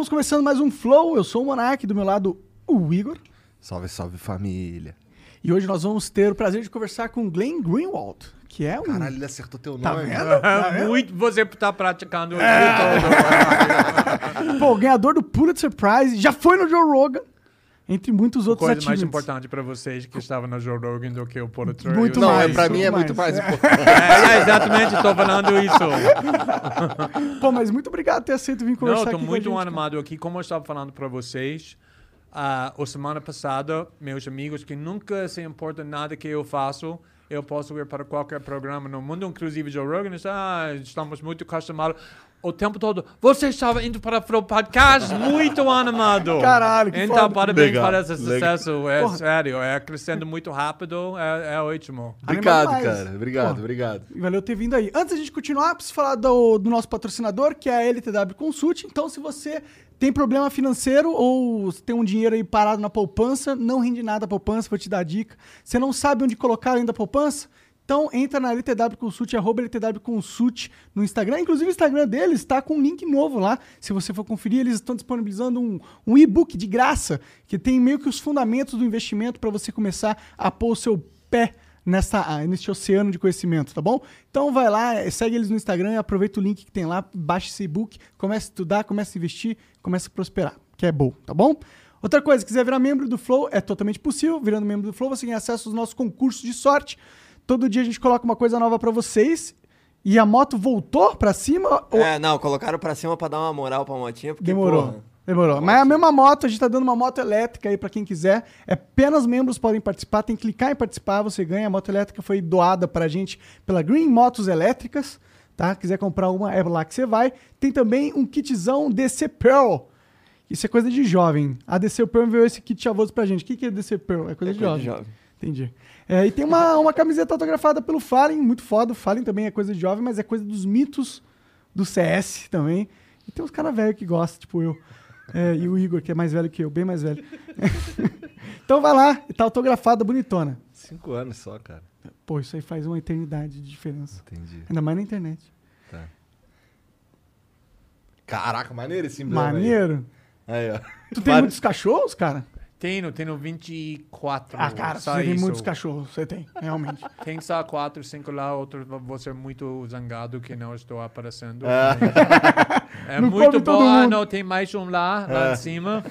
Estamos começando mais um Flow. Eu sou o Monark, do meu lado, o Igor. Salve, salve família. E hoje nós vamos ter o prazer de conversar com Glenn Greenwald, que é um. Caralho, ele acertou teu Tá nome. vendo? Tá vendo? Muito você tá praticando o Pô, ganhador do Pulitzer Prize, já foi no Joe Rogan, entre muitos outros coisa mais importante pra vocês que estavam no Joe Rogan do que o Pulitzer. Muito e o- Não, mais, é, pra mim é muito muito mais. mais importante. É, é, exatamente, tô falando isso. Pô, mas muito obrigado por ter aceito vir conversar Não, a muito animado aqui. Como eu estava falando pra vocês, a semana passada, meus amigos que nunca se importam nada que eu faço, eu posso ir para qualquer programa no mundo, inclusive Joe Rogan, e ah, estamos muito acostumados. O tempo todo, você estava indo para o podcast muito animado. Caralho, que Então, foda. parabéns Legal, para esse legal. sucesso. É Porra. sério, é crescendo muito rápido, é, é ótimo. Obrigado, demais. cara. Obrigado, Pô. obrigado. E valeu ter vindo aí. Antes da gente continuar, preciso falar do, do nosso patrocinador, que é a LTW Consult. Então, se você tem problema financeiro ou tem um dinheiro aí parado na poupança, não rende nada a poupança, vou te dar a dica. Você não sabe onde colocar ainda a poupança? Então entra na LTW Consult, arroba LTW Consult no Instagram. Inclusive o Instagram deles está com um link novo lá. Se você for conferir, eles estão disponibilizando um, um e-book de graça, que tem meio que os fundamentos do investimento para você começar a pôr o seu pé nessa, ah, nesse oceano de conhecimento, tá bom? Então vai lá, segue eles no Instagram, aproveita o link que tem lá, baixa esse e-book, comece a estudar, comece a investir, comece a prosperar, que é bom, tá bom? Outra coisa, quiser virar membro do Flow, é totalmente possível. Virando membro do Flow, você tem acesso aos nossos concursos de sorte. Todo dia a gente coloca uma coisa nova pra vocês. E a moto voltou pra cima? ou- É, não, colocaram pra cima pra dar uma moral pra motinha, porque, Demorou. porra, Demorou. Mas é a mesma moto, a gente tá dando uma moto elétrica aí pra quem quiser. É apenas membros podem participar, tem que clicar em participar, você ganha. A moto elétrica foi doada pra gente pela Green Motos Elétricas, tá? Quiser comprar uma, é lá que você vai. Tem também um kitzão DC Pearl. Isso é coisa de jovem. A DC Pearl enviou esse kit chavoso pra gente. O que, que é DC Pearl? É coisa, É de, coisa jovem. de jovem. Entendi. É, e tem uma, uma camiseta autografada pelo Fallen, muito foda. O Fallen também é coisa de jovem, mas é coisa dos mitos do CS também. E tem uns caras velhos que gostam, tipo eu. É, e o Igor, que é mais velho que eu, bem mais velho. então vai lá, tá autografada, bonitona. Cinco anos só, cara. Pô, isso aí faz uma eternidade de diferença. Entendi. Ainda mais na internet. Tá. Caraca, maneiro esse emblema aí. Maneiro. Aí, ó. Tu tem muitos cachorros, cara? Tenho, tenho 24. Ah, cara, só você tem isso. muitos cachorros, você tem, realmente. Tem só 4, 5 lá, outro vou ser muito zangado que não estou aparecendo. Ah. É Não muito bom. Ah, não, tem mais um lá, lá É. em cima.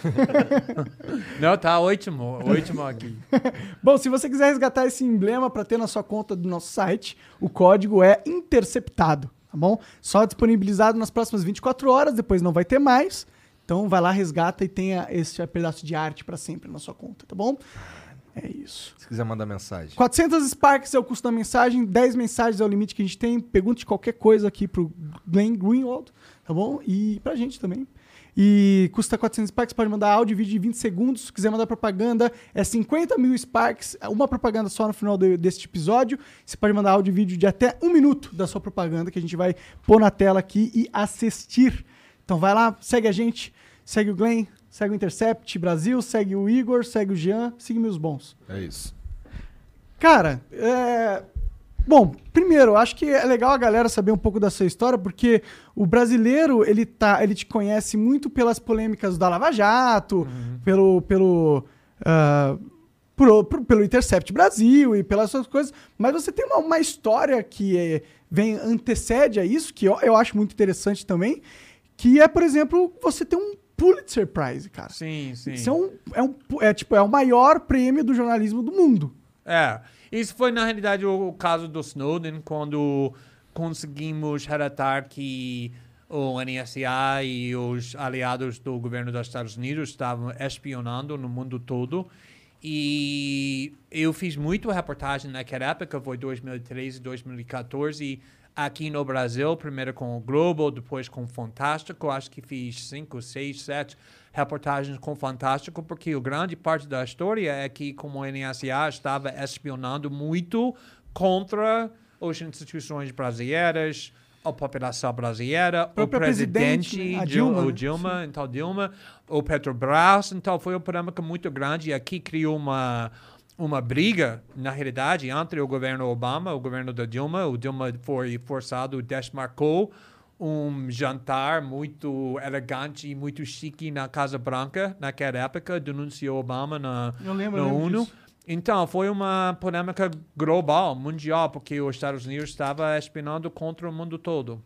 não, tá ótimo, ótimo aqui. Bom, se você quiser resgatar esse emblema para ter na sua conta do nosso site, o código é interceptado, tá bom? Só disponibilizado nas próximas 24 horas, depois não vai ter mais. Então vai lá, resgata e tenha esse pedaço de arte para sempre na sua conta, tá bom? É isso. Se quiser mandar mensagem. 400 Sparks é o custo da mensagem, 10 mensagens é o limite que a gente tem. Pergunte qualquer coisa aqui pro Glenn Greenwald, tá bom? E pra gente também. E custa 400 Sparks, pode mandar áudio e vídeo de 20 segundos. Se quiser mandar propaganda, é 50 mil Sparks, uma propaganda só no final de- deste episódio. Você pode mandar áudio e vídeo de até um minuto da sua propaganda, que a gente vai pôr na tela aqui e assistir. Então vai lá, segue a gente, segue o Glenn, segue o Intercept Brasil, segue o Igor, segue o Jean, siga meus bons. É isso. Cara, é... Bom, primeiro, acho que é legal a galera saber um pouco da sua história, porque o brasileiro, ele, tá, ele te conhece muito pelas polêmicas da Lava Jato, pelo... pelo por- por- pelo Intercept Brasil e pelas suas coisas, mas você tem uma, uma história que é- vem antecede a isso, que eu, eu acho muito interessante também, Que é, por exemplo, você ter um Pulitzer Prize, cara. Sim, sim. Isso é um, é um é, tipo, é o maior prêmio do jornalismo do mundo. É. Isso foi, na realidade, o caso do Snowden, quando conseguimos relatar que o NSA e os aliados do governo dos Estados Unidos estavam espionando no mundo todo. E eu fiz muito reportagem naquela época, foi 2013, 2014, aqui no Brasil, primeiro com o Globo, depois com o Fantástico. Acho que fiz cinco, seis, sete reportagens com o Fantástico, porque a grande parte da história é que como o NSA estava espionando muito contra as instituições brasileiras, a população brasileira, o própria presidente, presidente, né? Dilma, o né? Dilma, então Dilma, o Petrobras, então foi uma polêmica muito grande e aqui criou uma uma briga, na realidade, entre o governo Obama o governo da Dilma. O Dilma foi forçado, desmarcou um jantar muito elegante e muito chique na Casa Branca naquela época, denunciou Obama na, Eu lembro, na eu lembro. Então, foi uma polêmica global, mundial, porque os Estados Unidos estava espionando contra o mundo todo.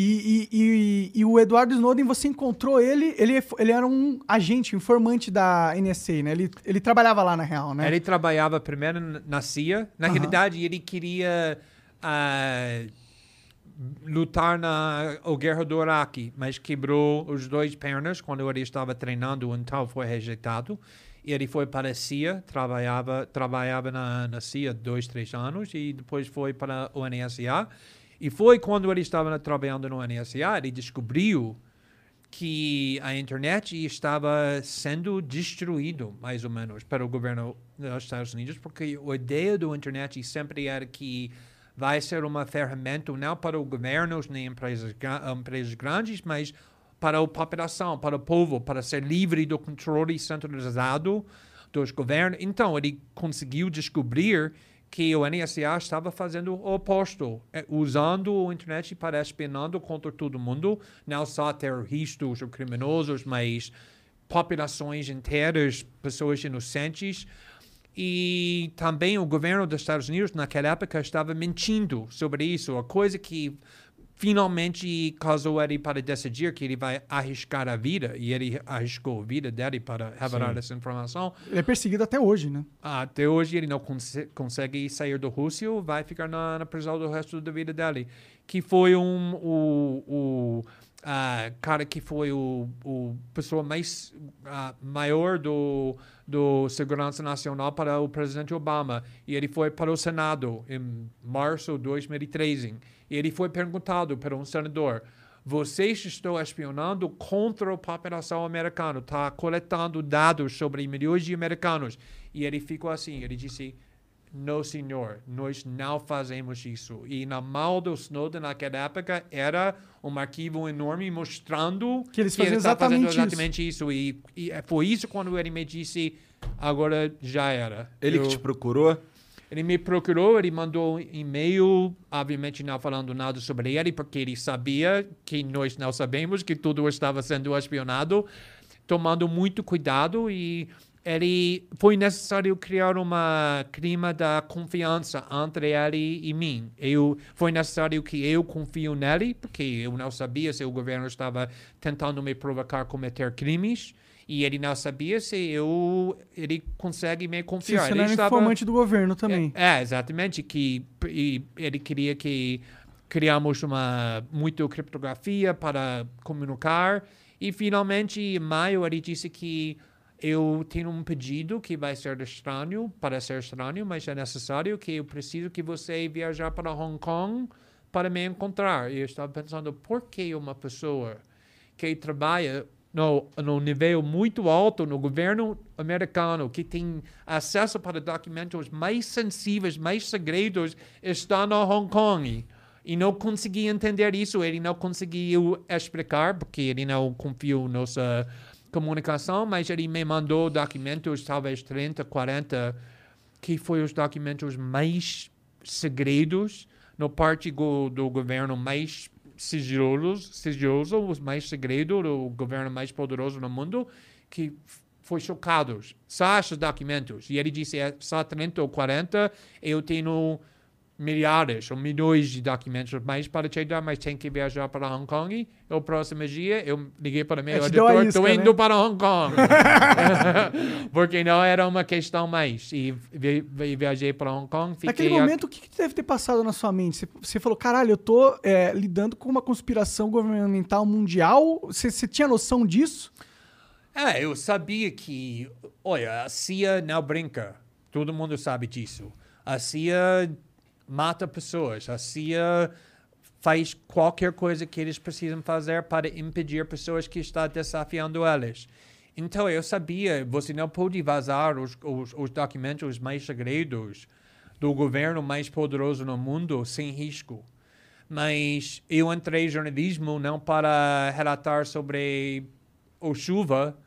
E, e, e, e o Eduardo Snowden, você encontrou ele, ele, ele era um agente, informante da NSA, né? Ele, ele trabalhava lá, na real, né? Ele trabalhava primeiro na CIA. Na Aham. realidade, ele queria ah, lutar na a guerra do Iraque, mas quebrou os dois pernas quando ele estava treinando, então foi rejeitado. E ele foi para a CIA, trabalhava, trabalhava na, na CIA dois, três anos, e depois foi para o NSA. E foi quando ele estava trabalhando no NSA, ele descobriu que a internet estava sendo destruído, mais ou menos, para o governo dos Estados Unidos, porque a ideia do internet sempre era que vai ser uma ferramenta não para os governos nem empresas, empresas grandes, mas para a população, para o povo, para ser livre do controle centralizado dos governos. Então, ele conseguiu descobrir que o NSA estava fazendo o oposto, eh, usando o internet para espionando contra todo mundo, não só terroristas ou criminosos, mas populações inteiras, pessoas inocentes. E também o governo dos Estados Unidos, naquela época, estava mentindo sobre isso, a coisa que finalmente causou ele para decidir que ele vai arriscar a vida, e ele arriscou a vida dele para revelar essa informação. Ele é perseguido até hoje, né? Até hoje ele não conse- consegue sair do Rússia, vai ficar na, na prisão do resto da vida dele. Que foi um, o, o ah, cara que foi o, o pessoa mais ah, maior do, do Segurança Nacional para o presidente Obama. E ele foi para o Senado em março de 2013. E ele foi perguntado por um senador, vocês estão espionando contra a população americana, está coletando dados sobre milhões de americanos. E ele ficou assim, ele disse, não, senhor, nós não fazemos isso. E na mão do Snowden naquela época era um arquivo enorme mostrando Que eles ele faziam está fazendo exatamente isso. exatamente isso. E, e foi isso quando ele me disse, agora já era. Ele que Eu- te procurou? ele me procurou, ele mandou um e-mail, obviamente não falando nada sobre ele, porque ele sabia que nós não sabemos que tudo estava sendo espionado, tomando muito cuidado e ele foi necessário criar uma clima da confiança entre ele e mim. Eu foi necessário que eu confio nele, porque eu não sabia se o governo estava tentando me provocar a cometer crimes. E ele não sabia se eu ele consegue me confiar. você Ele era estava- informante do governo também. é, exatamente. Que ele queria que criamos uma muito criptografia para comunicar e finalmente em maio ele disse que eu tenho um pedido que vai ser estranho, para ser estranho, mas é necessário que eu preciso que você viajar para Hong Kong para me encontrar. E eu estava pensando, por que uma pessoa que trabalha no, no nível muito alto no governo americano, que tem acesso para documentos mais sensíveis, mais segredos, está no Hong Kong. E não consegui entender isso, ele não conseguiu explicar, porque ele não confiou na nossa comunicação, mas ele me mandou documentos, talvez 30, 40, que foi os documentos mais segredos, no parte go- do governo mais sigilosos, sigiloso, os mais segredo do governo mais poderoso no mundo, que foi chocados. Só esses documentos. E ele disse, é só 30 ou 40, eu tenho milhares ou milhões de documentos, mas para te dar, mas tem que viajar para Hong Kong. E o próximo dia eu liguei para meu editor, estou indo né? para Hong Kong. Porque não era uma questão mais. E vi- vi- viajei para Hong Kong. Naquele a- momento, o que, que deve ter passado na sua mente? Você, você falou, caralho, eu tô é, lidando com uma conspiração governamental mundial. Você, você tinha noção disso? É, eu sabia que, olha, a CIA não brinca. Todo mundo sabe disso. A CIA mata pessoas. A CIA faz qualquer coisa que eles precisam fazer para impedir pessoas que estão desafiando elas. Então, eu sabia, você não pode vazar os, os, os documentos mais segredos do governo mais poderoso no mundo sem risco. Mas eu entrei em jornalismo não para relatar sobre ou chuva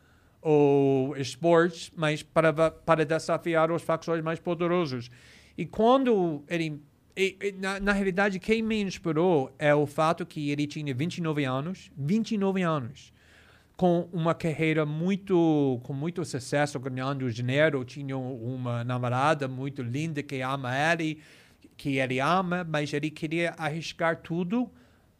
ou esportes, mas para, para desafiar os facções mais poderosos. E quando ele. E- e, na, na realidade, quem me inspirou é o fato que ele tinha 29 anos 29 anos com uma carreira muito com muito sucesso ganhando dinheiro tinha uma namorada muito linda que ama ele que ele ama mas ele queria arriscar tudo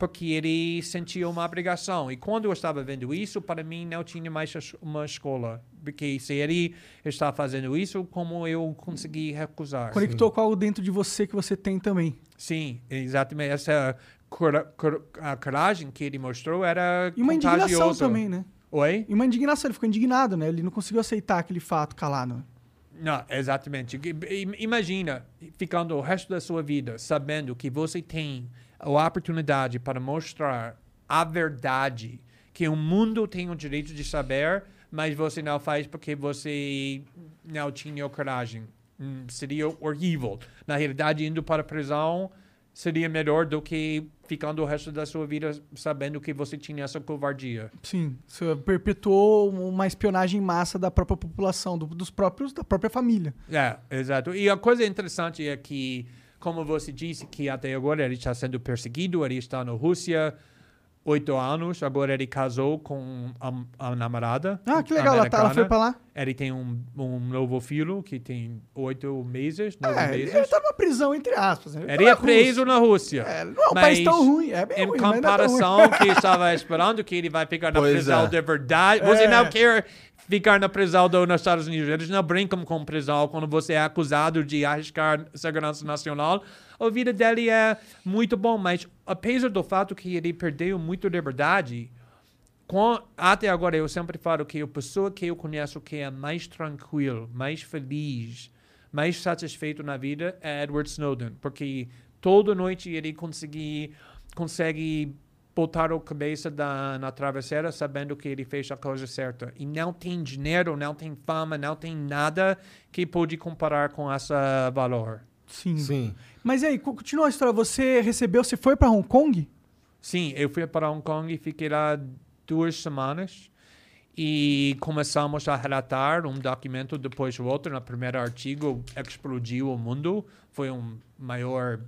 porque ele sentia uma obrigação e quando eu estava vendo isso para mim não tinha mais uma escola porque se ele está fazendo isso como eu consegui recusar Conectou com algo dentro de você que você tem também. sim exatamente essa cora- cor- a coragem que ele mostrou era E uma indignação também, né? Oi? E uma indignação, ele ficou indignado, né? Ele não conseguiu aceitar aquele fato calado. Não, exatamente. Imagina ficando o resto da sua vida sabendo que você tem a oportunidade para mostrar a verdade, que o mundo tem o direito de saber, mas você não faz porque você não tinha coragem. Hum, Seria horrível. Na realidade, indo para a prisão seria melhor do que ficando o resto da sua vida sabendo que você tinha essa covardia. Sim, você perpetuou uma espionagem em massa da própria população, do- dos próprios, da própria família. É, exato. E a coisa interessante é que, como você disse, que até agora ele está sendo perseguido, ele está na Rússia oito anos, agora ele casou com a, a namorada. Ah, que legal, ela, tá- ela foi pra lá. Ele tem um, um novo filho que tem oito meses, nove É, ele, meses. ele tá numa prisão, entre aspas. né? Ele tá é preso Rússia. na Rússia. É, não é um país tão ruim, é bem em ruim, é tão comparação que estava esperando que ele vai ficar na Pois prisão é. de verdade. Você É. não quer ficar na prisão do, nos Estados Unidos. Eles não brincam com prisão quando você é acusado de arriscar segurança nacional. A vida dele é muito bom, mas apesar do fato que ele perdeu muito liberdade, com- até agora eu sempre falo que a pessoa que eu conheço que é mais tranquilo, mais feliz, mais satisfeito na vida é Edward Snowden, porque toda noite ele consegui, consegue botar a cabeça da, na travesseira sabendo que ele fez a coisa certa. E não tem dinheiro, não tem fama, não tem nada que pode comparar com esse valor. Sim. Sim. Mas e aí, co- continua a história. Você recebeu, você foi pra Hong Kong? Sim, eu fui para Hong Kong e fiquei lá duas semanas e começamos a relatar um documento depois do outro. No primeiro artigo explodiu o mundo, foi um maior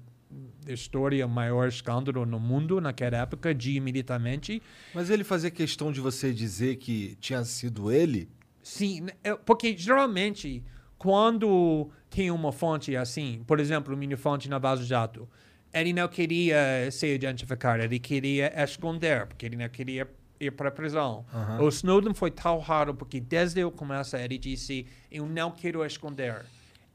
história, o maior escândalo no mundo naquela época, de imediatamente. Mas ele fazia questão de você dizer que tinha sido ele? Sim, né, é- porque geralmente quando tem uma fonte assim, por exemplo, minha fonte na Vaso Jato, ele não queria se identificar, ele queria esconder, porque ele não queria ir para a prisão. O Snowden foi tão raro porque desde o começo ele disse: Eu não quero esconder.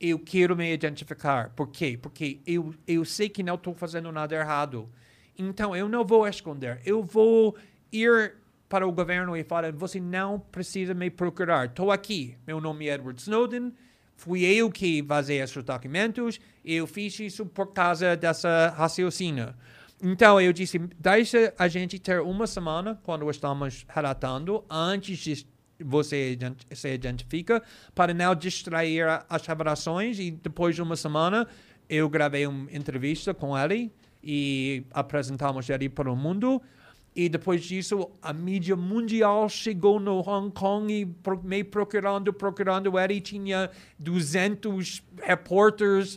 Eu quero me identificar. Por quê? Porque eu, eu sei que não estou fazendo nada errado. Então eu não vou esconder. Eu vou ir para o governo e falar: Você não precisa me procurar. Estou aqui. Meu nome é Edward Snowden. Fui eu que vazei esses documentos. Eu fiz isso por causa dessa raciocínio. Então, eu disse, deixa a gente ter uma semana, quando estamos relatando, antes de você se identifica, para não distrair as revelações. E depois de uma semana, eu gravei uma entrevista com ele e apresentamos ele para o mundo. E depois disso, a mídia mundial chegou no Hong Kong e me procurando, procurando ele. Tinha 200 repórteres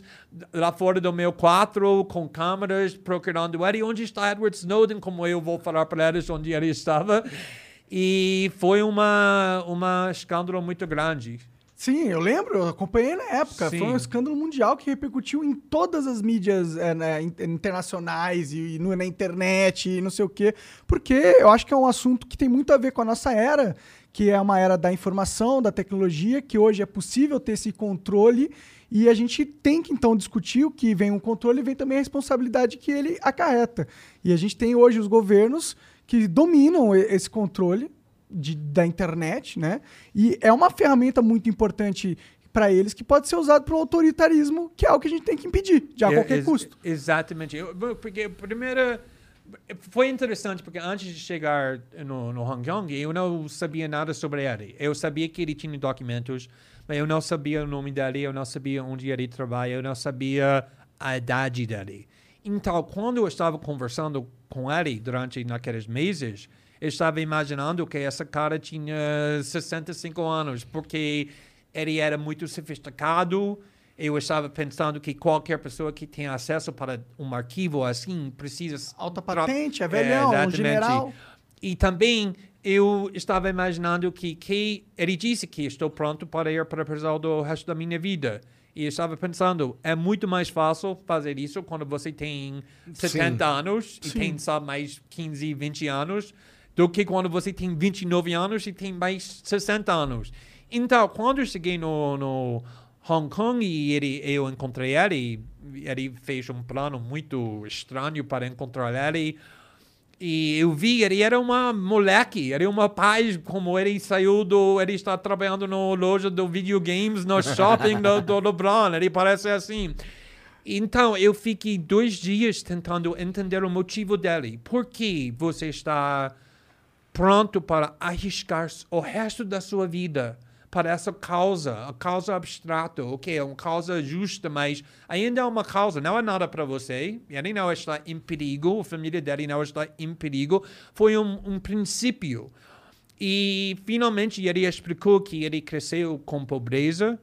lá fora do meu quarto com câmeras procurando ele. Onde está Edward Snowden? Como eu vou falar para eles onde ele estava. E foi uma, uma escândalo muito grande. Sim, eu lembro, eu acompanhei na época. Sim. Foi um escândalo mundial que repercutiu em todas as mídias é, né, in- internacionais e, no- na internet e não sei o quê. Porque eu acho que é um assunto que tem muito a ver com a nossa era, que é uma era da informação, da tecnologia, que hoje é possível ter esse controle. E a gente tem que então discutir o que vem um controle e vem também a responsabilidade que ele acarreta. E a gente tem hoje os governos que dominam esse controle de- da internet, né? E é uma ferramenta muito importante para eles que pode ser usado para o autoritarismo, que é algo que a gente tem que impedir, de a É, qualquer ex- custo. Exatamente. Eu- porque, primeiro, foi interessante, porque antes de chegar no, no Hong Kong, eu não sabia nada sobre ele. Eu sabia que ele tinha documentos, mas eu não sabia o nome dele, eu não sabia onde ele trabalha, eu não sabia a idade dele. Então, quando eu estava conversando com ele durante naqueles meses, eu estava imaginando que essa cara tinha 65 anos, porque ele era muito sofisticado. Eu estava pensando que qualquer pessoa que tenha acesso para um arquivo assim precisa... Alta patente, é velhão, um exatamente. general. E também eu estava imaginando que, que ele disse que estou pronto para ir para a prisão do resto da minha vida. E eu estava pensando, é muito mais fácil fazer isso quando você tem 70 anos e tem só mais 15, 20 anos, do que quando você tem 29 anos e tem mais 60 anos. Então, quando eu cheguei no, no Hong Kong e ele, eu encontrei ele, ele fez um plano muito estranho para encontrar ele. E eu vi, ele era uma moleque, era uma paz, como ele saiu do. Ele está trabalhando na loja do videogames no shopping do, do LeBron, ele parece assim. Então, eu fiquei dois dias tentando entender o motivo dele. Por que você está pronto para arriscar o resto da sua vida para essa causa, a causa abstrata, ok, é uma causa justa, mas ainda é uma causa, não é nada para você, ele não está em perigo, a família dele não está em perigo, foi um, um princípio. E finalmente ele explicou que ele cresceu com pobreza,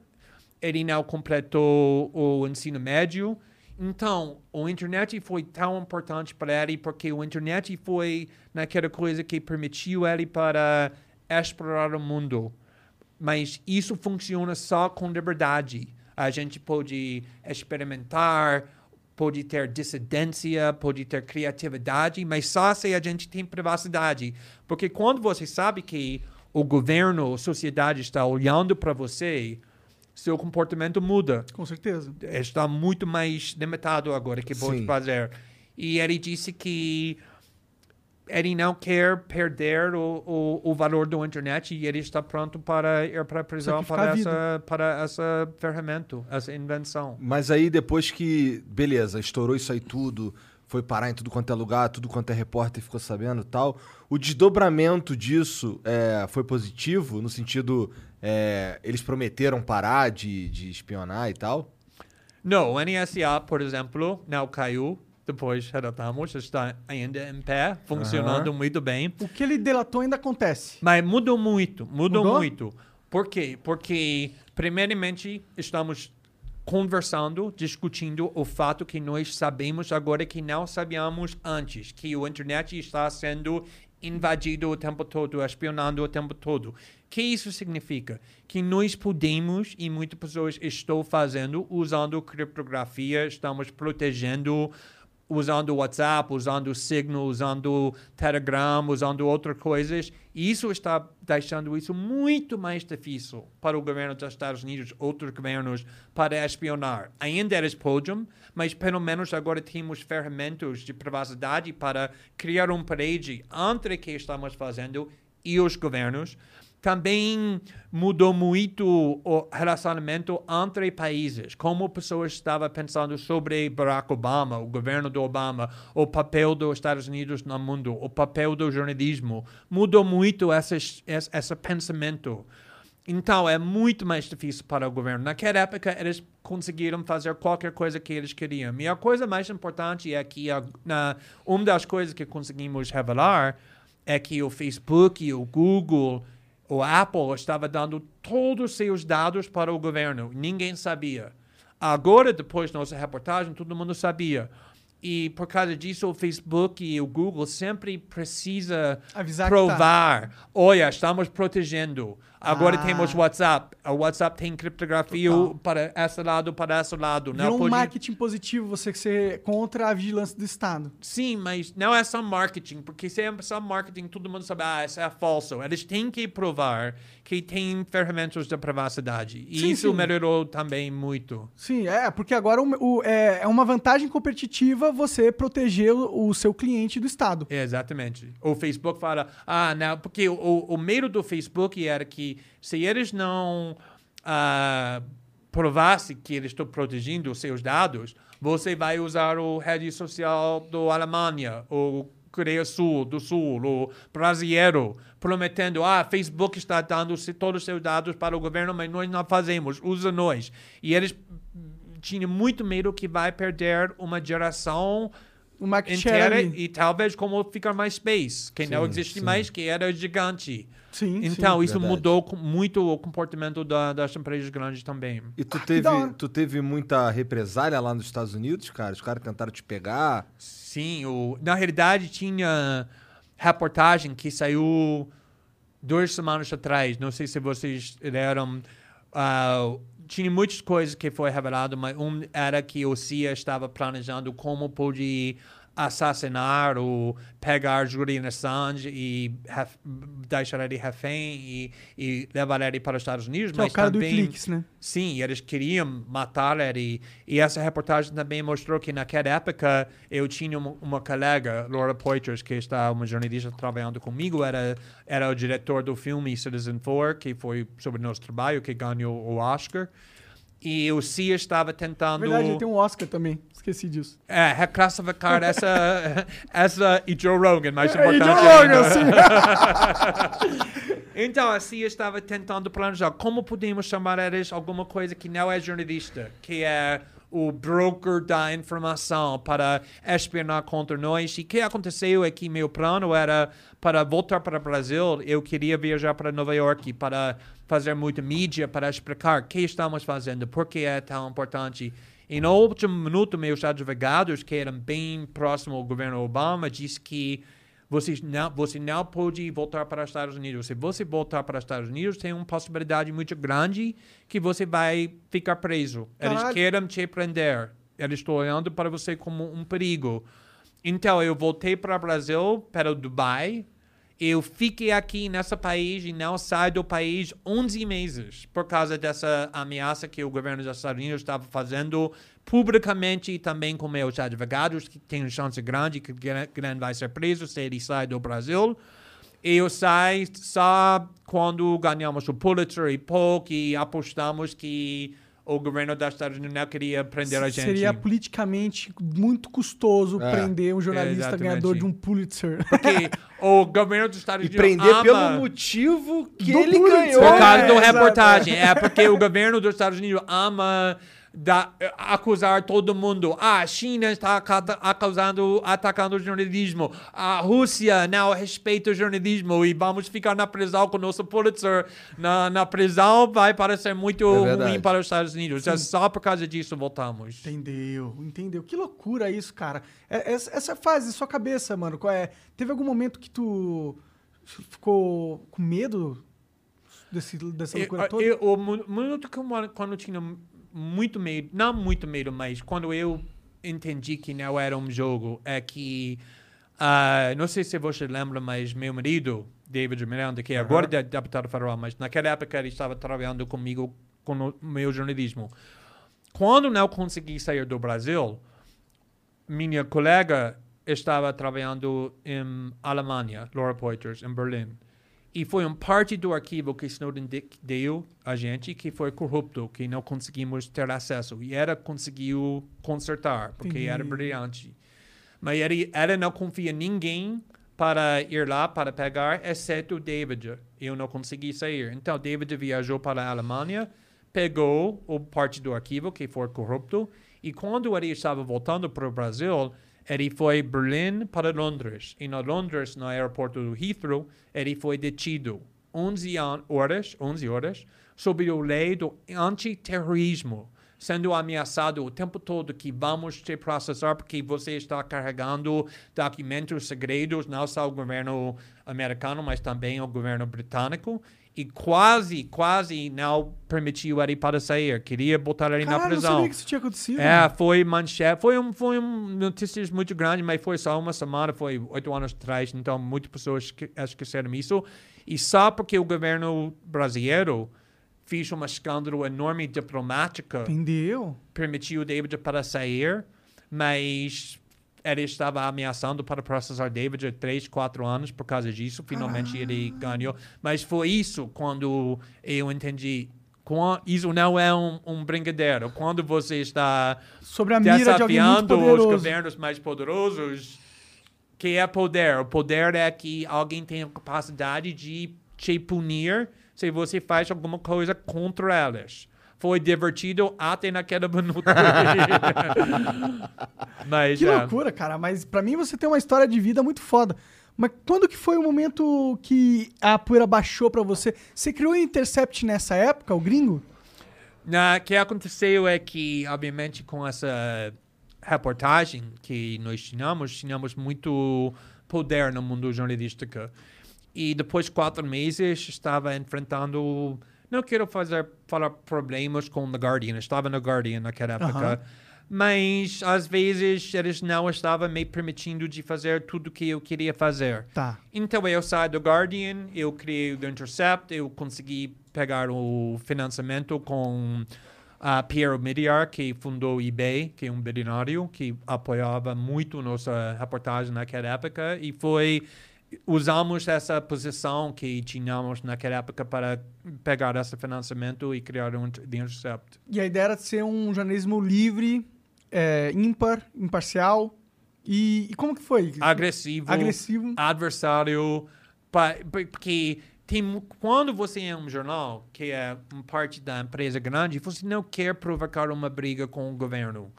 ele não completou o ensino médio. Então, o internet foi tão importante para ele porque o internet foi naquela coisa que permitiu ele para explorar o mundo. Mas isso funciona só com liberdade. A gente pode experimentar, pode ter dissidência, pode ter criatividade, mas só se a gente tem privacidade. Porque quando você sabe que o governo, a sociedade está olhando para você, seu comportamento muda. Com certeza. Está muito mais limitado agora que pode Sim. fazer. E ele disse que ele não quer perder o, o, o valor da internet e ele está pronto para ir para a prisão para essa, para essa ferramenta, essa invenção. Mas aí depois que, beleza, estourou isso aí tudo, foi parar em tudo quanto é lugar, tudo quanto é repórter ficou sabendo e tal, o desdobramento disso é, foi positivo, no sentido, é, eles prometeram parar de, de espionar e tal? Não, o NSA, por exemplo, não caiu. Depois relatamos, está ainda em pé, funcionando muito bem. O que ele delatou ainda acontece. Mas mudou muito, mudou, Mudou? muito. Por quê? Porque, primeiramente, estamos conversando, discutindo o fato que nós sabemos agora que não sabíamos antes, que o internet está sendo invadido o tempo todo, espionando o tempo todo. O que isso significa? Que nós podemos, e muitas pessoas estão fazendo, usando criptografia, estamos protegendo usando WhatsApp, usando Signal, usando Telegram, usando outras coisas. E isso está deixando isso muito mais difícil para o governo dos Estados Unidos, outros governos, para espionar. Ainda eles podem, mas pelo menos agora temos ferramentas de privacidade para criar um parede entre o que estamos fazendo e os governos. Também mudou muito o relacionamento entre países, como pessoas estavam pensando sobre Barack Obama, o governo do Obama, o papel dos Estados Unidos no mundo, o papel do jornalismo. Mudou muito esse, esse, esse pensamento. Então, é muito mais difícil para o governo. Naquela época, eles conseguiram fazer qualquer coisa que eles queriam. E a coisa mais importante é que a, na, uma das coisas que conseguimos revelar é que o Facebook e o Google o Apple estava dando todos os seus dados para o governo. Ninguém sabia. Agora, depois da nossa reportagem, todo mundo sabia. E por causa disso, o Facebook e o Google sempre precisa Avisar tá. provar. Olha, estamos protegendo. Agora Ah. temos WhatsApp. O WhatsApp tem criptografia Total. para esse lado, para esse lado. Não Virou um pode- marketing positivo você ser contra a vigilância do Estado. Sim, mas não é só marketing, porque se é só marketing, todo mundo sabe, ah, isso é falso. Eles têm que provar que tem ferramentas de privacidade. E Sim, isso sim. melhorou também muito. Sim, é, porque agora o- o- é, é uma vantagem competitiva você proteger o, o seu cliente do Estado. É, exatamente. O Facebook fala, ah, não, porque o, o medo do Facebook era que se eles não ah, provassem que eles estão protegendo seus dados, você vai usar o rede social do Alemanha, o Coreia Sul, do Sul, o brasileiro, prometendo, ah, Facebook está dando todos os seus dados para o governo, mas nós não fazemos, usa nós. E eles tinham muito medo que vai perder uma geração O market share inteira ali. e talvez como fica MySpace, que não Sim, existe sim. mais, que era gigante. Sim, Então, sim. isso verdade. mudou muito o comportamento da- das empresas grandes também. E tu que teve, hora. tu teve muita represália lá nos Estados Unidos, cara? Os caras tentaram te pegar. Sim, o, na realidade tinha reportagem que saiu duas semanas atrás. Não sei se vocês leram. ah, tinha muitas coisas que foi revelado, mas um era que o CIA estava planejando como pode assassinar ou pegar Julian Assange e ref- deixar ele refém e, e levar ele para os Estados Unidos. Que é o mas cara do também, Wikileaks, né? Sim, eles queriam matar ele. E essa reportagem também mostrou que naquela época eu tinha uma, uma colega, Laura Poitras, que está uma jornalista trabalhando comigo, era, era o diretor do filme Citizen Four, que foi sobre nosso trabalho, que ganhou o Oscar. E o CIA estava Na tentando verdade, ele tem um Oscar também. Esqueci disso. é, reclassificar essa, essa e Joe Rogan, mais É, e importante Joe Rogan, sim. Então, a CIA estava tentando planejar como podemos chamar eles alguma coisa que não é jornalista, que é o broker da informação para espionar contra nós. E o que aconteceu é que meu plano era para voltar para o Brasil, eu queria viajar para Nova York para fazer muita mídia, para explicar o que estamos fazendo, por que é tão importante. E no último minuto, meus advogados, que eram bem próximos ao governo Obama, disse que você não, você não pode voltar para os Estados Unidos. Se você voltar para os Estados Unidos, tem uma possibilidade muito grande que você vai ficar preso. Eles Caralho. querem te prender. Eles estão olhando para você como um perigo. Então, eu voltei para o Brasil, para o Dubai. Eu fiquei aqui nesse país e não saio do país 11 meses por causa dessa ameaça que o governo dos Estados Unidos estava fazendo publicamente e também com meus advogados, que tem chance grande que Glenn vai ser preso se ele sai do Brasil. Eu saio só quando ganhamos o Pulitzer e pouco e apostamos que o governo dos Estados Unidos não queria prender a gente. Seria politicamente muito custoso É. prender um jornalista Exatamente. ganhador de um Pulitzer. Porque o governo dos Estados E Unidos prender ama... pelo motivo que Do ele Pulitzer. ganhou. Por causa É, da reportagem. É porque o governo dos Estados Unidos ama da- acusar todo mundo. Ah, a China está acusando, atacando o jornalismo. A Rússia não respeita o jornalismo e vamos ficar na prisão com o nosso Pulitzer. Na, na prisão vai parecer muito É ruim para os Estados Unidos. É só por causa disso voltamos. Entendeu, entendeu. Que loucura isso, cara. É- Essa, essa fase sua cabeça, mano. qual é? Teve algum momento que tu ficou com medo desse, dessa loucura Eu- toda? eu- o minuto que eu, quando eu tinha muito medo, não muito medo, mas quando eu entendi que não era um jogo, é que, ah, não sei se você lembra, mas meu marido, David Miranda, que agora é deputado federal, mas naquela época ele estava trabalhando comigo com o meu jornalismo. Quando não consegui sair do Brasil, minha colega estava trabalhando em Alemanha, Laura Poiters, em Berlim. E foi um parte do arquivo que Snowden de- deu a gente que foi corrupto, que não conseguimos ter acesso. E ela conseguiu consertar, porque era brilhante. Mas ele, ela não confia em ninguém para ir lá para pegar, exceto o David. Eu não consegui sair. Então, David viajou para a Alemanha, pegou o parte do arquivo que foi corrupto, e quando ele estava voltando para o Brasil, ele foi Berlim para Londres. E na Londres, no aeroporto do Heathrow, ele foi detido 11 an- horas, 11 horas, sob a lei do antiterrorismo, sendo ameaçado o tempo todo que vamos te processar porque você está carregando documentos segredos, não só o governo americano, mas também o governo britânico. E quase, quase não permitiu ele para sair. Queria botar ele na Caralho, eu não prisão. sabia que isso tinha acontecido. É, foi manchete, foi um, foi um notícias muito grande, mas foi só uma semana, foi oito anos atrás, então muitas pessoas esque- esqueceram isso. E só porque o governo brasileiro fez um escândalo enorme diplomático, Entendeu? permitiu David para sair, mas ele estava ameaçando para processar David há três, quatro anos por causa disso. Finalmente ele ganhou. Mas foi isso quando eu entendi. Isso não é um, um brincadeira. Quando você está Sobre a mira de desafiando os governos mais poderosos, que é poder? O poder é que alguém tem a capacidade de te punir se você faz alguma coisa contra elas. Foi divertido até naquele minuto. Mas, Que é. loucura, cara. Mas pra mim você tem uma história de vida muito foda. Mas quando que foi o momento que a poeira baixou pra você? Você criou o Intercept nessa época, o gringo? Na, o que aconteceu é que, obviamente, com essa reportagem que nós tínhamos, tínhamos muito poder no mundo jornalístico. E depois de quatro meses, estava enfrentando. Não quero fazer falar problemas com o Guardian, estava no Guardian naquela época. Mas, às vezes, eles não estavam me permitindo de fazer tudo que eu queria fazer. Tá. Então eu saí do Guardian, eu criei o The Intercept, eu consegui pegar o financiamento com a Piero Midiar, que fundou o eBay, que é um bilionário que apoiava muito nossa reportagem naquela época e foi usamos essa posição que tínhamos naquela época para pegar esse financiamento e criar um The Intercept. E a ideia era de ser um jornalismo livre, é, ímpar, imparcial. E, e como que foi? Agressivo. Agressivo. adversário, porque tem, quando você é um jornal que é uma parte da empresa grande, você não quer provocar uma briga com o governo,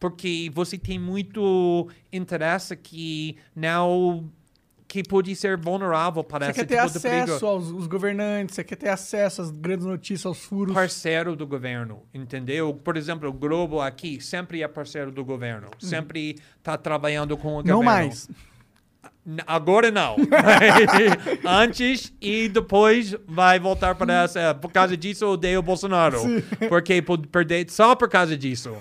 porque você tem muito interesse que não que pode ser vulnerável para Você esse quer ter tipo acesso aos, aos governantes, você quer ter acesso às grandes notícias, aos furos. parceiro do governo, entendeu? Por exemplo, o Globo aqui sempre é parceiro do governo, sempre está trabalhando com o governo. Não mais. Agora não. Antes e depois vai voltar para essa. Por causa disso, eu odeio o Bolsonaro. Porque por perder só por causa disso.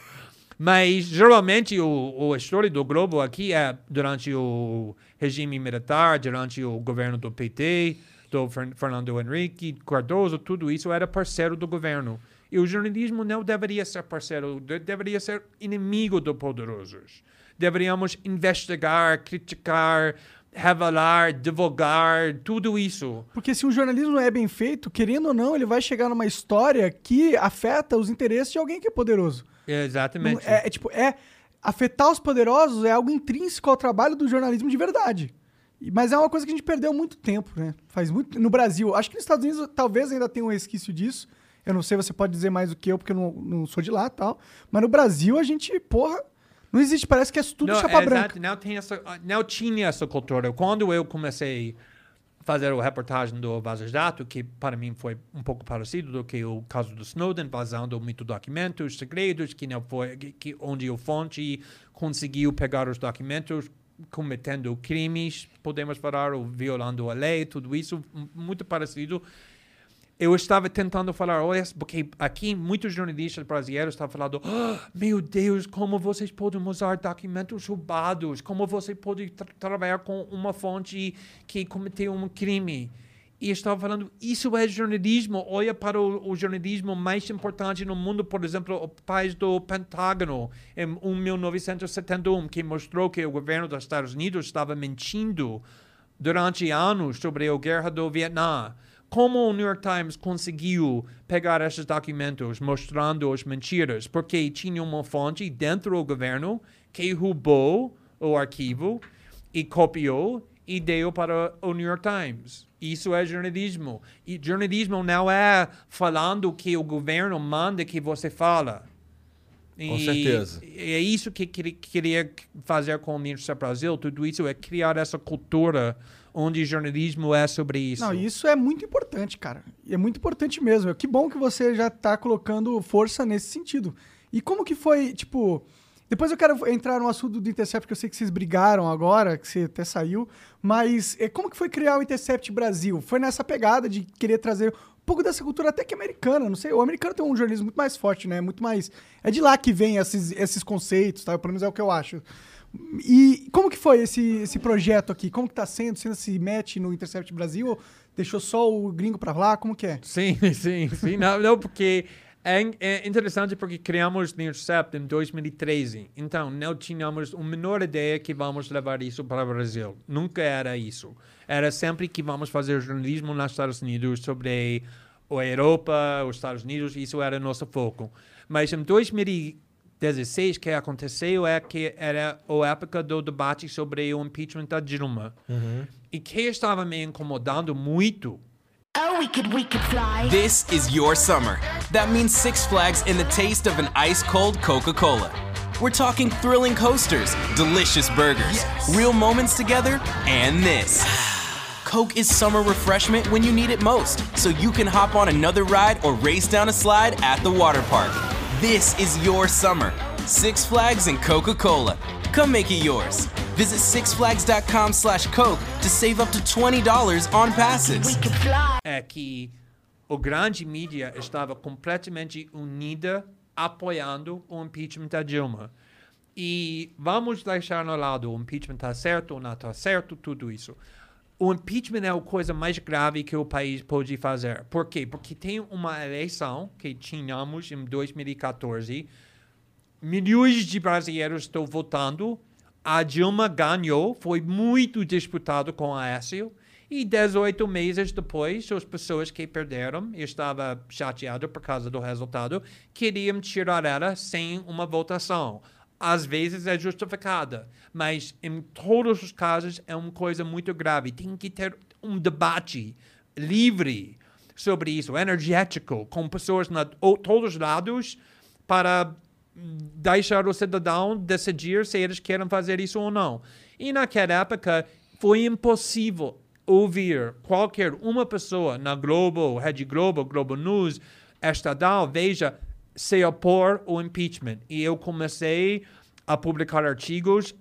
Mas geralmente o, o história do Globo aqui é durante o regime militar, durante o governo do PT, do Fer- Fernando Henrique Cardoso, tudo isso era parceiro do governo. E o jornalismo não deveria ser parceiro, de- deveria ser inimigo dos poderosos. Deveríamos investigar, criticar, revelar, divulgar, tudo isso. Porque se o jornalismo é bem feito, querendo ou não, ele vai chegar numa história que afeta os interesses de alguém que é poderoso. Exatamente. É, é tipo, é afetar os poderosos é algo intrínseco ao trabalho do jornalismo de verdade. Mas é uma coisa que a gente perdeu muito tempo, né? Faz muito no Brasil. Acho que nos Estados Unidos talvez ainda tenha um resquício disso. Eu não sei, você pode dizer mais do que eu, porque eu não, não sou de lá, tal. Mas no Brasil a gente, porra, não existe, parece que é tudo não, chapa é branca. exato, não, tem essa, não tinha essa cultura. Quando eu comecei fazer a reportagem do Vaza Jato, que para mim foi um pouco parecido do que o caso do Snowden, vazando muito documentos segredos, que não foi, que, onde o fonte conseguiu pegar os documentos cometendo crimes, podemos falar, ou violando a lei, tudo isso, muito parecido eu estava tentando falar, olha, porque aqui muitos jornalistas brasileiros estavam falando, "Ah, meu Deus, como vocês podem usar documentos roubados, como você pode tra- trabalhar com uma fonte que cometeu um crime. E estava falando, isso é jornalismo. Olha para o, o jornalismo mais importante no mundo, por exemplo, o país do Pentágono, em 1971, que mostrou que o governo dos Estados Unidos estava mentindo durante anos sobre a guerra do Vietnã. Como o New York Times conseguiu pegar esses documentos mostrando as mentiras? Porque tinha uma fonte dentro do governo que roubou o arquivo e copiou e deu para o New York Times. Isso é jornalismo. E jornalismo não é falando que o governo manda que você fala. Com E certeza. É isso que queria, queria fazer com o Ministério Brasil. Tudo isso é criar essa cultura onde jornalismo é sobre isso. Não, isso é muito importante, cara. É muito importante mesmo. Que bom que você já tá colocando força nesse sentido. E como que foi, tipo, Depois eu quero entrar no assunto do Intercept, que eu sei que vocês brigaram agora, que você até saiu. Mas é, como que foi criar o Intercept Brasil? Foi nessa pegada de querer trazer um pouco dessa cultura até que americana, não sei. O americano tem um jornalismo muito mais forte, né? Muito mais... É de lá que vem esses, esses conceitos, tá? Pelo menos é o que eu acho. E como que foi esse, esse projeto aqui? Como que tá sendo? Você se mete no Intercept Brasil ou deixou só o gringo para lá? Como que é? Sim, sim, sim. não, não, porque é, é interessante porque criamos o Intercept em 2013. Então, não tínhamos a menor ideia que vamos levar isso para o Brasil. Nunca era isso. Era sempre que vamos fazer jornalismo nos Estados Unidos sobre a Europa, os Estados Unidos. Isso era nosso foco. Mas em 2013, 16, que aconteceu é que era a época do debate sobre o impeachment da Dilma. Uhum. E que estava me incomodando muito. Oh, we could, we could fly. This is your summer. That means Six Flags and the taste of an ice cold Coca Cola. We're talking thrilling coasters, delicious burgers, yes. real moments together, and this. Coke is summer refreshment when you need it most, so you can hop on another ride or race down a slide at the water park. This is your summer. Six Flags and Coca Cola. Come make it yours. Visit sixflags.com slash Coke to save up to $20 on passes. We could fly. é que o grande mídia estava completamente unida apoiando o impeachment da Dilma. E vamos deixar no lado o impeachment está certo ou não está certo, tudo isso. O impeachment é a coisa mais grave que o país pode fazer. Por quê? Porque tem uma eleição que tínhamos em 2014. Milhões de brasileiros estão votando. A Dilma ganhou, foi muito disputado com a Aécio. E 18 meses depois, as pessoas que perderam, eu estava chateado por causa do resultado, queriam tirar ela sem uma votação. Às vezes é justificada, mas em todos os casos é uma coisa muito grave. Tem que ter um debate livre sobre isso, energético, com pessoas de todos os lados, para deixar o cidadão decidir se eles querem fazer isso ou não. E naquela época foi impossível ouvir qualquer uma pessoa na Globo, Rede Globo, Globo News, Estadão, veja, se opor ao impeachment. E eu comecei a publicar artigos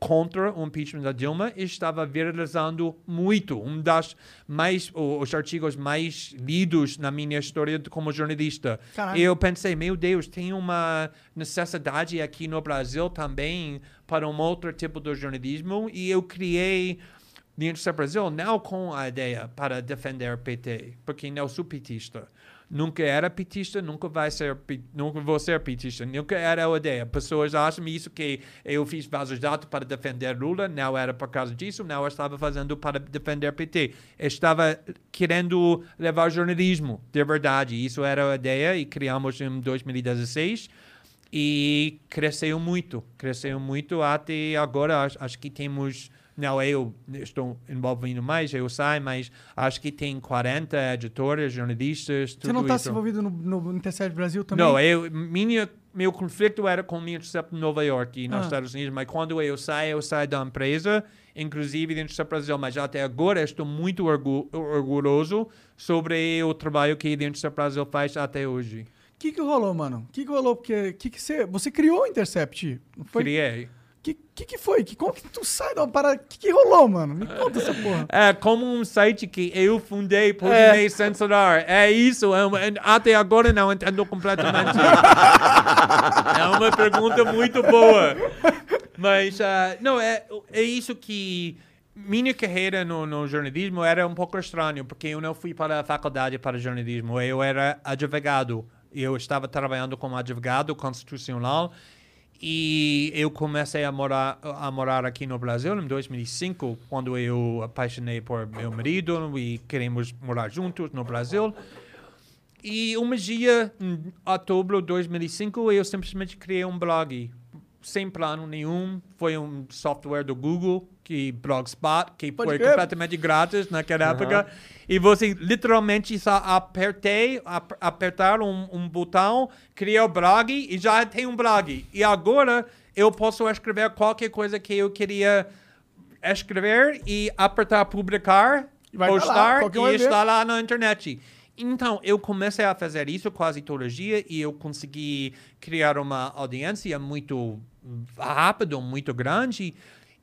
contra o impeachment da Dilma e estava viralizando muito. Um das mais os artigos mais lidos na minha história como jornalista. Caralho. E eu pensei, meu Deus, tem uma necessidade aqui no Brasil também para um outro tipo de jornalismo e eu criei do Brasil, não com a ideia para defender o PT, porque não sou petista. Nunca era petista, nunca vai ser, nunca vou ser petista. Nunca era a ideia. Pessoas acham isso que eu fiz vasos dados para defender Lula, não era por causa disso, não estava fazendo para defender PT. Estava querendo levar jornalismo, de verdade. Isso era a ideia e criamos em 2016 e cresceu muito, cresceu muito até agora. Acho que temos, não eu estou envolvido mais, eu sei, mas acho que tem 40 editores, jornalistas, tudo Você não tá se envolvido no, no Intercept Brasil também? Não, eu, minha, meu conflito era com o Intercept Nova York e nos Ah. Estados Unidos, mas quando eu saio, eu saio da empresa, inclusive do Intercept Brasil, mas até agora estou muito orgu orgulhoso sobre o trabalho que o Intercept Brasil faz até hoje. O que que rolou, mano? O que que rolou? Porque que que você, você criou o Intercept? Foi? Criei. Que, que que foi? Que, como que tu sai da parada? Que que rolou, mano? Me conta essa porra. É como um site que eu fundei, pode me censurar. É isso. é uma- até agora não entendo completamente. é uma pergunta muito boa. Mas, ah, não, é, é isso que... Minha carreira no, no jornalismo era um pouco estranho, porque eu não fui para a faculdade para jornalismo. Eu era advogado. Eu estava trabalhando como advogado constitucional e eu comecei a morar, a morar aqui no Brasil em 2005, quando eu apaixonei por meu marido e queremos morar juntos no Brasil. E um dia, em outubro de 2005, eu simplesmente criei um blog. Sem plano nenhum. Foi um software do Google, que Blogspot, que Pode foi crer. completamente grátis naquela época. E você literalmente só apertei, ap apertar um, um botão, criar o blog e já tem um blog. E agora eu posso escrever qualquer coisa que eu queria escrever e apertar publicar, vai tá lá, postar um e está lá na internet. Então, eu comecei a fazer isso quase todo dia e eu consegui criar uma audiência muito rápido, muito grande.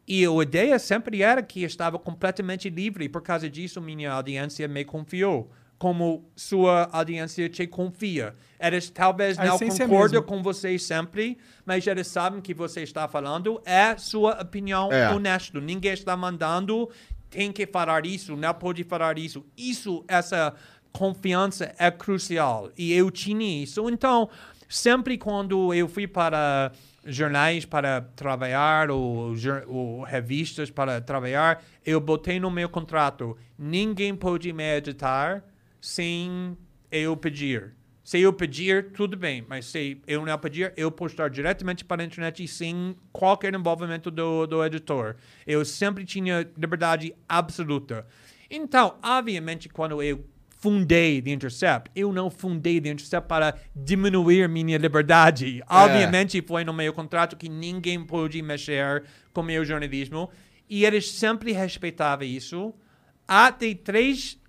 E a ideia sempre era que estava completamente livre. Por causa disso, minha audiência me confiou. Como sua audiência te confia. Eles talvez A não mesmo. com você sempre, mas eles sabem que você está falando é sua opinião É. honesta. Ninguém está mandando, tem que falar isso, não pode falar isso. Isso, essa confiança é crucial. E eu tinha isso. Então, sempre quando eu fui para jornais para trabalhar ou, ou revistas para trabalhar, eu botei no meu contrato: ninguém pode me editar sem eu pedir. Se eu pedir, tudo bem, mas se eu não pedir, eu postar diretamente para a internet sem qualquer envolvimento do, do editor. Eu sempre tinha liberdade absoluta. Então, obviamente, quando eu fundei The Intercept, eu não fundei The Intercept para diminuir minha liberdade. Obviamente, foi no meu contrato que ninguém pôde mexer com meu jornalismo. E eles sempre respeitavam isso. Até três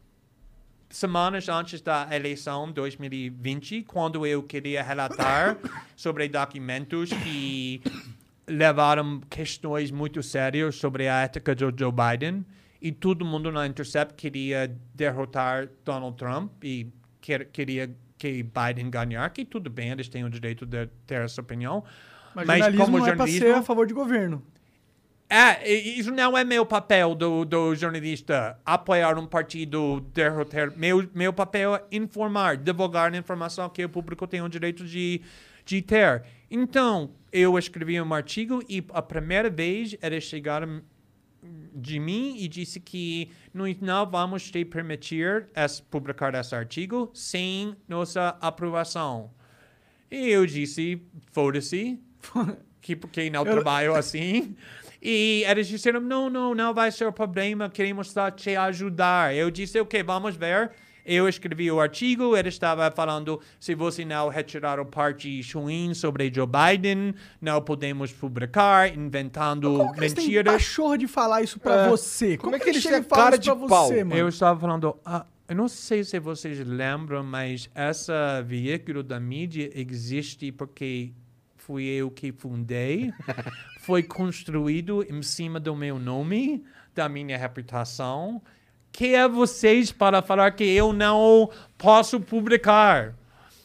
semanas antes da eleição 2020, quando eu queria relatar sobre documentos que levaram questões muito sérias sobre a ética do Joe Biden e todo mundo na Intercept queria derrotar Donald Trump e quer, queria que Biden ganhar, que tudo bem, eles têm o direito de ter essa opinião. Mas, jornalismo não é pra ser a favor de governo. É, isso não é meu papel do, do jornalista apoiar um partido, derrotar. Meu, meu papel é informar, divulgar a informação que o público tem o direito de, de ter. Então, eu escrevi um artigo e a primeira vez eles chegaram de mim e disse que nós não vamos te permitir publicar esse artigo sem nossa aprovação. E eu disse, foda-se, que porque não trabalho assim. E eles disseram, não, não, não vai ser problema, queremos só te ajudar. Eu disse, ok, vamos ver. Eu escrevi o artigo, ele estava falando, se você não retirar o parte ruim sobre Joe Biden, não podemos publicar, inventando Como que eles têm mentiras. pachorra de falar isso pra É. você? Como é que eles chegam têm e falam cara isso de pra pau? você, mano? Eu estava falando, ah, eu não sei se vocês lembram, mas essa veículo da mídia existe porque fui eu que fundei. Foi construído em cima do meu nome, da minha reputação. Que é vocês para falar que eu não posso publicar?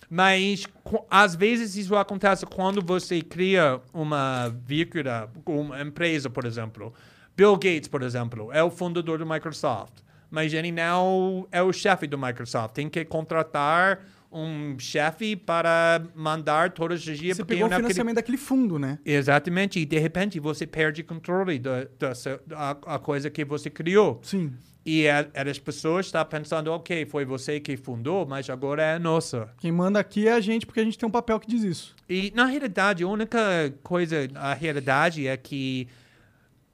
Mas às vezes isso acontece quando você cria uma vírgula, uma empresa, por exemplo. Bill Gates, por exemplo, é o fundador do Microsoft, mas ele não é o chefe do Microsoft. Tem que contratar um chefe para mandar todos os dias. Você pegou o financiamento daquele fundo, né? Exatamente, e de repente você perde controle da, da, da a coisa que você criou. Sim. E a- as pessoas estão pensando, ok, foi você que fundou, mas agora é nossa. Quem manda aqui é a gente, porque a gente tem um papel que diz isso. E, na realidade, a única coisa, a realidade é que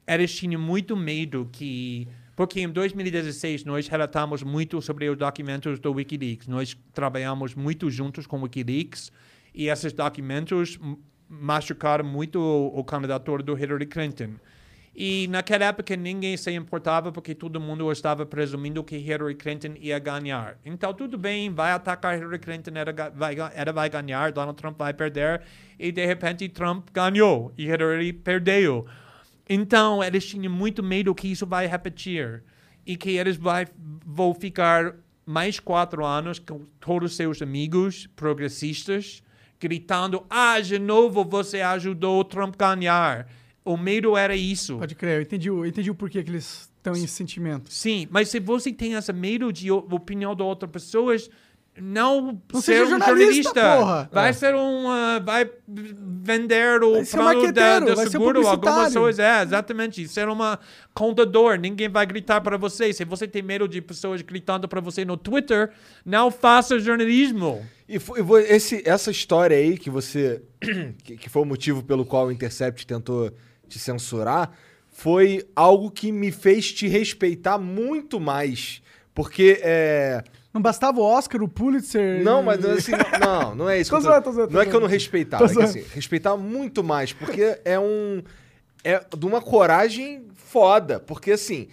eles tinham muito medo que... Porque em 2016 nós relatamos muito sobre os documentos do Wikileaks. Nós trabalhamos muito juntos com o Wikileaks e esses documentos machucaram muito o, o candidato do Hillary Clinton. E naquela época ninguém se importava porque todo mundo estava presumindo que Hillary Clinton ia ganhar. Então tudo bem, vai atacar Hillary Clinton, ela vai, ela vai ganhar, Donald Trump vai perder. E de repente Trump ganhou e Hillary perdeu. Então eles tinham muito medo que isso vai repetir e que eles vai, vão ficar mais quatro anos com todos os seus amigos progressistas gritando: Ah, de novo você ajudou o Trump ganhar. O medo era isso. Pode crer, eu entendi, o- eu entendi o porquê que eles estão em sentimento. Sim, mas se você tem esse medo de opinião de outra pessoas, não, Não ser seja um jornalista, jornalista. Vai É. ser um. ah, vai vender o Vai plano da, seguro, algumas coisas. É, exatamente. Ser uma contador. Ninguém vai gritar para você. Se você tem medo de pessoas gritando para você no Twitter, não faça jornalismo. E foi, e esse, essa história aí que você. que, que foi o motivo pelo qual o Intercept tentou te censurar, foi algo que me fez te respeitar muito mais. Porque é. Não bastava o Oscar, o Pulitzer. Não, mas assim, não, não é isso. Tô zoando, tô zoando, não é que eu não respeitava, é que assim, respeitar muito mais, porque é um. É de uma coragem foda. Porque assim,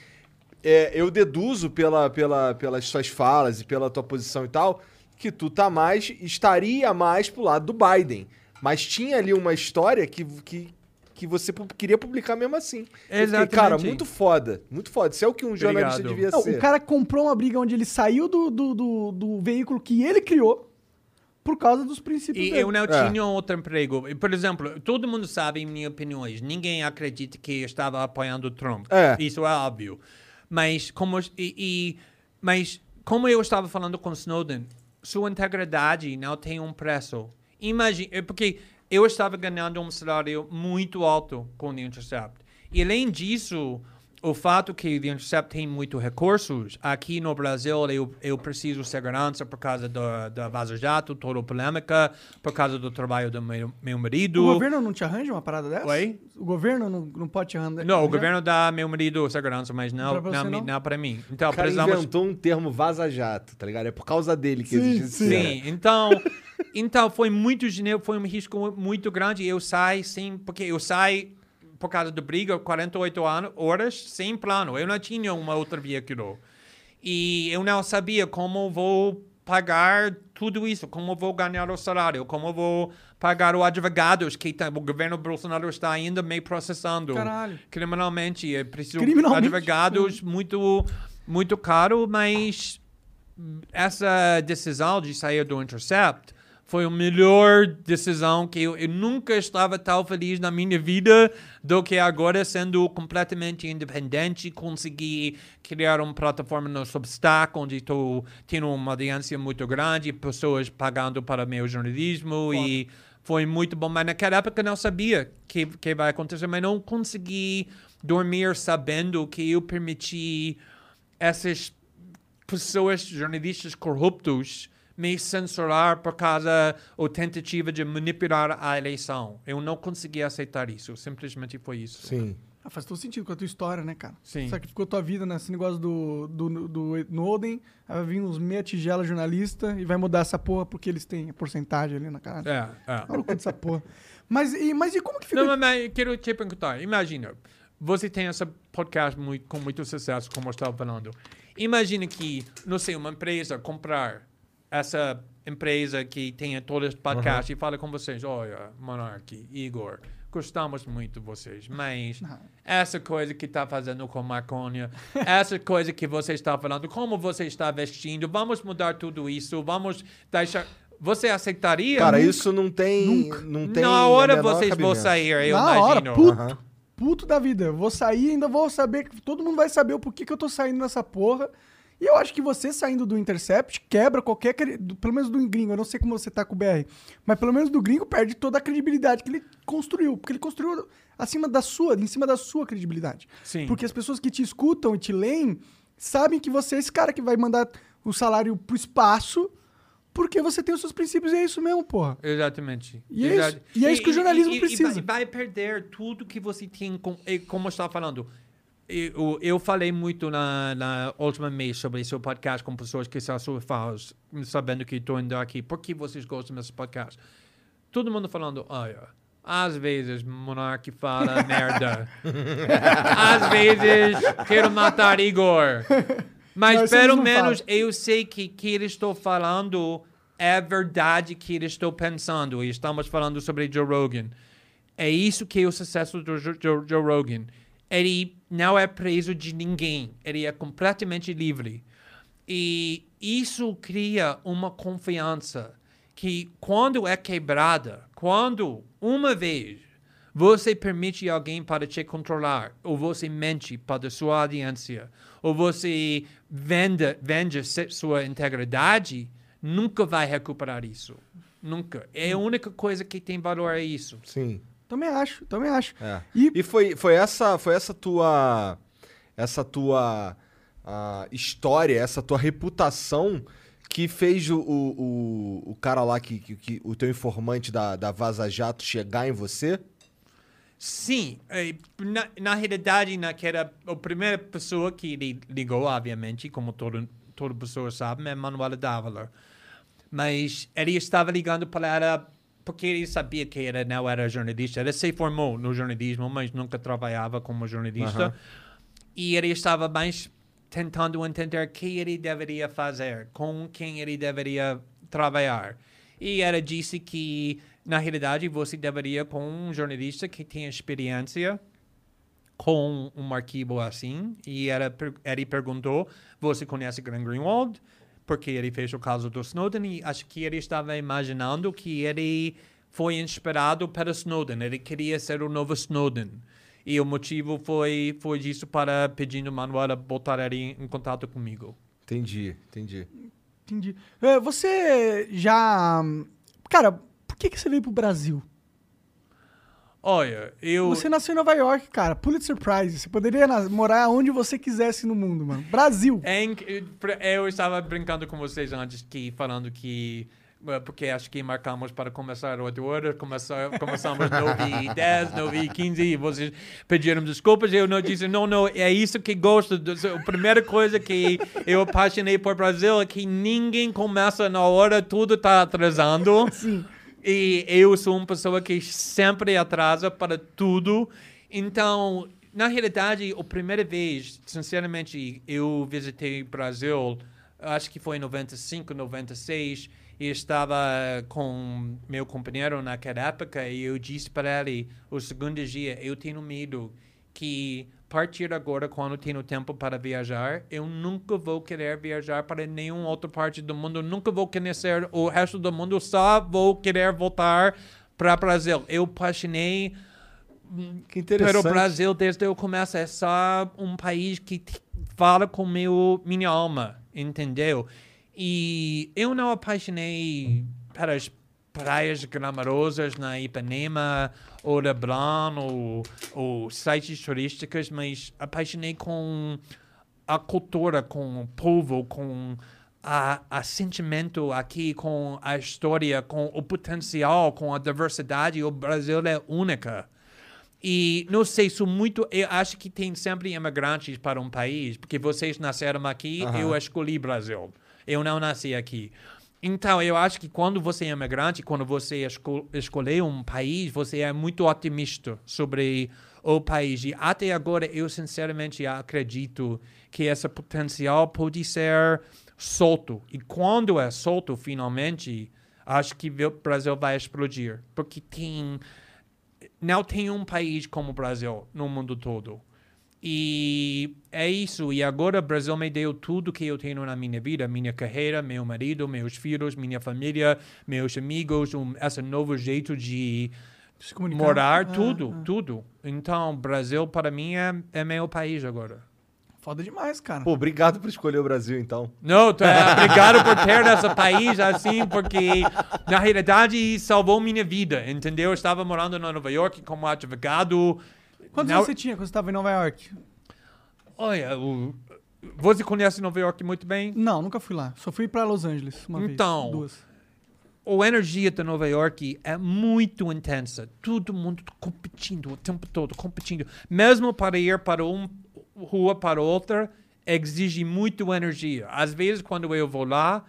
é, eu deduzo pela, pela, pelas suas falas e pela tua posição e tal, que tu tá mais, estaria mais pro lado do Biden. Mas tinha ali uma história que, que, que você queria publicar mesmo assim. Eu fiquei, Exatamente. cara, muito foda. Muito foda. Isso é o que um jornalista Obrigado. devia Não, ser. o cara comprou uma briga onde ele saiu do, do, do, do veículo que ele criou por causa dos princípios E dele. eu não É. tinha outro emprego. Por exemplo, todo mundo sabe minhas opiniões. Ninguém acredita que eu estava apoiando o Trump. É. Isso é óbvio. Mas como, e, e- mas como eu estava falando com Snowden, sua integridade não tem um preço. Imagine, porque eu estava ganhando um salário muito alto com o The Intercept. E além disso, o fato que o The Intercept tem muitos recursos, aqui no Brasil eu, eu preciso de segurança por causa da, da Vaza Jato, toda a polêmica, por causa do trabalho do meu, meu marido. O governo não te arranja uma parada dessa? Oi? O governo não, não pode te arranjar? Não, o governo dá meu marido segurança, mas não, Pra você não, não? não para mim. Então, O cara precisamos... inventou um termo vaza-jato, tá ligado? É por causa dele que Sim, existe esse. Sim, então, então foi muito dinheiro, foi um risco muito grande. Eu saí sem, porque eu saí por causa do briga 48 anos, horas sem plano. Eu não tinha uma outra veículo. E eu não sabia como vou pagar tudo isso, como vou ganhar o salário, como vou pagar os advogados que tá, o governo Bolsonaro está ainda me processando Caralho. criminalmente. Eu preciso Criminalmente? advogados muito muito caro, mas essa decisão de sair do Intercept foi a melhor decisão que eu, eu nunca estava tão feliz na minha vida do que agora sendo completamente independente, consegui criar uma plataforma no Substack onde estou tendo uma audiência muito grande, pessoas pagando para meu jornalismo e foi muito bom. Mas naquela época não sabia que que vai acontecer, mas não consegui dormir sabendo que eu permiti essas pessoas, jornalistas corruptos, me censurar por causa da tentativa de manipular a eleição. Eu não consegui aceitar isso. Simplesmente foi isso. Sim. Ah, faz todo sentido com a tua história, né, cara? Sim. Sacrificou tua vida nesse negócio do, do, do Noden, aí vai vir uns meia tigela jornalista e vai mudar essa porra porque eles têm a porcentagem ali na cara. É, é. Olha o cu dessa porra. Mas e, mas e como que fica? Não, mas, mas quero te perguntar. Imagina, você tem esse podcast muito, com muito sucesso, como eu estava falando. Imagina que, não sei, uma empresa comprar essa empresa que tem todos os podcasts e fala com vocês, olha, Monark, Igor, gostamos muito de vocês, mas essa coisa que está fazendo com maconha, essa coisa que você está falando, como você está vestindo, vamos mudar tudo isso, vamos deixar... Você aceitaria? Cara, isso não tem. Não tem. Na hora vocês vão sair, eu Na imagino. hora, puto, Aham. puto da vida. Eu vou sair, ainda vou saber, todo mundo vai saber o porquê que eu tô saindo nessa porra. E eu acho que você saindo do Intercept quebra qualquer, pelo menos do gringo, eu não sei como você tá com o BR, mas pelo menos do gringo perde toda a credibilidade que ele construiu, porque ele construiu acima da sua, em cima da sua credibilidade. Sim. Porque as pessoas que te escutam e te leem sabem que você é esse cara que vai mandar o salário pro espaço porque você tem os seus princípios e é isso mesmo, porra. Exatamente. E é isso- e é isso que o jornalismo e- e precisa. vai, vai perder tudo que você tem, com, e como eu estava falando. Eu, eu falei muito na, na última mês sobre esse podcast com pessoas que são fãs, sabendo que estou indo aqui. Por que vocês gostam desse podcast? Todo mundo falando, olha, às vezes Monark fala merda. às vezes quero matar Igor. Mas Não, pelo menos falam. eu sei que que ele estou falando é verdade que ele estou pensando. E estamos falando sobre Joe Rogan. É isso que é o sucesso do Jo- Joe, Joe Rogan. Ele não é preso de ninguém. Ele é completamente livre. E isso cria uma confiança que quando é quebrada, quando uma vez você permite alguém para te controlar, ou você mente para a sua audiência, ou você vende, vende sua integridade, nunca vai recuperar isso. Nunca. É a única coisa que tem valor é isso. Sim. Também acho, também acho. É. E- E, foi, foi essa foi essa tua essa tua história, essa tua reputação que fez o, o, o, o cara lá que, que, que- o teu informante da, da Vaza Jato chegar em você? Sim, eh, na, na realidade, naquela, a primeira pessoa que li- ligou, obviamente, como todo, toda pessoa sabe, é Manuela Dávila. Mas ele estava ligando para ela porque ele sabia que ela não era jornalista. Ela se formou no jornalismo, mas nunca trabalhava como jornalista. E ele estava mais tentando entender o que ele deveria fazer, com quem ele deveria trabalhar. E ela disse que, na realidade, você deveria com um jornalista que tem experiência com um arquivo assim. E ela, ele perguntou, você conhece Glenn Greenwald? Porque ele fez o caso do Snowden e acho que ele estava imaginando que ele foi inspirado pelo Snowden. Ele queria ser o novo Snowden. E o motivo foi, foi disso para pedindo Manuela botar ele em contato comigo. Entendi, entendi. Entendi. É, Você já. Cara, por que, que você veio pro Brasil? Olha, eu... Você nasceu em Nova York, cara. Pulitzer Prize. Você poderia morar onde você quisesse no mundo, mano. Brasil. É inc- eu estava brincando com vocês antes que falando que eh, porque acho que marcamos para começar 8 horas, começar, começamos 9 e 10, 9 e 15, e vocês pediram desculpas, eu não disse, não, não, é isso que gosto. A primeira coisa que eu apaixonei por Brasil é que ninguém começa na hora, tudo está atrasando. E eu sou uma pessoa que sempre atrasa para tudo. Então, na realidade, a primeira vez, sinceramente, eu visitei o Brasil, acho que foi em 95, 96, e estava com meu companheiro naquela época, e eu disse para ele, o segundo dia, eu tenho medo que partir agora, quando tenho tempo para viajar, eu nunca vou querer viajar para nenhuma outra parte do mundo, nunca vou conhecer o resto do mundo, só vou querer voltar para o Brasil. Eu apaixonei interessante. pelo Brasil desde o começo. É só um país que fala com meu, minha alma, entendeu? E eu não apaixonei pelas praias glamorosas na Ipanema ou Leblon ou, ou sites turísticos, mas apaixonei com a cultura, com o povo, com a, a sentimento aqui, com a história, com o potencial, com a diversidade. O Brasil é única. E não sei, sou muito. Eu acho que tem sempre imigrantes para um país, porque vocês nasceram aqui, eu escolhi Brasil. Eu não nasci aqui. Então, eu acho que quando você é imigrante, quando você esco escolher um país, você é muito otimista sobre o país. E até agora, eu sinceramente acredito que esse potencial pode ser solto. E quando é solto, finalmente, acho que o Brasil vai explodir. Porque tem não tem um país como o Brasil no mundo todo. E é isso. E agora o Brasil me deu tudo que eu tenho na minha vida: minha carreira, meu marido, meus filhos, minha família, meus amigos, um, esse novo jeito de morar, Ah, tudo, ah. tudo. Então, Brasil para mim é, é meu país agora. Foda demais, cara. Pô, obrigado por escolher o Brasil, então. Não, tá, obrigado por ter esse país assim, porque na realidade salvou minha vida, entendeu? Eu estava morando na Nova York como advogado. Quantos Na- você tinha quando você estava em Nova York? Olha, o- você conhece Nova York muito bem? Não, nunca fui lá. Só fui pra Los Angeles uma Então, vez. Duas. A energia de Nova York é muito intensa. Todo mundo competindo o tempo todo, competindo. Mesmo para ir para uma rua para outra, exige muito energia. Às vezes, quando eu vou lá,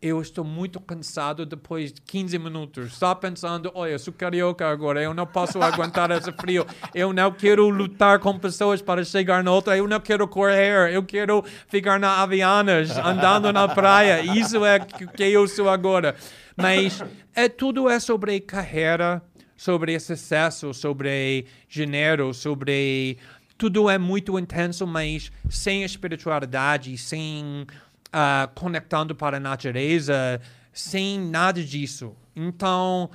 eu estou muito cansado depois de 15 minutos. Só pensando, olha, sou carioca agora, eu não posso aguentar esse frio. Eu não quero lutar com pessoas para chegar na outra. Eu não quero correr. Eu quero ficar na Avianas, andando na praia. Isso é que que eu sou agora. Mas é, tudo é sobre carreira, sobre sucesso, sobre dinheiro, sobre... Tudo é muito intenso, mas sem espiritualidade, sem ah, conectando para a natureza, sem nada disso. Então,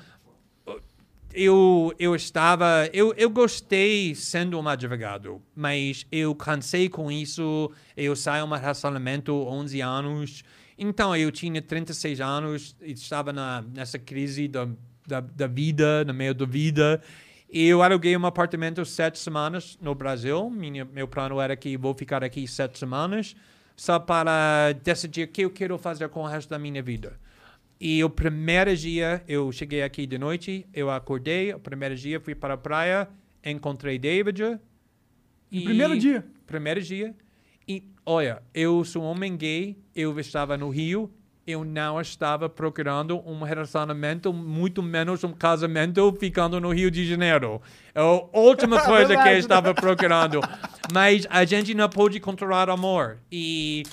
eu, eu estava. Eu, eu gostei sendo um advogado, mas eu cansei com isso. Eu saí de um relacionamento 11 anos. Então, eu tinha 36 anos, estava na, nessa crise da, da, da vida, no meio da vida. Eu aluguei um apartamento sete semanas no Brasil. Minha, meu plano era que vou ficar aqui sete semanas, só para decidir o que eu quero fazer com o resto da minha vida. E o primeiro dia, eu cheguei aqui de noite, eu acordei, o primeiro dia fui para a praia, encontrei David. E primeiro dia? Primeiro dia. E, olha, eu sou um homem gay, eu estava no Rio, eu não estava procurando um relacionamento, muito menos um casamento ficando no Rio de Janeiro. É a última coisa que eu estava procurando. Mas a gente não pôde controlar o amor. E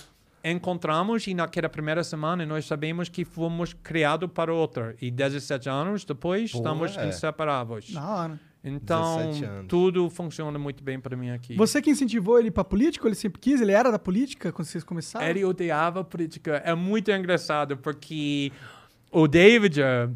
encontramos e naquela primeira semana nós sabemos que fomos criados para outra. E 17 anos depois estamos é. inseparáveis. Da hora. Então, 17 anos. tudo funciona muito bem para mim aqui. Você que incentivou ele pra política, ele sempre quis? Ele era da política quando vocês começaram? Ele odiava política. É muito engraçado porque o David, eh,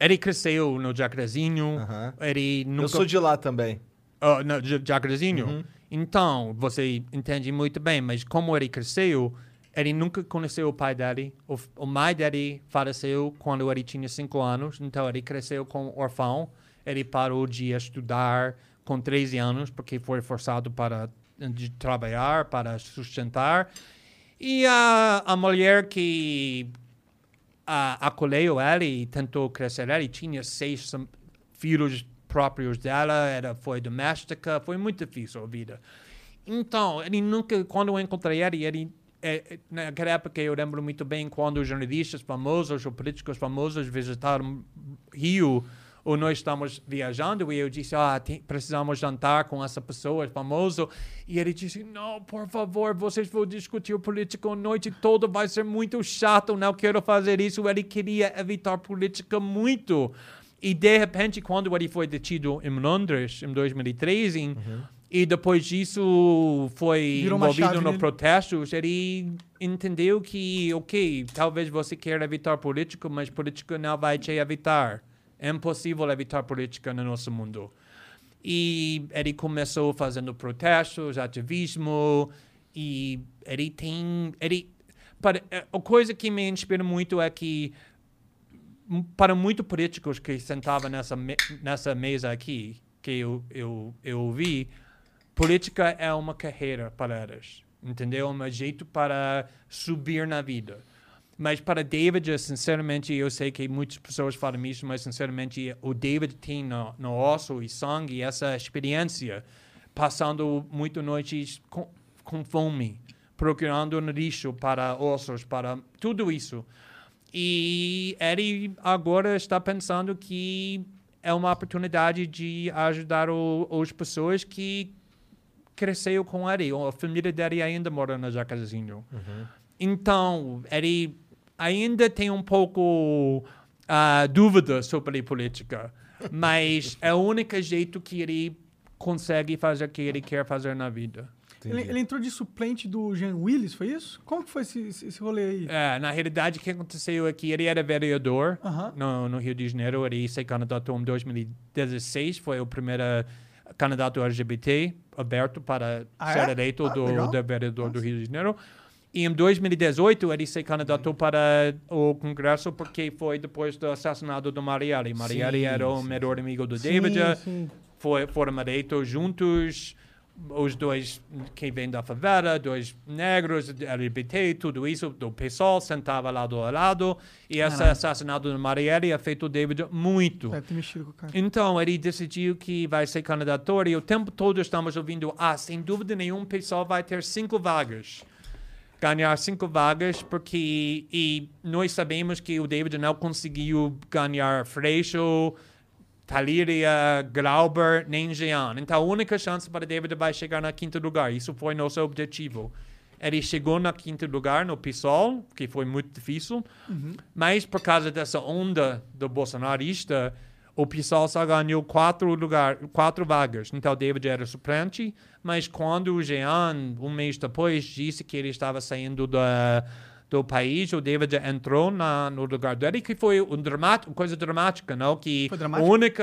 ele cresceu no Jacarezinho. Aham. Ele nunca... Eu sou de lá também. Ah, no Ja- Jacarezinho? Então, você entende muito bem, mas como ele cresceu, ele nunca conheceu o pai dele. O, o mãe dele faleceu quando ele tinha cinco anos, então ele cresceu como órfão. Ele parou de estudar com 13 anos, porque foi forçado para de trabalhar, para sustentar. E a, a mulher que a, acolheu ele e tentou crescer ele, tinha seis filhos próprios dela, era, foi doméstica, foi muito difícil a vida. Então, ele nunca, quando eu encontrei ele, ele é, é, naquela época eu lembro muito bem quando os jornalistas famosos ou políticos famosos visitaram Rio ou nós estamos viajando e eu disse, ah, tem- precisamos jantar com essa pessoa famosa. E ele disse, não, por favor, vocês vão discutir política a noite toda, vai ser muito chato, não quero fazer isso. Ele queria evitar política muito. E de repente, quando ele foi detido em Londres, em 2013, e depois disso foi Virou envolvido no nele. protestos, ele entendeu que, ok, talvez você queira evitar política, mas política não vai te evitar. É impossível evitar política no nosso mundo. E ele começou fazendo protestos, ativismo, e ele tem. Ele, para, eh, a coisa que me inspira muito é que, para muitos políticos que sentavam nessa, me- nessa mesa aqui, que eu, eu, eu ouvi, política é uma carreira para eles, entendeu? É um jeito para subir na vida. Mas para David, sinceramente, eu sei que muitas pessoas falam isso, mas sinceramente, o David tem no, no osso e sangue essa experiência, passando muitas noites com, com fome, procurando no lixo para ossos, para tudo isso. E ele agora está pensando que é uma oportunidade de ajudar o, as pessoas que cresceu com ele. A família dele ainda mora no Jacarezinho. Então, ele ainda tem um pouco ah, dúvida sobre política, mas é o único jeito que ele consegue fazer o que ele quer fazer na vida. Ele, ele entrou de suplente do Jean Willis, foi isso? Como que foi esse, esse, rolê aí? É, na realidade, o que aconteceu é que ele era vereador Aham. no, no Rio de Janeiro. Ele se candidatou em 2016, foi o primeiro candidato LGBT aberto para Ah, ser é? eleito Ah, do, do vereador do Rio de Janeiro. E em 2018 ele se candidatou para o Congresso porque foi depois do assassinato do Marielle. Marielle Sim, era o melhor amigo do Sim, David. sim. Foi, foram eleitos juntos, os dois que vêm da favela, dois negros, LGBT, tudo isso, do PSOL, sentava lado a lado. E esse assassinato do Marielle afetou o David muito. Mexido. Então, ele decidiu que vai ser candidato e o tempo todo estamos ouvindo, ah, sem dúvida nenhuma, o PSOL vai ter cinco vagas. Ganhar cinco vagas, porque e nós sabemos que o David não conseguiu ganhar Freixo, Taliria, Glauber, nem Jean. Então, a única chance para David vai chegar na quinto lugar. Isso foi nosso objetivo. Ele chegou na quinto lugar no PSOL, que foi muito difícil, mas por causa dessa onda do bolsonarista, o PSOL só ganhou quatro, lugar, quatro vagas. Então, David era suplente, mas quando o Jean, um mês depois, disse que ele estava saindo da, do país, o David entrou na, no lugar dele, que foi um dramático, coisa dramática, não? Que dramático? único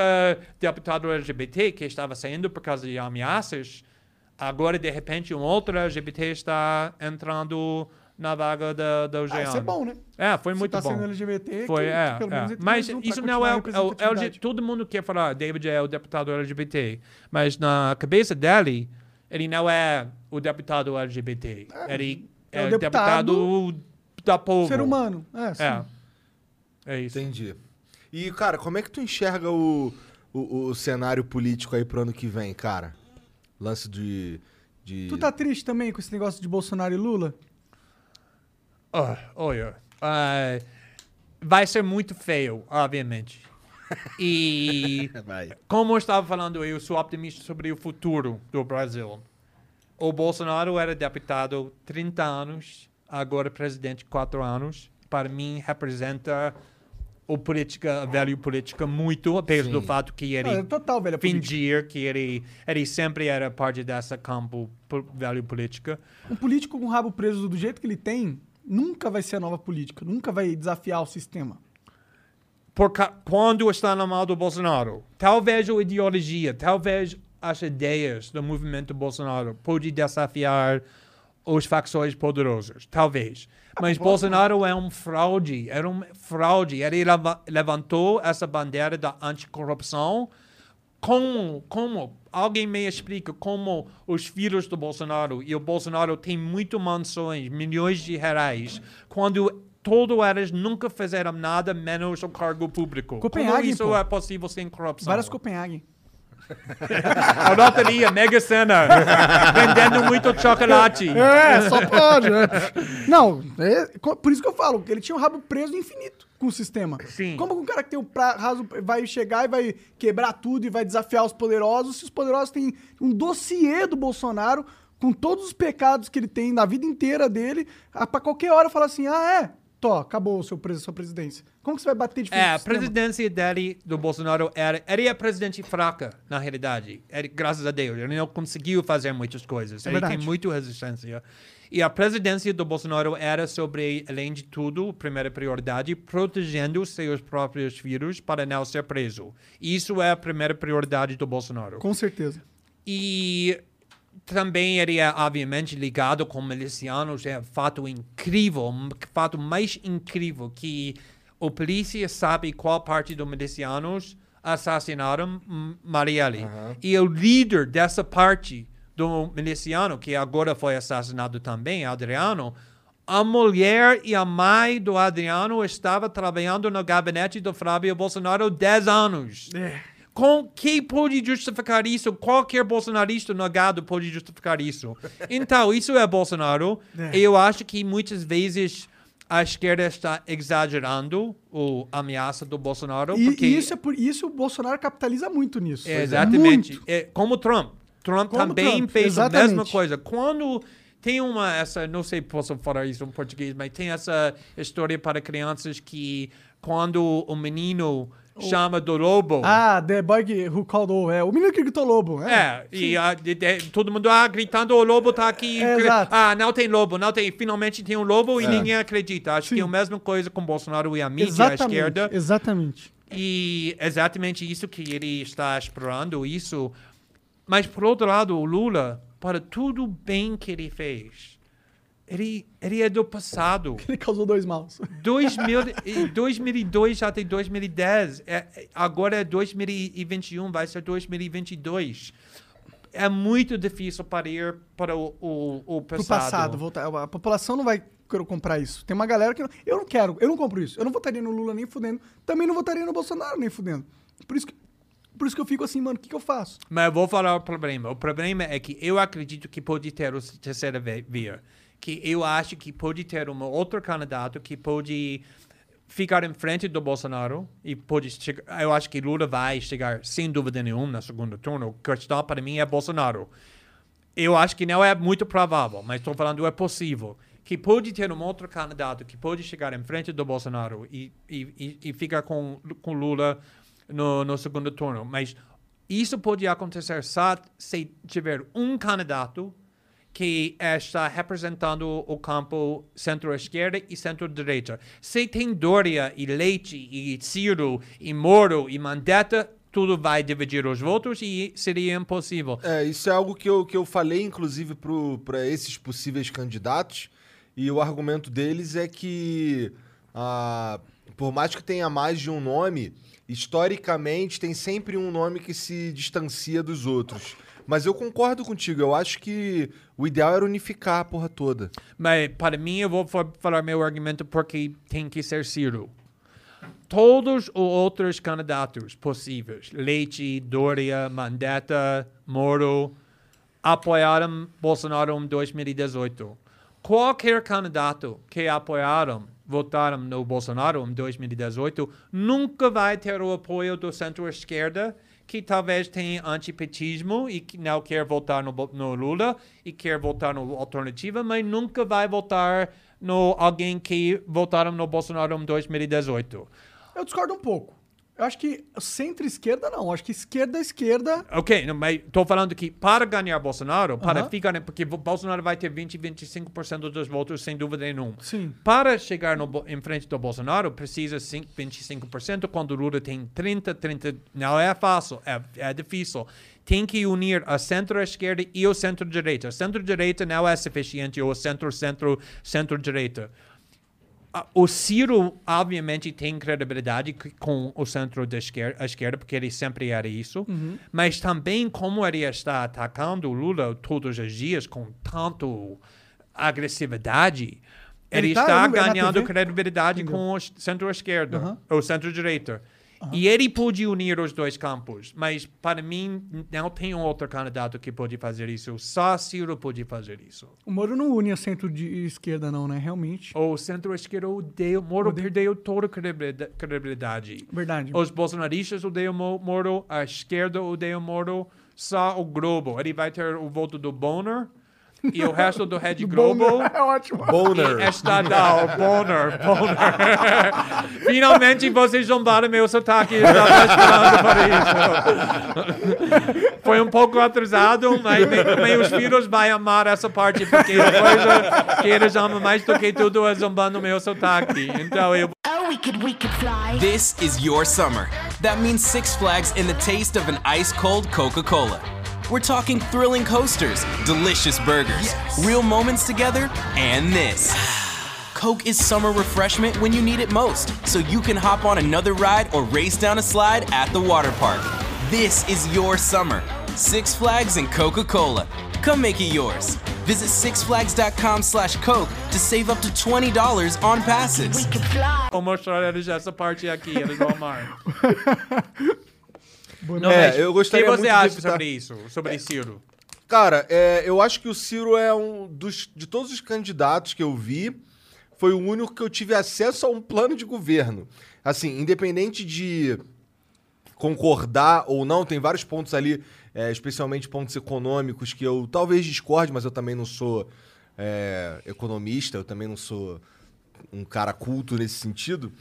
deputado LGBT que estava saindo por causa de ameaças, agora, de repente, um outro LGBT está entrando na vaga da, do Jean. Ah, isso é bom, né? É, foi Se muito tá bom. sendo LGBT, Foi, que, é, que pelo é. tem Mas pra isso não é o, é o. LGBT. Todo mundo quer falar, David é o deputado LGBT. Mas na cabeça dele, ele não é o deputado LGBT. ele é é, o o deputado, da povo. Ser humano. É, sim. É. É isso. Entendi. E, cara, como é que tu enxerga o, o, o cenário político aí pro ano que vem, cara? Lance de. de... Tu tá triste também com esse negócio de Bolsonaro e Lula? Olha, Ah, vai ser muito feio, obviamente. E como eu estava falando, eu sou optimista sobre o futuro do Brasil. O Bolsonaro era deputado 30 anos, agora presidente 4 anos. Para mim, representa o política, a velho política muito, apesar do fato que ele Ah, total, velho. política. fingir que ele, ele sempre era parte dessa campo po- velho política. Um político com o rabo preso do jeito que ele tem, nunca vai ser a nova política, nunca vai desafiar o sistema. Porque quando está na mão do Bolsonaro, talvez a ideologia, talvez as ideias do movimento Bolsonaro pode desafiar os facções poderosos, talvez. Mas Bolsonaro é um fraude, era um fraude. Ele leva- levantou essa bandeira da anticorrupção. Como, como, alguém me explica como os filhos do Bolsonaro e o Bolsonaro tem muito mansões, milhões de reais, quando todos eles nunca fizeram nada menos o cargo público. Copenhague, como isso pô. é possível sem corrupção? Várias Copenhague. A loteria, Mega Sena, vendendo muito chocolate. É, só pode, né? Não, é, por isso que eu falo, que ele tinha um rabo preso infinito com o sistema. Sim. Como que um cara que tem o pra, raso vai chegar e vai quebrar tudo e vai desafiar os poderosos, se os poderosos têm um dossiê do Bolsonaro com todos os pecados que ele tem na vida inteira dele, pra qualquer hora falar assim, ah, é, Tó, acabou o seu sua presidência. Como que você vai bater de frente É, a presidência dele, do Bolsonaro, era, ele é presidente fraca, na realidade. Ele, graças a Deus, ele não conseguiu fazer muitas coisas. É ele tem muita resistência. E a presidência do Bolsonaro era sobre, além de tudo, primeira prioridade, protegendo seus próprios filhos para não ser preso. Isso é a primeira prioridade do Bolsonaro. Com certeza. E também ele é, obviamente, ligado com milicianos. É um fato incrível, um fato mais incrível que o polícia sabe qual parte dos milicianos assassinaram Marielle. E o líder dessa parte do miliciano, que agora foi assassinado também, Adriano, a mulher e a mãe do Adriano estavam trabalhando no gabinete do Flávio Bolsonaro 10 anos. Com quem pode justificar isso? Qualquer bolsonarista negado pode justificar isso. Então, isso é Bolsonaro. É. Eu acho que muitas vezes a esquerda está exagerando a ameaça do Bolsonaro. E, porque isso, é por isso o Bolsonaro capitaliza muito nisso. é, exatamente. Muito. É, como Trump. Trump Como também Trump, fez a exatamente. mesma coisa. Quando tem uma essa, não sei se posso falar isso em português, mas tem essa história para crianças que quando o menino chama do lobo, Ah, The Boy Who Called O. É, o menino que gritou lobo. É. é, e ah, de- de- todo mundo ah, gritando, o lobo tá aqui. É, exato. ah, não tem lobo, não tem. Finalmente tem um lobo É. e ninguém acredita. Acho que é a mesma coisa com Bolsonaro e a mídia, a exatamente. esquerda. Exatamente. E exatamente isso que ele está explorando, isso. Mas, por outro lado, o Lula, para tudo bem que ele fez, ele, ele é do passado. Ele causou dois maus. 2000, e 2002 já tem 2010. É, agora é 2021, vai ser 2022. É muito difícil para ir para o, o, o Pro passado. passado. Voltar. A população não vai querer comprar isso. Tem uma galera que. não- Eu não quero, eu não compro isso. Eu não votaria no Lula nem fudendo. Também não votaria no Bolsonaro nem fudendo. Por isso que, por isso que eu fico assim, mano, o que, que eu faço? Mas eu vou falar o problema. O problema é que eu acredito que pode ter o terceira via. Que eu acho que pode ter um outro candidato que pode ficar em frente do Bolsonaro e pode chegar. Eu acho que Lula vai chegar sem dúvida nenhuma no segundo turno. A questão para mim é Bolsonaro. Eu acho que não é muito provável, mas estou falando é possível. Que pode ter um outro candidato que pode chegar em frente do Bolsonaro e, e, e, e ficar com, com Lula no, no segundo turno. Mas isso pode acontecer só se tiver um candidato que está representando o campo centro-esquerda e centro-direita. Se tem Dória e Leite e Ciro e Moro e Mandetta, tudo vai dividir os votos e seria impossível. É, isso é algo que eu, que eu falei, inclusive, para esses possíveis candidatos. E o argumento deles é que, ah, por mais que tenha mais de um nome, historicamente tem sempre um nome que se distancia dos outros. Mas eu concordo contigo, eu acho que o ideal era unificar a porra toda. Mas para mim, eu vou fa- falar meu argumento porque tem que ser Ciro. Todos os outros candidatos possíveis, Leite, Doria, Mandetta, Moro, apoiaram Bolsonaro em 2018. Qualquer candidato que apoiaram votaram no Bolsonaro em 2018 nunca vai ter o apoio do centro-esquerda que talvez tenha antipetismo e que não quer votar no, no Lula e quer votar no Alternativa, mas nunca vai votar no alguém que votaram no Bolsonaro em 2018. Eu discordo um pouco. Eu acho que centro-esquerda não. Acho que esquerda-esquerda. Ok, não, mas estou falando que para ganhar Bolsonaro, para ficar, porque Bo- Bolsonaro vai ter 20, 25% dos votos, sem dúvida nenhuma. Sim. Para chegar no em frente do Bolsonaro, precisa cinco- 25%, quando o Lula tem 30, 30. Não é fácil, é, é difícil. Tem que unir a centro-esquerda e o centro-direita. Centro-direita não é suficiente, ou centro-centro, centro-direita. Ah, O Ciro, obviamente, tem credibilidade com o centro da esquerda, esquerda, porque ele sempre era isso. Mas também, como ele está atacando o Lula todos os dias com tanto agressividade, ele, Ele tá, está ganhando credibilidade Entendeu? com o centro-esquerda, ou centro-direita. E ele pode unir os dois campos, mas para mim não tem outro candidato que pode fazer isso. Só Ciro pode fazer isso. O Moro não une a centro-esquerda, não, né? Realmente. O centro-esquerda odeia, Moro perdeu toda a credibilida- credibilidade. Verdade. Os bolsonaristas odeiam Mo- Moro, a esquerda odeia Moro, só o Globo. Ele vai ter o voto do Bonner e o resto do Rede Globo. É ótimo. Boner. Estadal, Bonner, Bonner. Finalmente vocês zombaram meu sotaque, eu estava esperando por isso. Foi um pouco atrasado, mas me- meus filhos vão amar essa parte, porque a coisa que eles amam mais do que tudo é zombando meu sotaque. Então eu Oh, we could, we could fly. This is your summer. That means Six Flags in the taste of an ice cold Coca Cola. We're talking thrilling coasters, delicious burgers, real moments together, and this. Coke is summer refreshment when you need it most, so you can hop on another ride or race down a slide at the water park. This is your summer. Six Flags and Coca Cola. Come make it yours. Visit sixflags.com slash Coke to save up to $20 on passes. We could fly. vou mostrar eles essa parte aqui, eles vão amar. Não, É, eu gostaria O que você muito de acha sobre isso, sobre Ciro? Cara, é, eu acho que o Ciro é um dos. De todos os candidatos que eu vi, foi o único que eu tive acesso a um plano de governo. Assim, independente de concordar ou não, tem vários pontos ali, é, especialmente pontos econômicos, que eu talvez discorde, mas eu também não sou é, economista, eu também não sou um cara culto nesse sentido.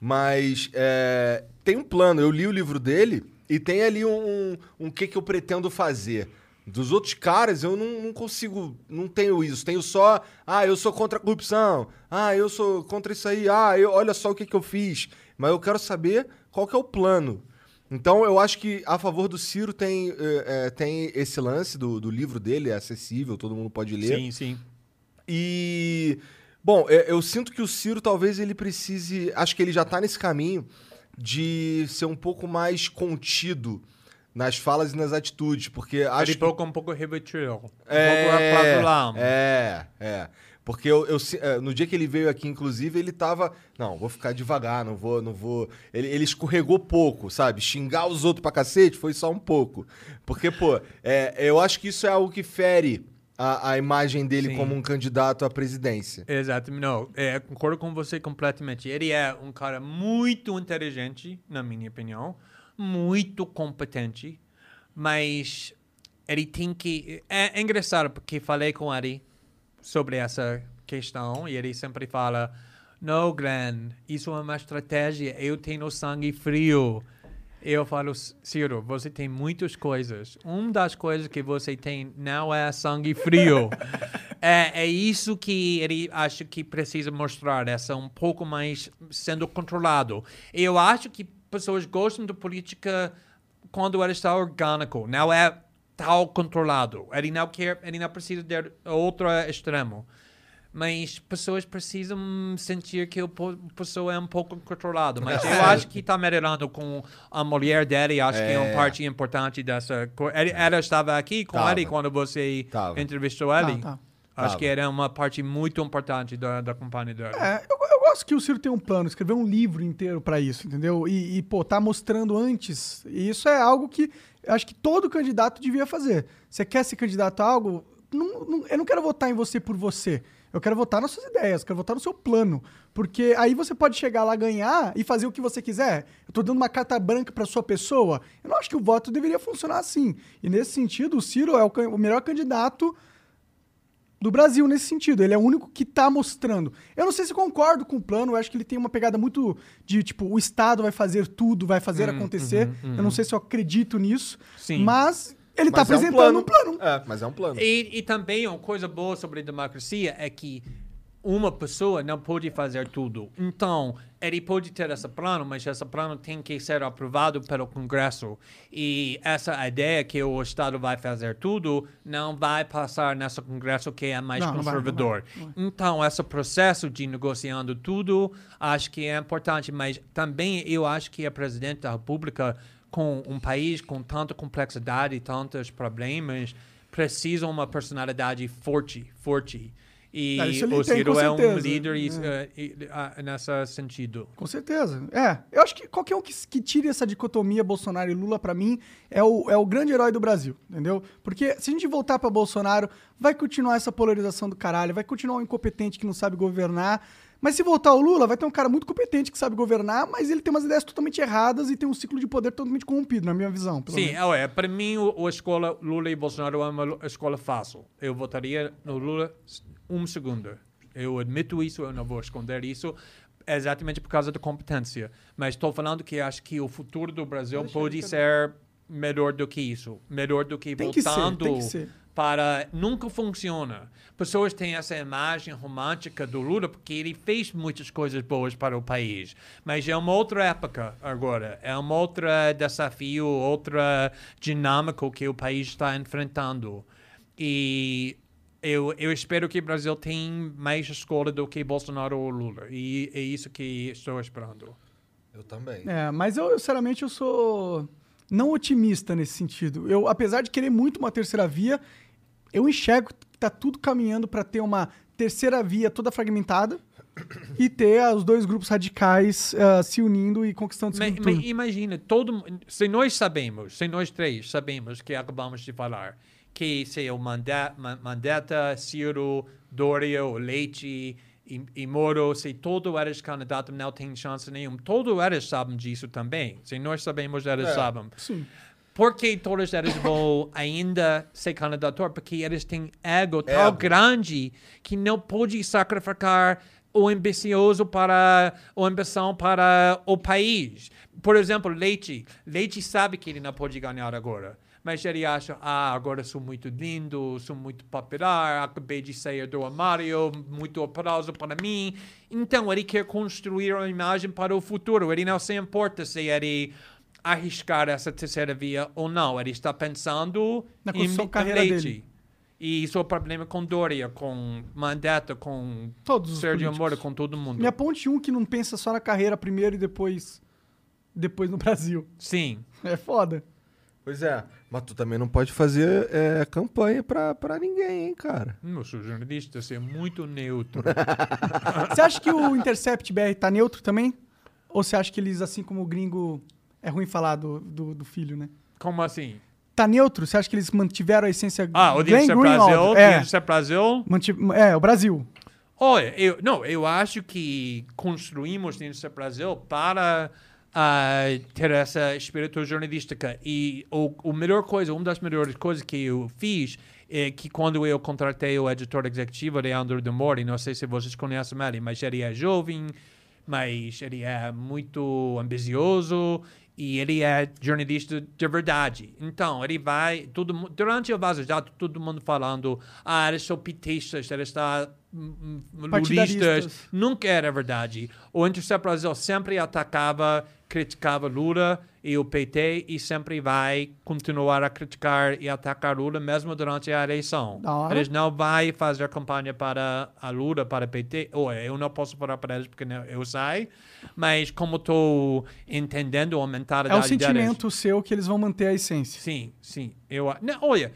Mas é, tem um plano, eu li o livro dele e tem ali um, um, um que, que eu pretendo fazer. Dos outros caras, eu não, não consigo, não tenho isso. Tenho só, ah, eu sou contra a corrupção, ah, eu sou contra isso aí, ah, eu, olha só o que, que eu fiz. Mas eu quero saber qual que é o plano. Então, eu acho que a favor do Ciro tem, eh, eh, tem esse lance do, do livro dele, é acessível, todo mundo pode ler. Sim, sim. E bom, é, eu sinto que o Ciro talvez ele precise, acho que ele já tá nesse caminho de ser um pouco mais contido nas falas e nas atitudes, porque acho Ele que pouco um pouco Rivotril. Um é, é, é. Porque eu, eu é, no dia que ele veio aqui, inclusive, ele tava. Não, vou ficar devagar, não vou, não vou. Ele, ele escorregou pouco, sabe? Xingar os outros pra cacete foi só um pouco. Porque, pô, é, eu acho que isso é algo que fere a, a imagem dele Sim. como um candidato à presidência. Exato, não, é, concordo com você completamente. Ele é um cara muito inteligente, na minha opinião, muito competente, mas ele tem que. É, é engraçado porque falei com ele sobre essa questão e ele sempre fala: Não, Glenn, isso é uma estratégia, eu tenho sangue frio. Eu falo, Ciro, você tem muitas coisas. Uma das coisas que você tem não é sangue frio. é, é isso que ele acha que precisa mostrar, essa um pouco mais sendo controlado. Eu acho que pessoas gostam de política quando ele está orgânico, não é tal controlado. Ele não quer, ele não precisa de outro extremo. Mas pessoas precisam sentir que o po- pessoa é um pouco controlado. Mas eu acho que está melhorando com a mulher dele. Acho que é uma É. parte importante dessa. co- Ele, ela estava aqui com Tava. ele quando você Tava. entrevistou ele. tá. Acho Tava. que era uma parte muito importante da, da companhia dele. É, eu, eu gosto que o Ciro tem um plano, escrever um livro inteiro pra isso, entendeu? E, e, pô, tá mostrando antes. E isso é algo que acho que todo candidato devia fazer. Você quer ser candidato a algo? Não, não- eu não quero votar em você por você. Eu quero votar nas suas ideias, eu quero votar no seu plano. Porque aí você pode chegar lá, ganhar e fazer o que você quiser. Eu tô dando uma carta branca pra sua pessoa. Eu não acho que o voto deveria funcionar assim. E nesse sentido, o Ciro é o, o melhor candidato do Brasil nesse sentido. Ele é o único que tá mostrando. Eu não sei se concordo com o plano, eu acho que ele tem uma pegada muito de tipo, o Estado vai fazer tudo, vai fazer acontecer. Eu não sei se eu acredito nisso. Sim. Mas ele tá Mas é um apresentando um plano. É, mas é um plano. E, e também uma coisa boa sobre democracia é que uma pessoa não pode fazer tudo. Então, ele pode ter esse plano, mas esse plano tem que ser aprovado pelo Congresso. E essa ideia que o Estado vai fazer tudo não vai passar nesse Congresso que é mais Não, não vai, não vai, conservador. Então, esse processo de negociando tudo, acho que é importante, mas também eu acho que a presidente da República, com um país com tanta complexidade tantos problemas, precisa uma personalidade forte, forte. E Ah, o tem, Ciro com é um certeza. líder e- eh, e- ah, nesse sentido. Com certeza. É, eu acho que qualquer um que, que tire essa dicotomia Bolsonaro e Lula, pra mim, é o, é o grande herói do Brasil, entendeu? Porque se a gente voltar pra Bolsonaro, vai continuar essa polarização do caralho, vai continuar um incompetente que não sabe governar. Mas se voltar o Lula, vai ter um cara muito competente que sabe governar, mas ele tem umas ideias totalmente erradas e tem um ciclo de poder totalmente corrompido, na minha visão. Sim, menos. é, para mim, o, a escola Lula e Bolsonaro é uma escola fácil. Eu votaria no Lula um segundo. Eu admito isso, eu não vou esconder isso, exatamente por causa da competência. Mas estou falando que acho que o futuro do Brasil pode ser melhor do que isso. Melhor do que Tem que ser, voltando tem que ser. Para... Nunca funciona. Pessoas têm essa imagem romântica do Lula porque ele fez muitas coisas boas para o país. Mas é uma outra época agora. É um outro desafio, outra dinâmica que o país está enfrentando. E eu, eu espero que o Brasil tenha mais escola do que Bolsonaro ou Lula. E é isso que estou esperando. Eu também. É, mas eu, sinceramente, eu sou não otimista nesse sentido. Eu, apesar de querer muito uma terceira via, eu enxergo que tá tudo caminhando para ter uma terceira via toda fragmentada e ter os dois grupos radicais ah, se unindo e conquistando o Mas, turno. imagina, todo, se nós sabemos, se nós três sabemos que acabamos de falar, que se o Manda- Ma- Mandetta, Ciro, Doria, o Leite e, e Moro, se todos eles candidatos não têm chance nenhuma, todos eles sabem disso também. Se nós sabemos, eles sabem. Sim. Por que todos eles vão ainda ser candidato? Porque eles têm ego tão Ego. grande que não pode sacrificar o ambicioso para a ambição para o país. Por exemplo, Leite. Leite sabe que ele não pode ganhar agora. Mas ele acha, ah, agora sou muito lindo, sou muito popular, acabei de sair do armário, muito aplauso para mim. Então, ele quer construir uma imagem para o futuro. Ele não se importa se ele arriscar essa terceira via ou não. Ele está pensando Na em, carreira Leite. dele. E isso é o problema com Doria, com Mandetta, com Todos políticos. Moro, com todo mundo. Me aponte um que não pensa só na carreira primeiro e depois depois no Brasil. Sim. É foda. Pois é, mas tu também não pode fazer é, campanha pra, pra ninguém, hein, cara. Hum, Eu sou jornalista, você é muito neutro. Você acha que o Intercept BR tá neutro também? Ou você acha que eles, assim como o gringo, é ruim falar do, do, do filho, né? Como assim? Tá neutro? Você acha que eles mantiveram a essência Ah, o Glenn Dinheiro Greenwald? Brasil, É, Dinheiro Brasil. manti- é, o Brasil. Olha, eu, não, eu acho que construímos Dinheiro Brasil para ah, ter essa espírito jornalística. E o, o melhor coisa, uma das melhores coisas que eu fiz é que quando eu contratei o editor executivo, Leandro de Mori, não sei se vocês conhecem ele, mas ele é jovem, mas ele é muito ambicioso e ele é jornalista de verdade. Então, ele vai, todo, mu- durante o Vaza Jato, todo mundo falando, ah, eles são petistas, eles estão Partidaristas. Lulistas. Nunca era verdade. O Intercept Brasil sempre atacava, criticava Lula e o PT e sempre vai continuar a criticar e atacar Lula mesmo durante a eleição. Eles não vai fazer campanha para a Lula, para o PT. Ou eu não posso falar para eles porque não- eu sei, mas como estou entendendo a É mentalidade o deles- sentimento seu que eles vão manter a essência. Sim, sim. Eu, não, olha,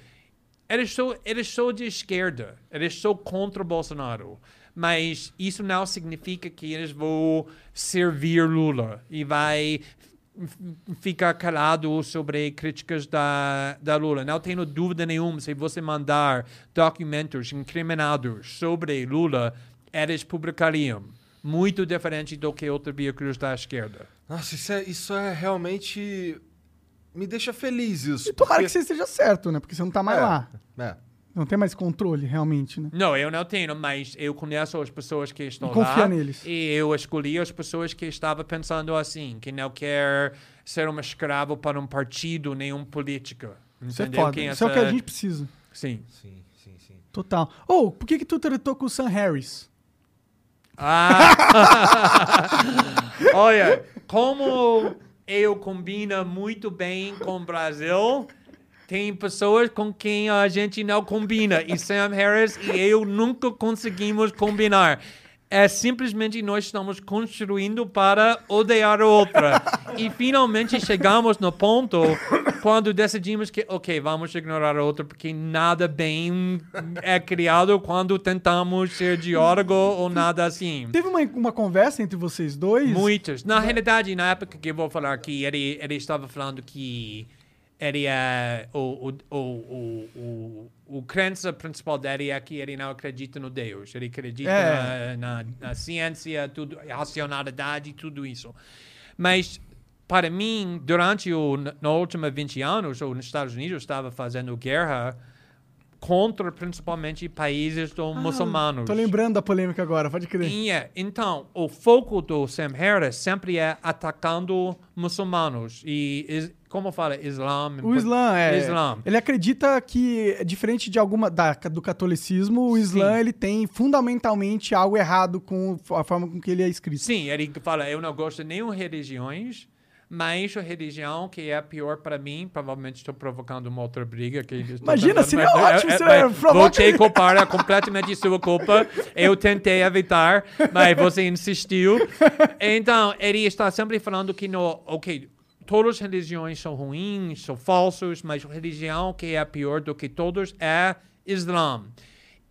eles são, eles são de esquerda, eles são contra o Bolsonaro. Mas isso não significa que eles vão servir Lula e vai ficar calado sobre críticas da, da Lula. Não tenho dúvida nenhuma, se você mandar documentos incriminados sobre Lula, eles publicariam. Muito diferente do que outros veículos da esquerda. Nossa, isso é, isso é realmente. Me deixa feliz isso. E tomara porque- que você esteja certo, né? Porque você não tá mais É, lá. É. Não tem mais controle, realmente, né? Não, eu não tenho, mas eu conheço as pessoas que estão Confia lá. neles. E eu escolhi as pessoas que estavam pensando assim, que não quer ser um escravo para um partido, nem um político. Isso é Entendeu? foda. Quem Isso é o que a essa- gente precisa. Sim. Sim, sim, sim. Total. Ou, por que que tu tretou com o Sam Harris? Ah! Olha, como eu combino muito bem com o Brasil, tem pessoas com quem a gente não combina. E Sam Harris e eu nunca conseguimos combinar. É simplesmente nós estamos construindo para odiar a outra. E finalmente chegamos no ponto quando decidimos que, ok, vamos ignorar a outra porque nada bem é criado quando tentamos ser diálogo ou nada assim. Teve uma, uma conversa entre vocês dois? Muitos. Na realidade, na época que eu vou falar aqui, ele, ele estava falando que ele é o, o, o, o, o, o crença principal dele é que ele não acredita no Deus. Ele acredita É. na, na, na ciência, tudo, racionalidade, tudo isso. Mas para mim, durante o no últimos 20 anos, os Estados Unidos estava fazendo guerra contra principalmente países do muçulmanos. Tô lembrando da polêmica agora, pode crer. E é, então, o foco do Sam Harris sempre é atacando muçulmanos. E, is- como fala, Islã? O Islã é. Islã. Ele acredita que, diferente de alguma da, do catolicismo, o Islã Sim. ele tem fundamentalmente algo errado com a forma com que ele é escrito. Sim, ele fala, eu não gosto de nenhuma religiões, mas a religião que é pior para mim, provavelmente estou provocando uma outra briga. Que Imagina, seria mas- ótimo é, se é, eu provoca- te culpar, é completamente sua culpa. Eu tentei evitar, mas você insistiu. Então, ele está sempre falando que, no, ok, todas as religiões são ruins, são falsos, mas a religião que é pior do que todos é Islã.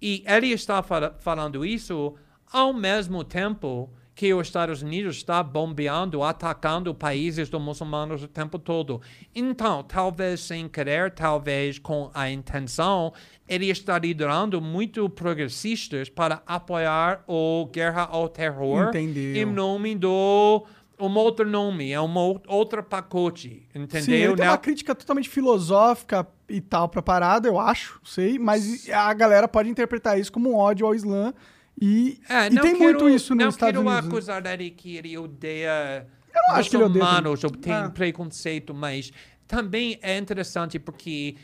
E ele está fala- falando isso ao mesmo tempo que os Estados Unidos está bombeando, atacando países dos muçulmanos o tempo todo. Então, talvez sem querer, talvez com a intenção, ele está liderando muito progressistas para apoiar o guerra ao terror Entendeu. em nome do um outro nome, é um ou- outro pacote, entendeu? Sim, ele tem Não- uma crítica totalmente filosófica e tal pra parada, eu acho, sei, mas a galera pode interpretar isso como um ódio ao Islã e, É, e não tem quero- muito isso não nos Estados quero Unidos. né? acusar dele que ele odeia não acho que ele odeia muçulmanos ou tem Ah. preconceito, mas também é interessante porque,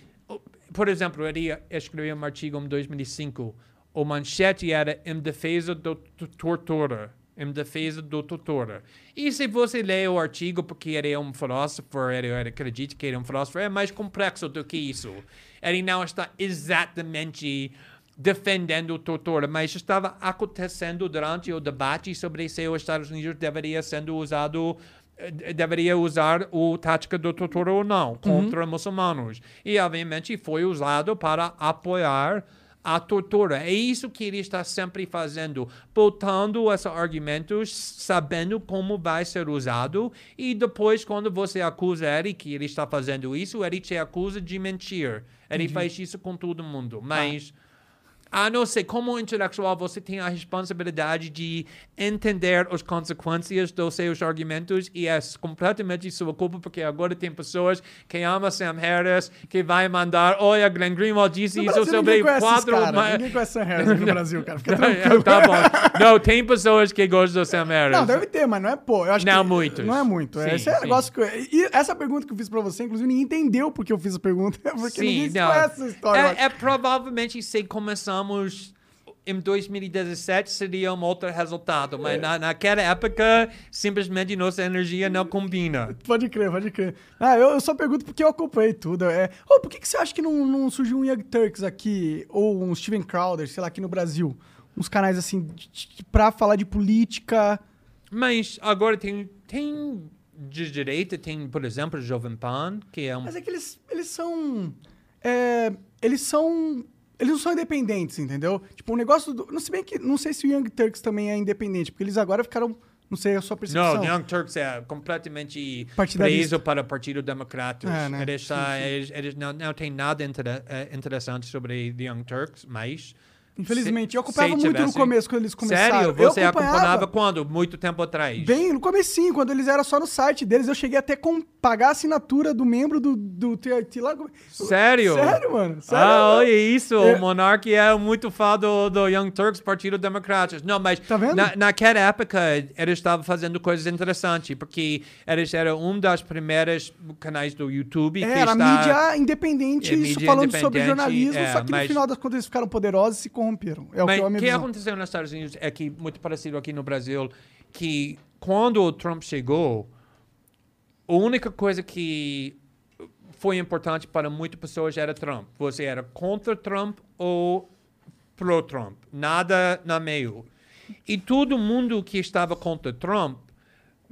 por exemplo, ele escreveu um artigo em 2005, o manchete era em defesa do tortura, em defesa do tortura. E se você lê o artigo porque ele é um filósofo, ele, ele acredita que ele é um filósofo, é mais complexo do que isso. Ele não está exatamente defendendo tortura, mas estava acontecendo durante o debate sobre se os Estados Unidos deveria sendo usado eh, deveria usar o tática do tortura ou não contra muçulmanos. E obviamente foi usado para apoiar a tortura. É isso que ele está sempre fazendo, botando esses argumentos, sabendo como vai ser usado, e depois, quando você acusa ele que ele está fazendo isso, ele te acusa de mentir. Ele faz isso com todo mundo. Mas. A não ser, como intelectual, você tem a responsabilidade de entender as consequências dos seus argumentos e é completamente sua culpa, porque agora tem pessoas que amam Sam Harris, que vai mandar, olha, Glenn Greenwald disse No isso Brasil, sobre ninguém quatro... caras, ma- Ninguém conhece Sam Harris no Brasil, cara. Fica tranquilo. tá bom. Não, tem pessoas que gostam do Sam Harris. Não, deve ter, mas não é pô. Eu acho Não que muitos. Não é muito. Sim, Esse é sim. negócio que E essa pergunta que eu fiz pra você, inclusive, ninguém entendeu porque eu fiz a pergunta. Porque ninguém Sim, não. conhece essa história. É, é provavelmente se começamos em 2017 seria um outro resultado, mas na, naquela época simplesmente nossa energia não combina. Pode crer, pode crer. Ah, eu, eu só pergunto porque eu acompanhei tudo. É, Ô, por que, que você acha que não, não surgiu um Young Turks aqui, ou um Steven Crowder, sei lá, aqui no Brasil? Uns canais assim, pra falar de política. Mas agora tem, tem de direita, tem, por exemplo, Jovem Pan, que é um... Mas é que eles, eles são. é, eles são. Eles não são independentes, entendeu? Tipo, o negócio do. Não sei bem que. Não sei se o Young Turks também é independente, porque eles agora ficaram Não sei a sua percepção. Não, Young Turks é completamente preso para o Partido Democrata. É, né? Eles, ah, eles, eles não, não têm nada inter- eh, interessante sobre The Young Turks, mas... Infelizmente, eu acompanhava muito no começo, quando eles começaram. Sério? Eu Você acompanhava. acompanhava quando? Muito tempo atrás? Bem, no comecinho, quando eles eram só no site deles, eu cheguei até com pagar a assinatura do membro do, do TRT lá. Sério? Sério, mano? Sério, ah, olha isso. É. O Monark é muito fã do, do Young Turks, Partido Democrata. Não, mas Tá vendo? Na, naquela época eles estavam fazendo coisas interessantes, porque eles eram um das primeiras canais do YouTube que Era está... mídia independente, É, isso mídia falando sobre independente, jornalismo, é, só que no mas- final das contas eles ficaram poderosos e se corromperam. É o Mas que o que visão. aconteceu nos Estados Unidos é que, muito parecido aqui no Brasil, que quando o Trump chegou, a única coisa que foi importante para muitas pessoas era Trump. Você era contra Trump ou pro-Trump. Nada na meio. E todo mundo que estava contra Trump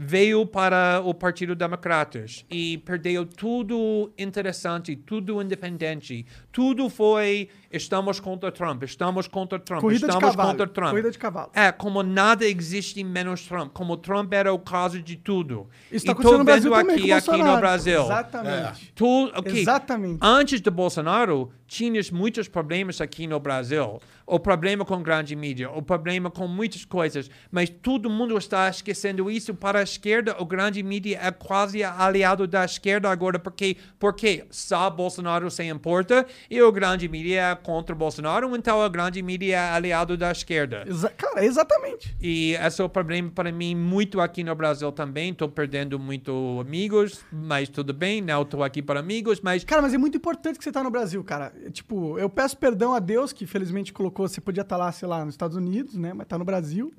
veio para o Partido Democratas e perdeu tudo interessante, tudo independente. Tudo foi estamos contra Trump, estamos contra Trump, Corrida estamos contra Trump. corrida de cavalo. É, como nada existe menos Trump, como Trump era o caso de tudo. Isso e tá tô no Brasil vendo aqui, aqui no. Brasil. Exatamente. Tu, ok, Exatamente. Antes do Bolsonaro, tinha muitos problemas aqui no Brasil. O problema com grande mídia, o problema com muitas coisas. Mas todo mundo está esquecendo isso. Para a esquerda, o grande mídia é quase aliado da esquerda agora. Porque, porque só Bolsonaro se importa e o grande mídia é contra Bolsonaro. Então, o grande mídia é aliado da esquerda. Exa- cara, exatamente. E esse é o problema para mim muito aqui no Brasil também. Estou perdendo muito amigos, mas tudo bem, não estou aqui para amigos, mas Cara, mas é muito importante que você tá no Brasil, cara. Tipo, eu peço perdão a Deus, que felizmente colocou, você podia estar lá, sei lá, nos Estados Unidos, né? Mas tá no Brasil.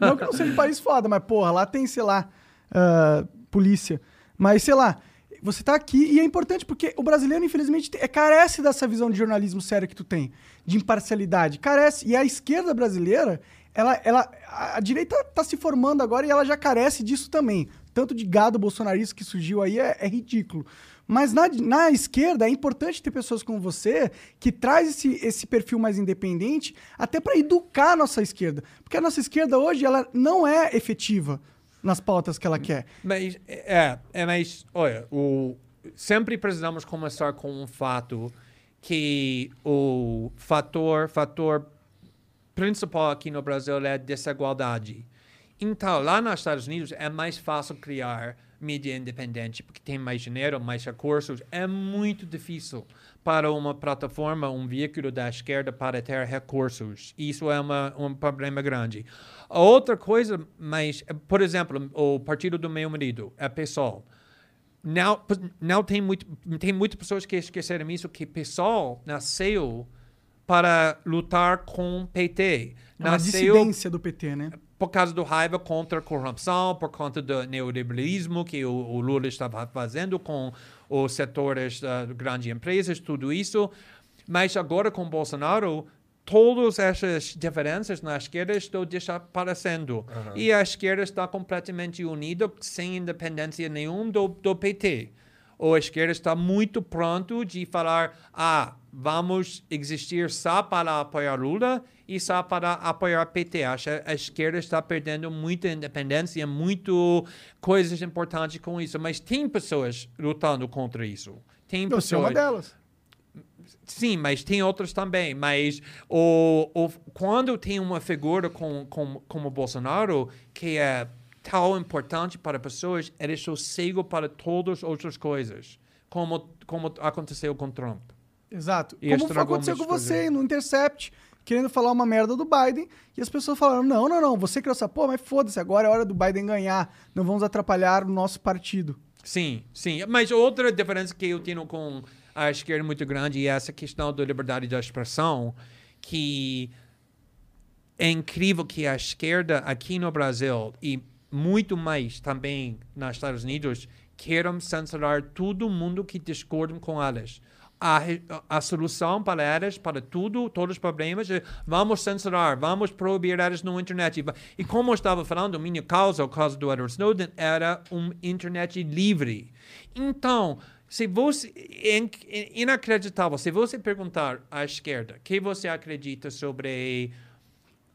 Não que não seja um país foda, mas, porra, lá tem, sei lá, ah, polícia. Mas, sei lá, você tá aqui e é importante porque o brasileiro, infelizmente, te- é, carece dessa visão de jornalismo sério que tu tem, de imparcialidade. Carece. E a esquerda brasileira, ela, ela, a, direita tá se formando agora e ela já carece disso também. Tanto de gado bolsonarista que surgiu aí é, é ridículo. Mas na, na esquerda é importante ter pessoas como você que traz esse, esse perfil mais independente até para educar a nossa esquerda. Porque a nossa esquerda hoje ela não é efetiva nas pautas que ela quer. Mas, é, é, mas, olha, o, sempre precisamos começar com um fato que o fator, fator principal aqui no Brasil é a desigualdade. Então, lá nos Estados Unidos é mais fácil criar mídia independente, porque tem mais dinheiro, mais recursos. É muito difícil para uma plataforma, um veículo da esquerda para ter recursos. Isso é uma, um problema grande. A outra coisa, mas, por exemplo, o partido do meu marido, é PSOL. Não, não tem, muito, tem muitas pessoas que esqueceram isso, que PSOL nasceu para lutar com PT. É uma Nasceu dissidência do PT, né? Por causa do raiva contra a corrupção, por conta do neoliberalismo que o, o Lula estava fazendo com os setores das grandes empresas, tudo isso. Mas agora com Bolsonaro, todas essas diferenças na esquerda estão desaparecendo. E a esquerda está completamente unida, sem independência nenhuma do, do PT. Ou a esquerda está muito pronto de falar, ah, vamos existir só para apoiar Lula e só para apoiar PT. Acho que a esquerda está perdendo muita independência, muito coisas importantes com isso. Mas tem pessoas lutando contra isso. Tem Você é uma pessoas. delas. Sim, mas tem outros também. Mas o, o, quando tem uma figura com, com, como Bolsonaro, que é tão importante para pessoas, ele sossego para todas as outras coisas, como, como aconteceu com Trump. Exato. E Como aconteceu com você coisas. no Intercept, querendo falar uma merda do Biden, e as pessoas falaram: não, não, não, você criou essa porra, mas foda-se, agora é hora do Biden ganhar, não vamos atrapalhar o nosso partido. Sim, sim. Mas outra diferença que eu tenho com a esquerda muito grande é essa questão da liberdade de expressão, que é incrível que a esquerda aqui no Brasil e muito mais também nos Estados Unidos queiram censurar todo mundo que discorda com elas. A, a solução para elas, para tudo, todos os problemas, é vamos censurar, vamos proibir elas na internet. E como eu estava falando, minha causa, o caso do Edward Snowden, era uma internet livre. Então, se você é é inacreditável, se você perguntar à esquerda, o que você acredita sobre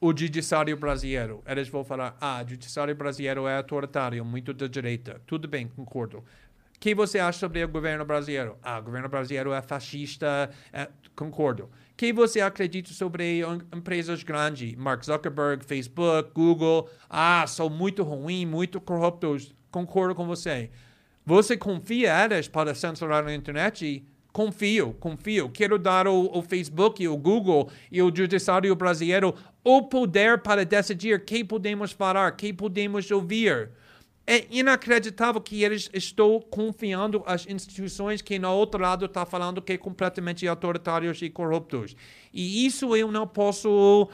o judiciário brasileiro. Eles vão falar, ah, o judiciário brasileiro é autoritário, muito da direita. Tudo bem, concordo. O que você acha sobre o governo brasileiro? Ah, o governo brasileiro é fascista, é, concordo. O que você acredita sobre em- empresas grandes? Mark Zuckerberg, Facebook, Google. Ah, são muito ruins, muito corruptos. Concordo com você. Você confia eles para censurar na internet? Confio, confio. Quero dar ao, ao Facebook, ao Google e ao Judiciário Brasileiro o poder para decidir quem podemos falar, quem podemos ouvir. É inacreditável que eles estão confiando as instituições que no outro lado está falando que é completamente autoritários e corruptos. E isso eu não posso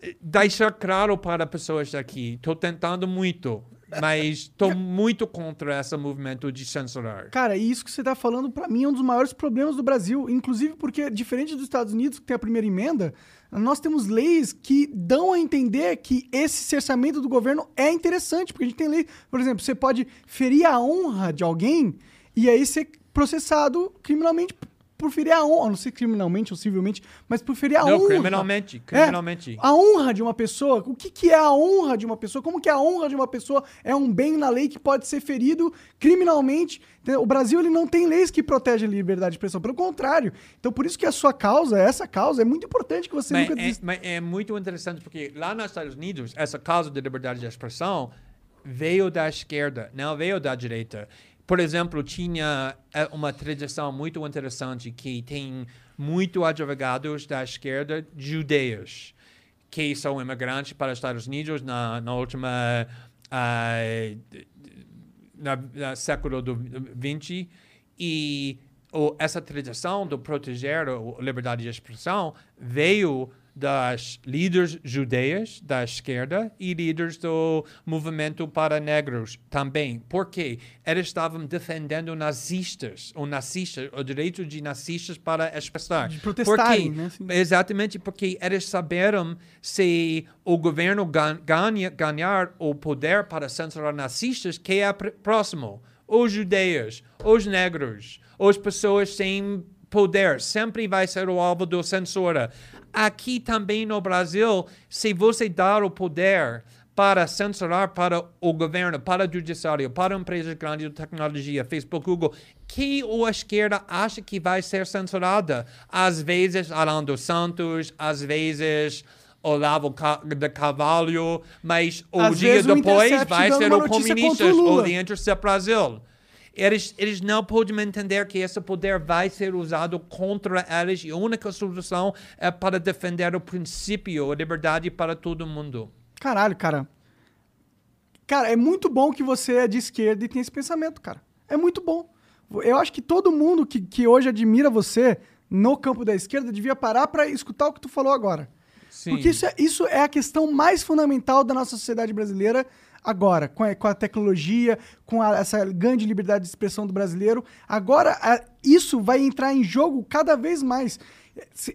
eh, deixar claro para pessoas daqui. Estou tentando muito, mas estou muito contra esse movimento de censurar. Cara, e isso que você tá falando, pra mim, é um dos maiores problemas do Brasil. Inclusive porque, diferente dos Estados Unidos, que tem a primeira emenda, nós temos leis que dão a entender que esse cerceamento do governo é interessante. Porque a gente tem lei, por exemplo, você pode ferir a honra de alguém e aí ser processado criminalmente por ferir a honra. Não sei criminalmente ou civilmente, mas por ferir a Não, honra. criminalmente, É, criminalmente. a honra de uma pessoa, o que, que é a honra de uma pessoa? Como que a honra de uma pessoa é um bem na lei que pode ser ferido criminalmente? O Brasil ele não tem leis que protegem a liberdade de expressão, pelo contrário. Então por isso que a sua causa, essa causa, é muito importante que você Mas nunca é, mas é muito interessante porque lá nos Estados Unidos, essa causa de liberdade de expressão veio da esquerda, não veio da direita. Por exemplo, tinha é, uma tradição muito interessante que tem muito advogados da esquerda judeios que são imigrantes para os Estados Unidos na, na última ah, na, na século do 20 e essa tradição de proteger a liberdade de expressão veio das líderes judeias da esquerda e líderes do movimento para negros também. Porque eles estavam defendendo nazistas, ou nazistas, o direito de nazistas para expressar. De protestarem, Porque- né? Sim. Exatamente, porque eles saberam se o governo gan- ganha, ganhar o poder para censurar nazistas, que é pr- próximo. Os judeus, os negros, as pessoas sem poder, sempre vai ser o alvo da censura. Aqui também no Brasil, se você dar o poder para censurar para o governo, para o judiciário, para empresas grandes de tecnologia, Facebook, Google, que a esquerda acha que vai ser censurada. Às vezes, Alan dos Santos, às vezes, Olavo de Carvalho, mas o Às dia depois vai ser o Comunistas ou. The Intercept Brasil. Eles, eles não podem entender que esse poder vai ser usado contra eles e a única solução é para defender o princípio, a liberdade para todo mundo. Caralho, cara. Cara, é muito bom que você é de esquerda e tem esse pensamento, cara. É muito bom. Eu acho que todo mundo que, que hoje admira você no campo da esquerda devia parar pra escutar o que tu falou agora. Sim. Porque isso é, isso é a questão mais fundamental da nossa sociedade brasileira agora, com a, com a tecnologia, com a- essa grande liberdade de expressão do brasileiro. Agora, a- isso vai entrar em jogo cada vez mais.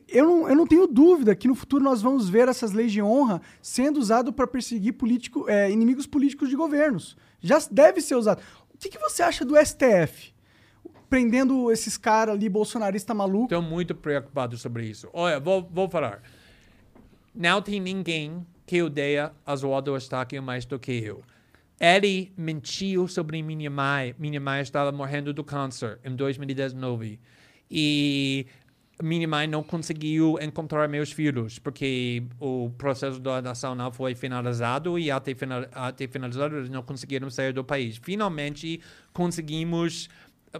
Eu não, eu não tenho dúvida que no futuro nós vamos ver essas leis de honra sendo usado para perseguir político, é, inimigos políticos de governos. Já deve ser usado. O que, que você acha do STF? Prendendo esses caras ali, bolsonarista maluco. Estou muito preocupado sobre isso. Olha, vou, vou falar. Não tem ninguém que odeia Oswaldo Eustáquio mais do que eu. Ele mentiu sobre minha mãe. Minha mãe estava morrendo do câncer em 2019. E minha mãe não conseguiu encontrar meus filhos, porque o processo da adoção não foi finalizado e até, final, até finalizado eles não conseguiram sair do país. Finalmente conseguimos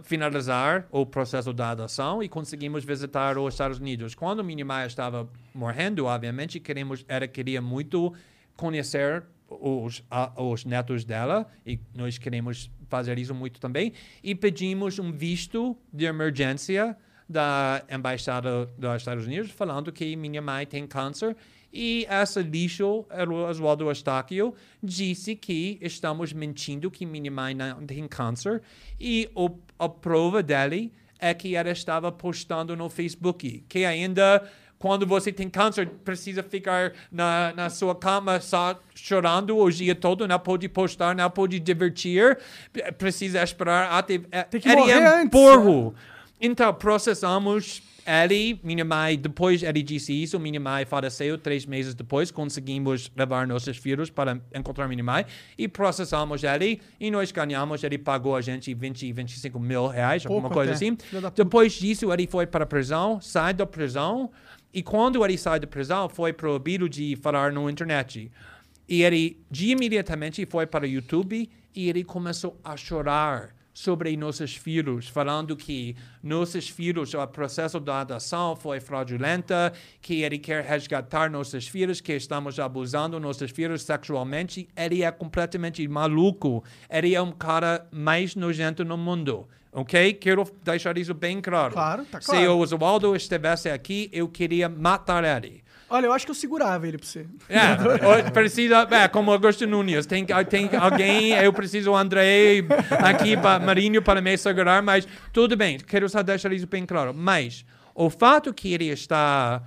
finalizar o processo da adoção e conseguimos visitar os Estados Unidos. Quando minha mãe estava morrendo, obviamente, queremos, ela queria muito conhecer os, a- os netos dela e nós queremos fazer isso muito também e pedimos um visto de emergência da embaixada dos Estados Unidos falando que minha mãe tem câncer e essa lixo, Oswaldo Eustáquio, disse que estamos mentindo que minha mãe não tem câncer e o, a prova dele é que ela estava postando no Facebook que ainda quando você tem câncer precisa ficar na, na sua cama só chorando o dia todo, não pode postar, não pode divertir, precisa esperar até... Tem que ele morrer é antes. burro. Então, processamos ele, minha mãe, depois ele disse isso, minha mãe faleceu três meses depois, conseguimos levar nossos filhos para encontrar minha mãe e processamos ele e nós ganhamos, ele pagou a gente 20, 25 mil reais, alguma Pouco coisa até. assim. Depois disso, ele foi para a prisão, sai da prisão e quando ele sai da prisão, foi proibido de falar na internet. E ele, de imediatamente, foi para o YouTube e ele começou a chorar sobre nossos filhos, falando que nossos filhos, o processo da adoção foi fraudulenta, que ele quer resgatar nossos filhos, que estamos abusando nossos filhos sexualmente. Ele é completamente maluco. Ele é um cara mais nojento no mundo. Ok? Quero deixar isso bem claro. Claro, tá Se claro. o Oswaldo estivesse aqui, eu queria matar ele. Olha, eu acho que eu segurava ele pra você. É, o- precisa, é, como Augusto Nunes, tem, tem alguém, eu preciso André aqui, Marinho, para me segurar, mas tudo bem, quero só deixar isso bem claro. Mas o fato que ele está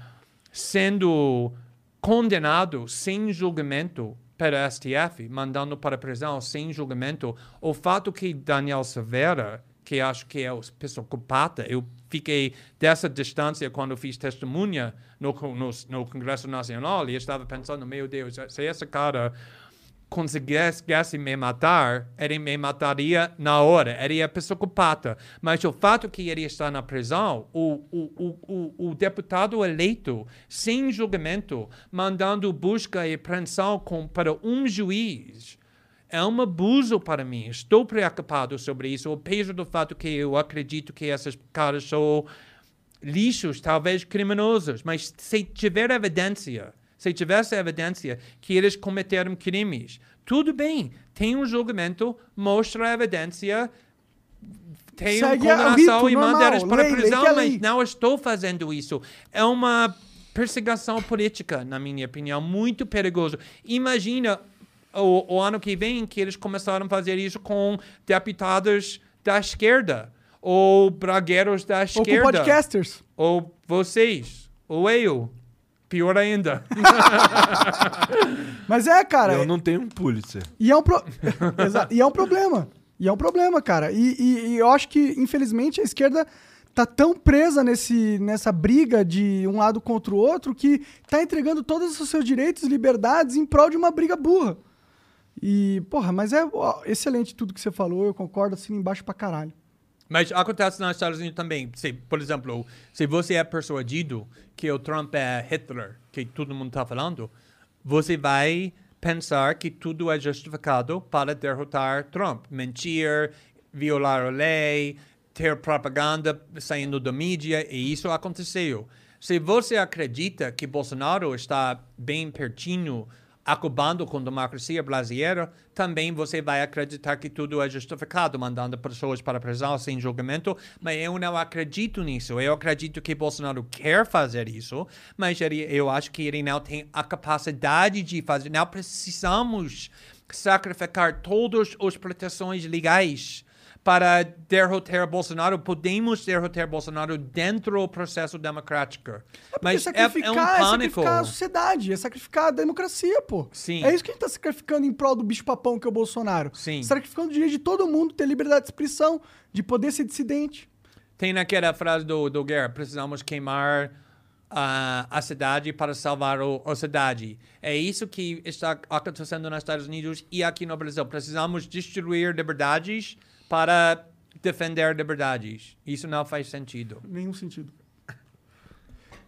sendo condenado sem julgamento para STF, mandando para a prisão sem julgamento, o fato que Daniel Severa, que acho que é o psicopata, eu fiquei dessa distância quando fiz testemunha no, no, no Congresso Nacional e estava pensando, meu Deus, se esse cara conseguisse me matar, ele me mataria na hora. Ele é psicopata. Mas o fato que ele está na prisão, o, o, o, o, o deputado eleito, sem julgamento, mandando busca e apreensão com, para um juiz, é um abuso para mim. Estou preocupado sobre isso, o peso do fato que eu acredito que esses caras são lixos, talvez criminosos, mas se tiver evidência, se tivesse evidência que eles cometeram crimes, tudo bem, tem um julgamento, mostra a evidência, tem uma Segue a- o condenação e manda eles para a lei, lei prisão, é mas lei. não estou fazendo isso. É uma perseguição política, na minha opinião, muito perigoso. Imagina o, o ano que vem que eles começaram a fazer isso com deputados da esquerda ou bragueiros da Ou com esquerda podcasters. ou vocês ou eu. Pior ainda. Mas é, cara. Eu não tenho um Pulitzer. E é um, pro... E é um problema. E é um problema, cara. E, e- e eu acho que, infelizmente, a esquerda tá tão presa nesse, nessa briga de um lado contra o outro que tá entregando todos os seus direitos e liberdades em prol de uma briga burra. E, porra, mas é excelente tudo que você falou, eu concordo, assim embaixo pra caralho. Mas acontece nos Estados Unidos também. Se, por exemplo, se você é persuadido que o Trump é Hitler, que todo mundo está falando, você vai pensar que tudo é justificado para derrotar Trump. Mentir, violar a lei, ter propaganda saindo da mídia, e isso aconteceu. Se você acredita que Bolsonaro está bem pertinho acabando com a democracia brasileira, também você vai acreditar que tudo é justificado, mandando pessoas para a prisão sem julgamento, mas eu não acredito nisso. Eu acredito que Bolsonaro quer fazer isso, mas ele, eu acho que ele não tem a capacidade de fazer. Não precisamos sacrificar todas as proteções legais para derrotar Bolsonaro. Podemos derrotar Bolsonaro dentro do processo democrático. Mas é, é um pânico. sacrificar a sociedade, é sacrificar a democracia, pô. Sim. É isso que a gente tá sacrificando em prol do bicho-papão que é o Bolsonaro. Sim. Sacrificando o direito de todo mundo ter liberdade de expressão, de poder ser dissidente. Tem naquela frase do, do Guerra, precisamos queimar ah, a cidade para salvar o, a cidade. É isso que está acontecendo nos Estados Unidos e aqui no Brasil. Precisamos destruir liberdades para defender liberdades. Isso não faz sentido. Nenhum sentido.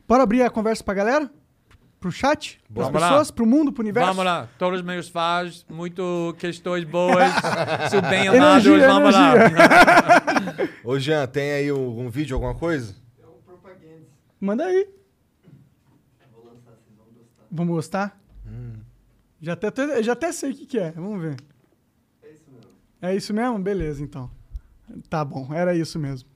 Bora abrir a conversa pra galera? Pro chat? Pras Vamos lá. pessoas? Pro mundo? Pro universo? Vamos lá, todos os meus fãs, muito questões boas, sou bem amados, Energia, vamos lá. Ô, Jean, tem aí um, um vídeo, alguma coisa? Manda aí. Vamos gostar? Já, até, até- já até sei o que, que é. Vamos ver. É isso mesmo. Beleza, então. Tá bom, era isso mesmo.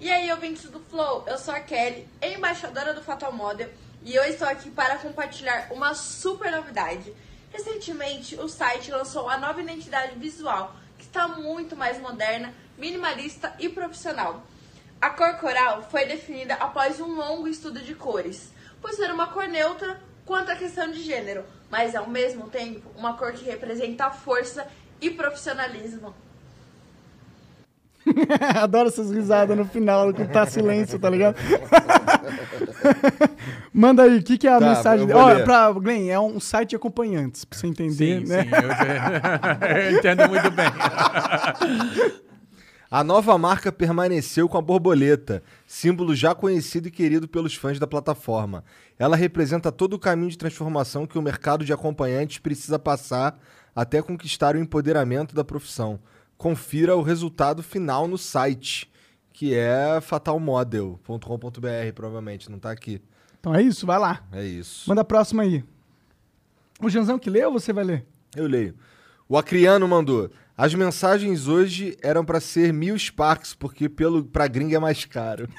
E aí, ouvintes do Flow, eu sou a Kelly, embaixadora do Fatal Model, e eu estou aqui para compartilhar uma super novidade. Recentemente, o site lançou a nova identidade visual, que está muito mais moderna, minimalista e profissional. A cor coral foi definida após um longo estudo de cores, por ser uma cor neutra quanto à questão de gênero, mas ao mesmo tempo uma cor que representa a força e profissionalismo. Adoro essas risadas no final, que tá silêncio, tá ligado? Manda aí, o que, que é a Tá, mensagem? ler. pra, Glenn, é um site de acompanhantes, pra você entender, Sim, né? sim, eu, eu entendo muito bem. A nova marca permaneceu com a borboleta, símbolo já conhecido e querido pelos fãs da plataforma. Ela representa todo o caminho de transformação que o mercado de acompanhantes precisa passar até conquistar o empoderamento da profissão. Confira o resultado final no site, que é fatalmodel.com.br, provavelmente, não tá aqui. Então é isso, vai lá. É isso. Manda a próxima aí. O Janzão que lê ou você vai ler? Eu leio. O Acriano mandou. As mensagens hoje eram pra ser mil Sparks, porque pelo, pra gringa é mais caro.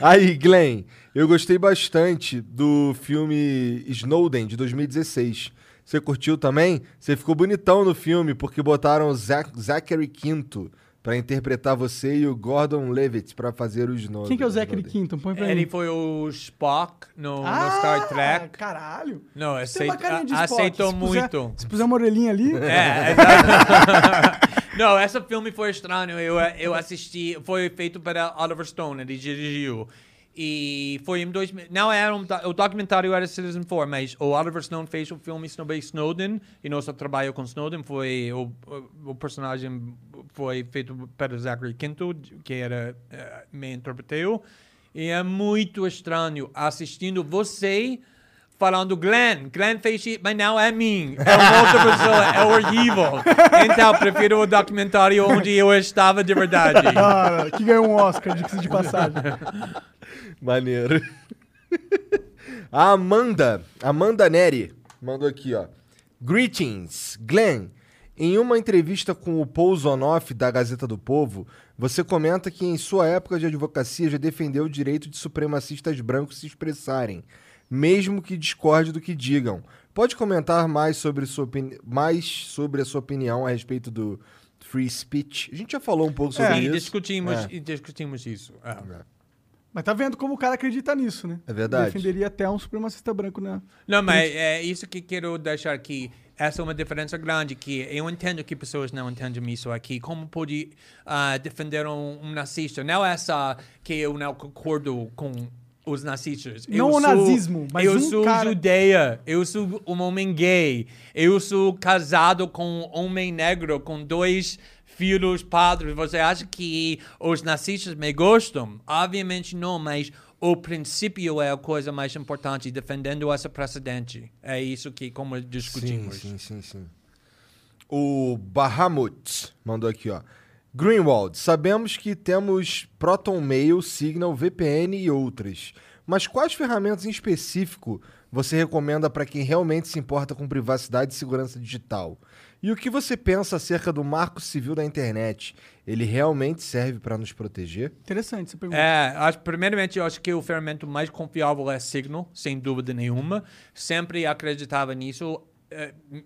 Aí, Glenn, eu gostei bastante do filme Snowden, de 2016. Você curtiu também? Você ficou bonitão no filme, porque botaram o Zac- Zachary Quinto pra interpretar você e o Gordon Levitt pra fazer o Snowden. Quem que é o Zachary. Quinton? Põe pra Ele mim. foi o Spock no, Ah, no Star Trek. caralho. Não, Tem aceita, uma carinha de a- Spock. aceitou Se puser- muito. Se puser uma orelhinha ali... É, exato. Não, esse filme foi estranho. Eu, eu assisti, foi feito para Oliver Stone, ele dirigiu. E foi em 2000. Não era um, o documentário era Citizen 4, mas o Oliver Stone fez o filme Snowden e nosso trabalho com Snowden foi o, o, o personagem foi feito para Zachary Quinto, que era eh, me interpretou. E é muito estranho assistindo você falando Glenn, Glenn fez isso, mas não é mim, é uma outra pessoa, é horrível. Então, prefiro o documentário onde eu estava de verdade. Ah, que ganhou um Oscar, de, de passagem. Maneiro. A Amanda, Amanda Neri, mandou aqui, ó. Greetings, Glenn. Em uma entrevista com o Paul Zonoff, da Gazeta do Povo, você comenta que em sua época de advocacia já defendeu o direito de supremacistas brancos se expressarem, mesmo que discorde do que digam. Pode comentar mais sobre, sua mais sobre a sua opinião a respeito do free speech? A gente já falou um pouco sobre Sim, isso. discutimos, É. e discutimos isso. É. Mas tá vendo como o cara acredita nisso, né? É verdade. Defenderia até um supremacista branco, né? Não, mas é isso que quero deixar aqui. Essa é uma diferença grande que eu entendo que pessoas não entendem isso aqui. Como pode ah, defender um, um nazista? Não essa que eu não concordo com os nazistas. Não eu o nazismo, mas eu um sou cara- judeia, eu sou um homem gay, eu sou casado com um homem negro, com dois filhos padres. Você acha que os nazistas me gostam? Obviamente não, mas o princípio é a coisa mais importante, defendendo essa precedente. É isso que como discutimos. Sim, sim, sim, sim. O Bahamut mandou aqui, ó. Greenwald, sabemos que temos Proton Mail, Signal, VPN e outras. Mas quais ferramentas em específico você recomenda para quem realmente se importa com privacidade e segurança digital? E o que você pensa acerca do Marco Civil da Internet? Ele realmente serve para nos proteger? Interessante essa pergunta. É, acho, primeiramente, eu acho que o ferramenta mais confiável é Signal, sem dúvida nenhuma. Sempre acreditava nisso,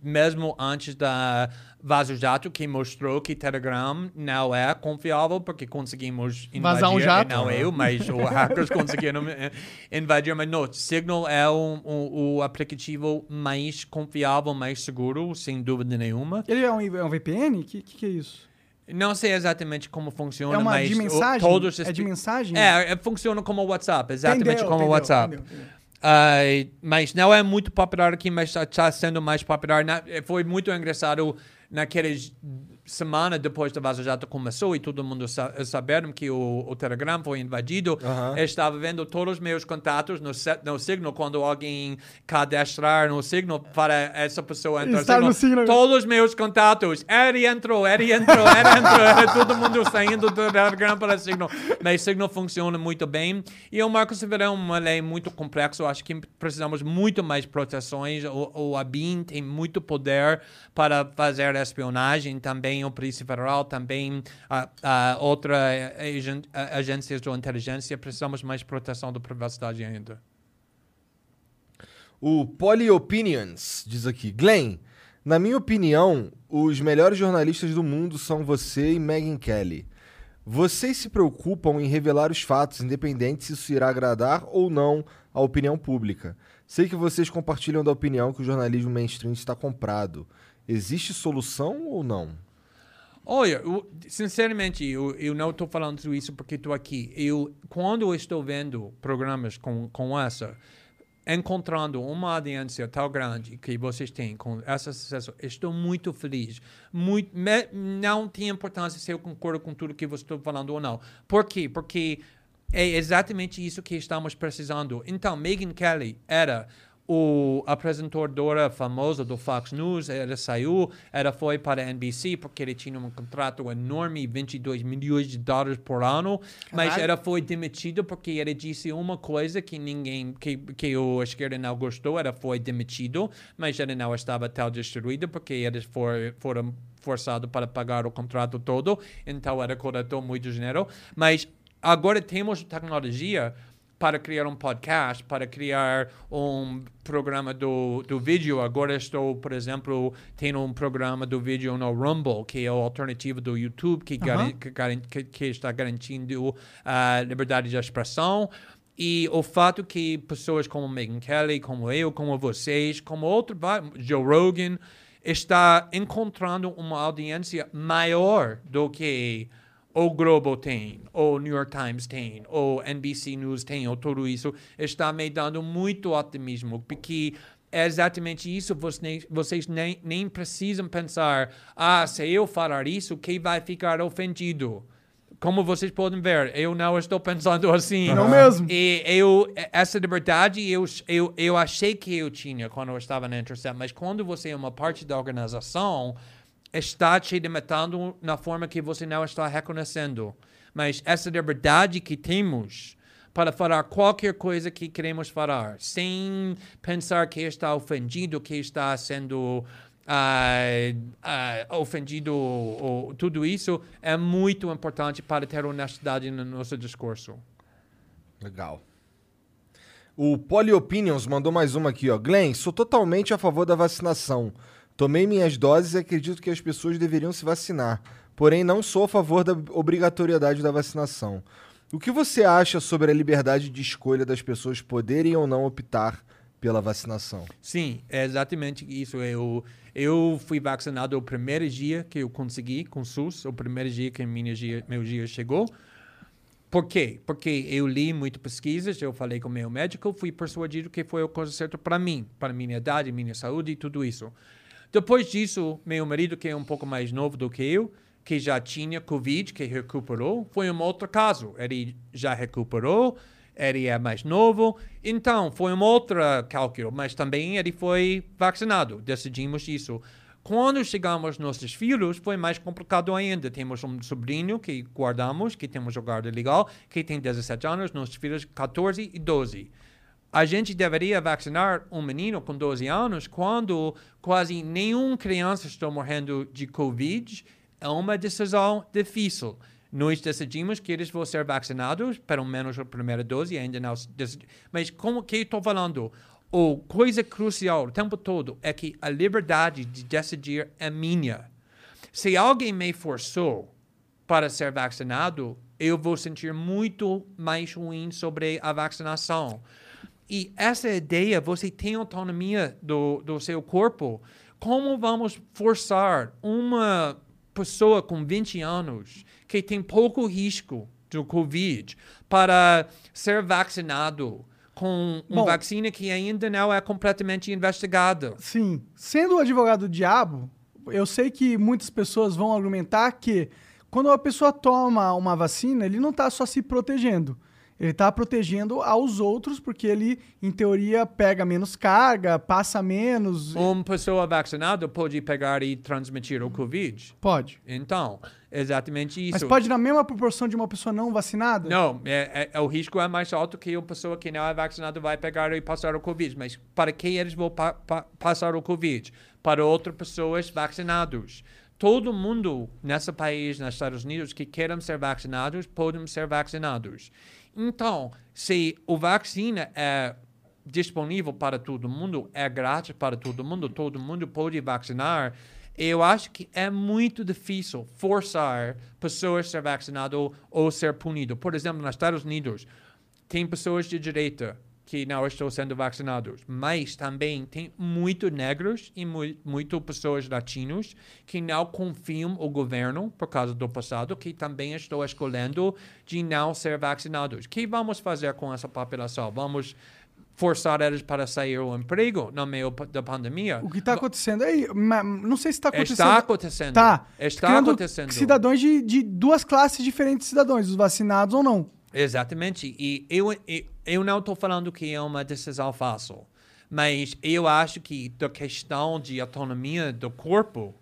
mesmo antes da Vaso Jato, que mostrou que Telegram não é confiável, porque conseguimos invadir. Vazar um jato? Não eu, mas os hackers conseguiram eh, invadir. Mas não, Signal é o, o, o aplicativo mais confiável, mais seguro, sem dúvida nenhuma. Ele é um, é um VPN? O que, que, que é isso? Não sei exatamente como funciona, É uma mas de o- mensagem? todos É de mensagem? É, é, funciona como o WhatsApp, exatamente Entendeu, como o WhatsApp. entendeu, entendeu. Ah, mas não é muito popular aqui, mas está sendo mais popular. Na- eh, foi muito engraçado naqueles semana depois da Vaza Jato começou e todo mundo sa saberam que o, o Telegram foi invadido. Eu estava vendo todos os meus contatos no, no Signal quando alguém cadastrar no Signal para essa pessoa entrar Estar no Signal. Todos os meus contatos, ele entrou, ele entrou, ele entrou, todo mundo saindo do Telegram para Signal. Mas Signal funciona muito bem. E o Marco Civil é uma lei muito complexa. Eu acho que precisamos muito mais proteções. O, o ABIN tem muito poder para fazer espionagem. Também o Polícia Federal, também a, a outra agen, a- agências de inteligência. Precisamos mais proteção da privacidade ainda. O Polyopinions diz aqui: Glenn, na minha opinião, os melhores jornalistas do mundo são você e Megyn Kelly. Vocês se preocupam em revelar os fatos, independente se isso irá agradar ou não à opinião pública. Sei que vocês compartilham da opinião que o jornalismo mainstream está comprado. Existe solução ou não? Olha, eu- sinceramente, eu, eu não estou falando isso porque estou aqui. Eu, quando eu estou vendo programas com, com essa, encontrando uma audiência tão grande que vocês têm com esse sucesso, estou muito feliz. Muito, me- não tem importância se eu concordo com tudo que você está falando ou não. Por quê? Porque é exatamente isso que estamos precisando. Então, Megyn Kelly era o apresentadora famosa do Fox News, ela saiu, ela foi para a NBC porque ele tinha um contrato enorme, 22 milhões de dólares por ano, mas ela foi demitida porque ela disse uma coisa que ninguém, que, que o esquerda não gostou, ela foi demitido, mas ela não estava tão destruída porque eles for, foram forçados para pagar o contrato todo, então ela coletou muito dinheiro, mas agora temos tecnologia para criar um podcast, para criar um programa do, do vídeo. Agora estou, por exemplo, tendo um programa do vídeo no Rumble, que é a alternativa do YouTube, que, que, que- está garantindo a liberdade de expressão. E o fato que pessoas como Megyn Kelly, como eu, como vocês, como outro, Joe Rogan, está encontrando uma audiência maior do que o Globo tem, ou New York Times tem, ou NBC News tem, ou tudo isso, está me dando muito otimismo, porque é exatamente isso, vocês, vocês nem, nem precisam pensar, ah, se eu falar isso, quem vai ficar ofendido? Como vocês podem ver, eu não estou pensando assim. Não mesmo. E eu, essa liberdade eu, eu, eu achei que eu tinha quando eu estava na Intercept, mas quando você é uma parte da organização, está te limitando na forma que você não está reconhecendo. Mas essa liberdade que temos para falar qualquer coisa que queremos falar, sem pensar que está ofendido, que está sendo ah, ah, ofendido, ou, tudo isso é muito importante para ter honestidade no nosso discurso. Legal. O Polyopinions mandou mais uma aqui, ó. Glenn, sou totalmente a favor da vacinação. Tomei minhas doses e acredito que as pessoas deveriam se vacinar. Porém, não sou a favor da obrigatoriedade da vacinação. O que você acha sobre a liberdade de escolha das pessoas poderem ou não optar pela vacinação? Sim, é exatamente isso. Eu, eu fui vacinado o primeiro dia que eu consegui com o SUS, o primeiro dia que minha meu dia chegou. Por quê? Porque eu li muitas pesquisas, eu falei com o meu médico, fui persuadido que foi a coisa certa para mim, para minha idade, minha saúde e tudo isso. Depois disso, meu marido, que é um pouco mais novo do que eu, que já tinha Covid, que recuperou, foi um outro caso. Ele já recuperou, ele é mais novo, então foi um outro cálculo, mas também ele foi vacinado. Decidimos isso. Quando chegamos nossos filhos, foi mais complicado ainda. Temos um sobrinho que guardamos, que temos o guarda legal, que tem 17 anos, nossos filhos 14 e 12. A gente deveria vacinar um menino com 12 anos quando quase nenhuma criança está morrendo de Covid. É uma decisão difícil. Nós decidimos que eles vão ser vacinados, pelo menos a primeira dose, ainda não decidi- Mas como que estou falando? A coisa crucial o tempo todo é que a liberdade de decidir é minha. Se alguém me forçou para ser vacinado, eu vou sentir muito mais ruim sobre a vacinação. E essa ideia, você tem autonomia do, do seu corpo. Como vamos forçar uma pessoa com 20 anos que tem pouco risco do Covid para ser vacinado com uma Bom. vacina que ainda não é completamente investigada? Sim. Sendo o advogado do diabo, eu sei que muitas pessoas vão argumentar que quando a pessoa toma uma vacina, ele não está só se protegendo. Ele está protegendo aos outros, porque ele, em teoria, pega menos carga, passa menos. Uma pessoa vacinada pode pegar e transmitir o Covid. Pode. Então, exatamente isso. Mas pode na mesma proporção de uma pessoa não vacinada? Não, é, é- o risco é mais alto que a pessoa que não é vacinada vai pegar e passar o Covid. Mas para que eles vão pa- pa- passar o Covid? Para outras pessoas vacinadas. Todo mundo nesse país, nos Estados Unidos, que queiram ser vacinados, podem ser vacinados. Então, se o vacina é disponível para todo mundo, é grátis para todo mundo, todo mundo pode vacinar, eu acho que é muito difícil forçar pessoas a ser vacinadas ou, ou ser punidas. Por exemplo, nos Estados Unidos, tem pessoas de direita que não estão sendo vacinados, mas também tem muito negros e mu muito pessoas latinos que não confiam o governo por causa do passado, que também estão escolhendo de não ser vacinados. O que vamos fazer com essa população? Vamos forçar eles para sair o emprego no meio da pandemia? O que tá acontecendo aí, não sei se tá acontecendo. Está acontecendo. Tá. Está Criando acontecendo. Cidadãos de, de duas classes diferentes de cidadãos, os vacinados ou não. Exatamente. E eu, eu, eu não estou falando que é uma decisão fácil, mas eu acho que da questão de autonomia do corpo,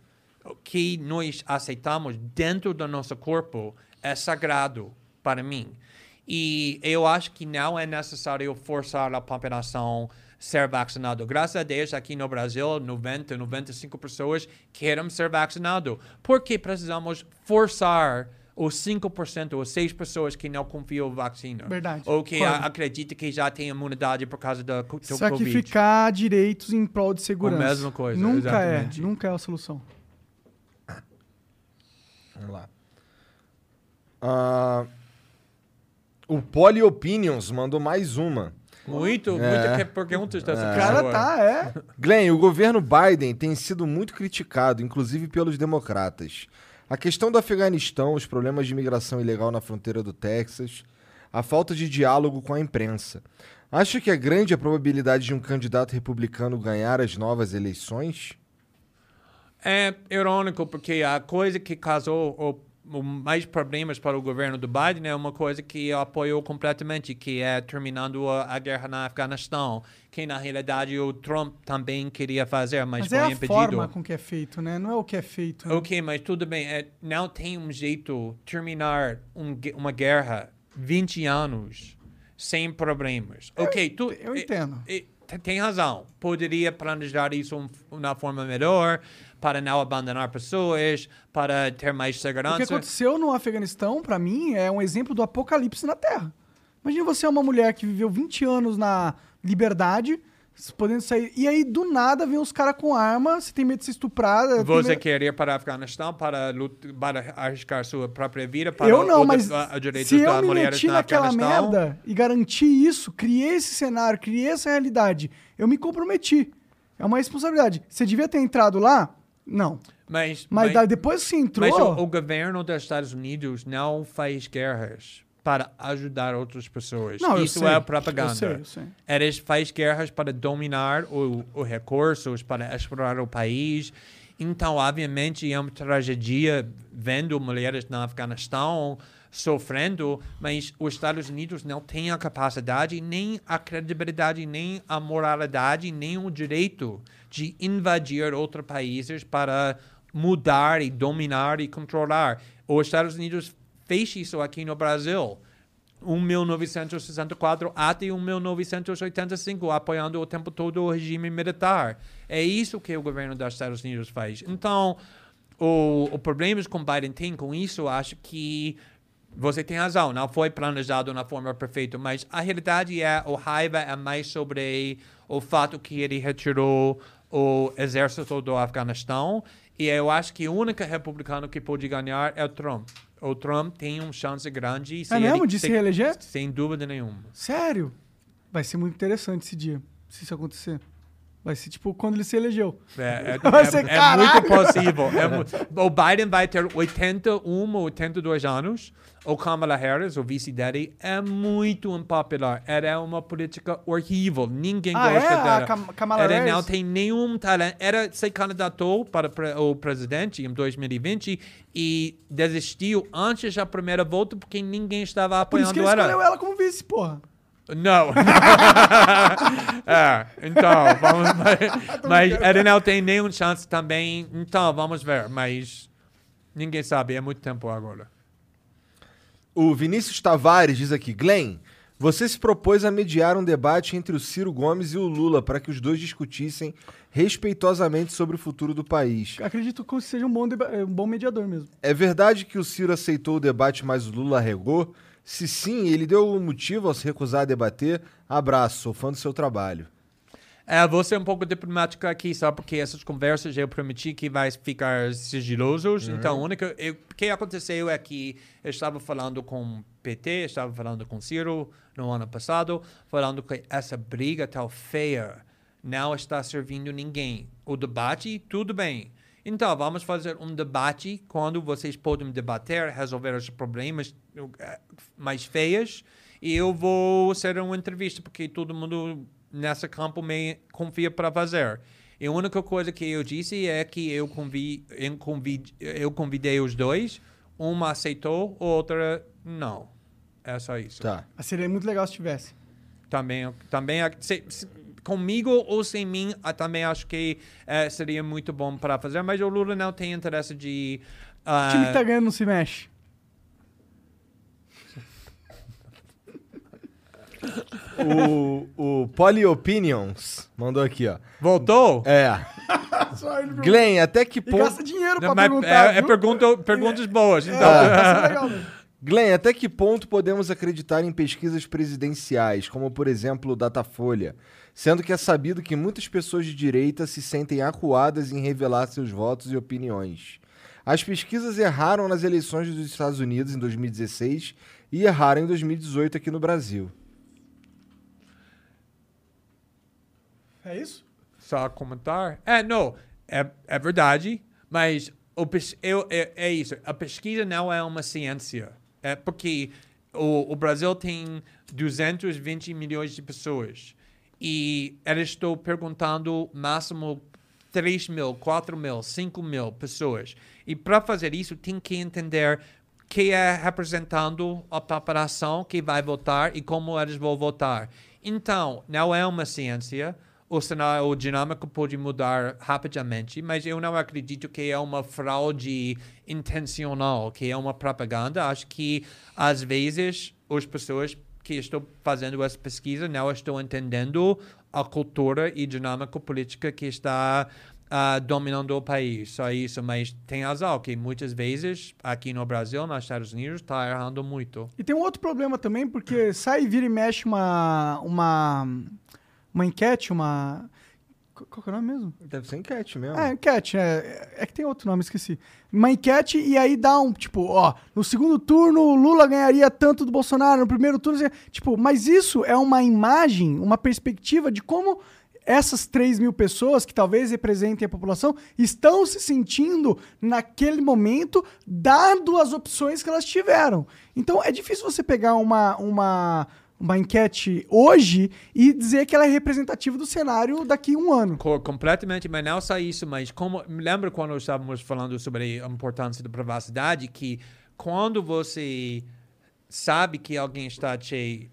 o que nós aceitamos dentro do nosso corpo é sagrado para mim. E eu acho que não é necessário forçar a população ser vacinado. Graças a Deus, aqui no Brasil, 90, 95 pessoas querem ser vacinados. Por que precisamos forçar os 5% ou 6 pessoas que não confiam na vacina? Verdade. Ou que a- acreditam que já tem imunidade por causa da do Covid. Sacrificar direitos em prol de segurança. A mesma coisa, Nunca exatamente. é, nunca é a solução. Vamos lá. Ah, o Poly Opinions mandou mais uma. Muito, É. muitas perguntas dessa O pessoa. cara tá, é. Glenn, o governo Biden tem sido muito criticado, inclusive pelos democratas. A questão do Afeganistão, os problemas de imigração ilegal na fronteira do Texas, a falta de diálogo com a imprensa. Acha que é grande a probabilidade de um candidato republicano ganhar as novas eleições? É irônico, porque a coisa que causou o, o mais problemas para o governo do Biden é uma coisa que apoiou completamente, que é terminando a, a guerra no Afeganistão, que na realidade o Trump também queria fazer, mas, Mas foi é a impedido. forma com que é feito, né? Não é o que é feito. né? Ok, mas tudo bem. É, não tem um jeito terminar um uma guerra 20 anos sem problemas. Ok, tu, eu entendo. te- tem razão. Poderia planejar isso um, na forma melhor para não abandonar pessoas, para ter mais O que segurança. aconteceu no Afeganistão, pra mim, é um exemplo do apocalipse na Terra. Imagina você é uma mulher que viveu 20 anos na liberdade, podendo sair. E aí, do nada, vem os caras com arma, você tem medo de ser estuprada. tem Você medo- quer ir para o Afeganistão para, lut- para arriscar sua própria vida para Eu não, mas a, direitos se eu me meti naquela Afeganistão? merda e garanti isso, criei esse cenário, criei essa realidade, eu me comprometi. É uma responsabilidade. Você devia ter entrado lá? Não. Mas, Mas, daí depois que você entrou... Mas o, o governo dos Estados Unidos não faz guerras para ajudar outras pessoas. Não, Isso sei. é propaganda. Eu sei, eu sei. Eles fazem guerras para dominar o- os recursos, para explorar o país. Então, obviamente, é uma tragédia vendo mulheres no Afeganistão sofrendo, mas os Estados Unidos não têm a capacidade, nem a credibilidade, nem a moralidade, nem o direito de invadir outros países para mudar e dominar e controlar. Os Estados Unidos fez isso aqui no Brasil. 1964 até 1985, apoiando o tempo todo o regime militar. É isso que o governo dos Estados Unidos faz. Então, o, o problemas com Biden tem com isso, acho que você tem razão, não foi planejado na forma perfeita, mas a realidade é, o raiva é mais sobre o fato que ele retirou o exército do Afeganistão, e eu acho que o único republicano que pode ganhar é o Trump. O Trump tem uma chance grande. se É mesmo? De se reeleger? Sem dúvida nenhuma. Sério? Vai ser muito interessante esse dia, se isso acontecer. Vai ser tipo quando ele se elegeu. É, é- Vai é- ser é caralho. muito possível. É o Biden vai ter 81 ou 82 anos. O Kamala Harris, o vice dele, é muito impopular. Ela é uma política horrível. Ninguém Ah, gosta é? Dela. Kam- Kamala Ela Harris? não tem nenhum talento. Ela se candidatou para o presidente em 2020 e desistiu antes da primeira volta porque ninguém estava Por isso que apoiando ele ela. escolheu ela como vice, porra. Não. é, então, vamos, mas, mas ele não tem nenhuma chance também. Então, vamos ver. Mas ninguém sabe, é muito tempo agora. O Vinícius Tavares diz aqui: Glenn, você se propôs a mediar um debate entre o Ciro Gomes e o Lula para que os dois discutissem respeitosamente sobre o futuro do país. Acredito que seja um bom, deba- um bom mediador mesmo. É verdade que o Ciro aceitou o debate, mas o Lula regou? Se sim, ele deu algum motivo ao se recusar a debater? Abraço, sou fã do seu trabalho. É, vou ser um pouco diplomático aqui, só porque essas conversas eu prometi que vai ficar sigilosos. Então, o único eu- o que aconteceu é que eu estava falando com o PT, estava falando com o Ciro no ano passado, falando que essa briga tal feia não está servindo ninguém. O debate, tudo bem. Então, vamos fazer um debate quando vocês podem debater, resolver os problemas eh, mais feios. E eu vou ser uma entrevista, porque todo mundo nesse campo me confia para fazer. E a única coisa que eu disse é que eu, convi, eu, convid, eu convidei os dois, uma aceitou, outra não. É só isso. Tá. Mas seria muito legal se tivesse. Também, também se- se- comigo ou sem mim, ah, também acho que eh, seria muito bom para fazer, mas o Lula não tem interesse de. ah, O time que tá ganhando não se mexe. O, o Poly Opinions mandou aqui, ó. Voltou? É. Glenn, até que E ponto. gasta dinheiro pra Não, perguntar. é, é pergunta, perguntas boas. Então, É, tá sendo legal. Glenn, até que ponto podemos acreditar em pesquisas presidenciais, como por exemplo o Datafolha, sendo que é sabido que muitas pessoas de direita se sentem acuadas em revelar seus votos e opiniões. As pesquisas erraram nas eleições dos Estados Unidos em 2016 e erraram em 2018 aqui no Brasil. É isso? só comentar. É, não, é, é verdade, mas o, eu, é, é isso. A pesquisa não é uma ciência. É porque o, o Brasil tem 220 milhões de pessoas e eles estão perguntando máximo 3 mil, 4 mil, 5 mil pessoas. E para fazer isso, tem que entender que é representando a população que vai votar e como eles vão votar. Então, não é uma ciência. O cenário dinâmico pode mudar rapidamente, mas eu não acredito que é uma fraude intencional, que é uma propaganda. Acho que, às vezes, as pessoas que estão fazendo essa pesquisa não estão entendendo a cultura e dinâmica política que está ah, dominando o país. Só isso, mas tem razão que muitas vezes aqui no Brasil, nos Estados Unidos, está errando muito. E tem um outro problema também, porque sai vira e mexe uma, uma, uma enquete, uma... Qual que é o nome mesmo? Deve ser enquete mesmo. É, enquete, é, é que tem outro nome, esqueci. Uma enquete e aí dá um, tipo, ó, no segundo turno o Lula ganharia tanto do Bolsonaro, no primeiro turno, tipo, mas isso é uma imagem, uma perspectiva de como essas 3 mil pessoas, que talvez representem a população, estão se sentindo naquele momento, dado as opções que elas tiveram. Então é difícil você pegar uma, uma, uma enquete hoje e dizer que ela é representativa do cenário daqui a um ano. Co- completamente, mas não só isso, mas como lembra quando estávamos falando sobre a importância da privacidade, que quando você sabe que alguém está te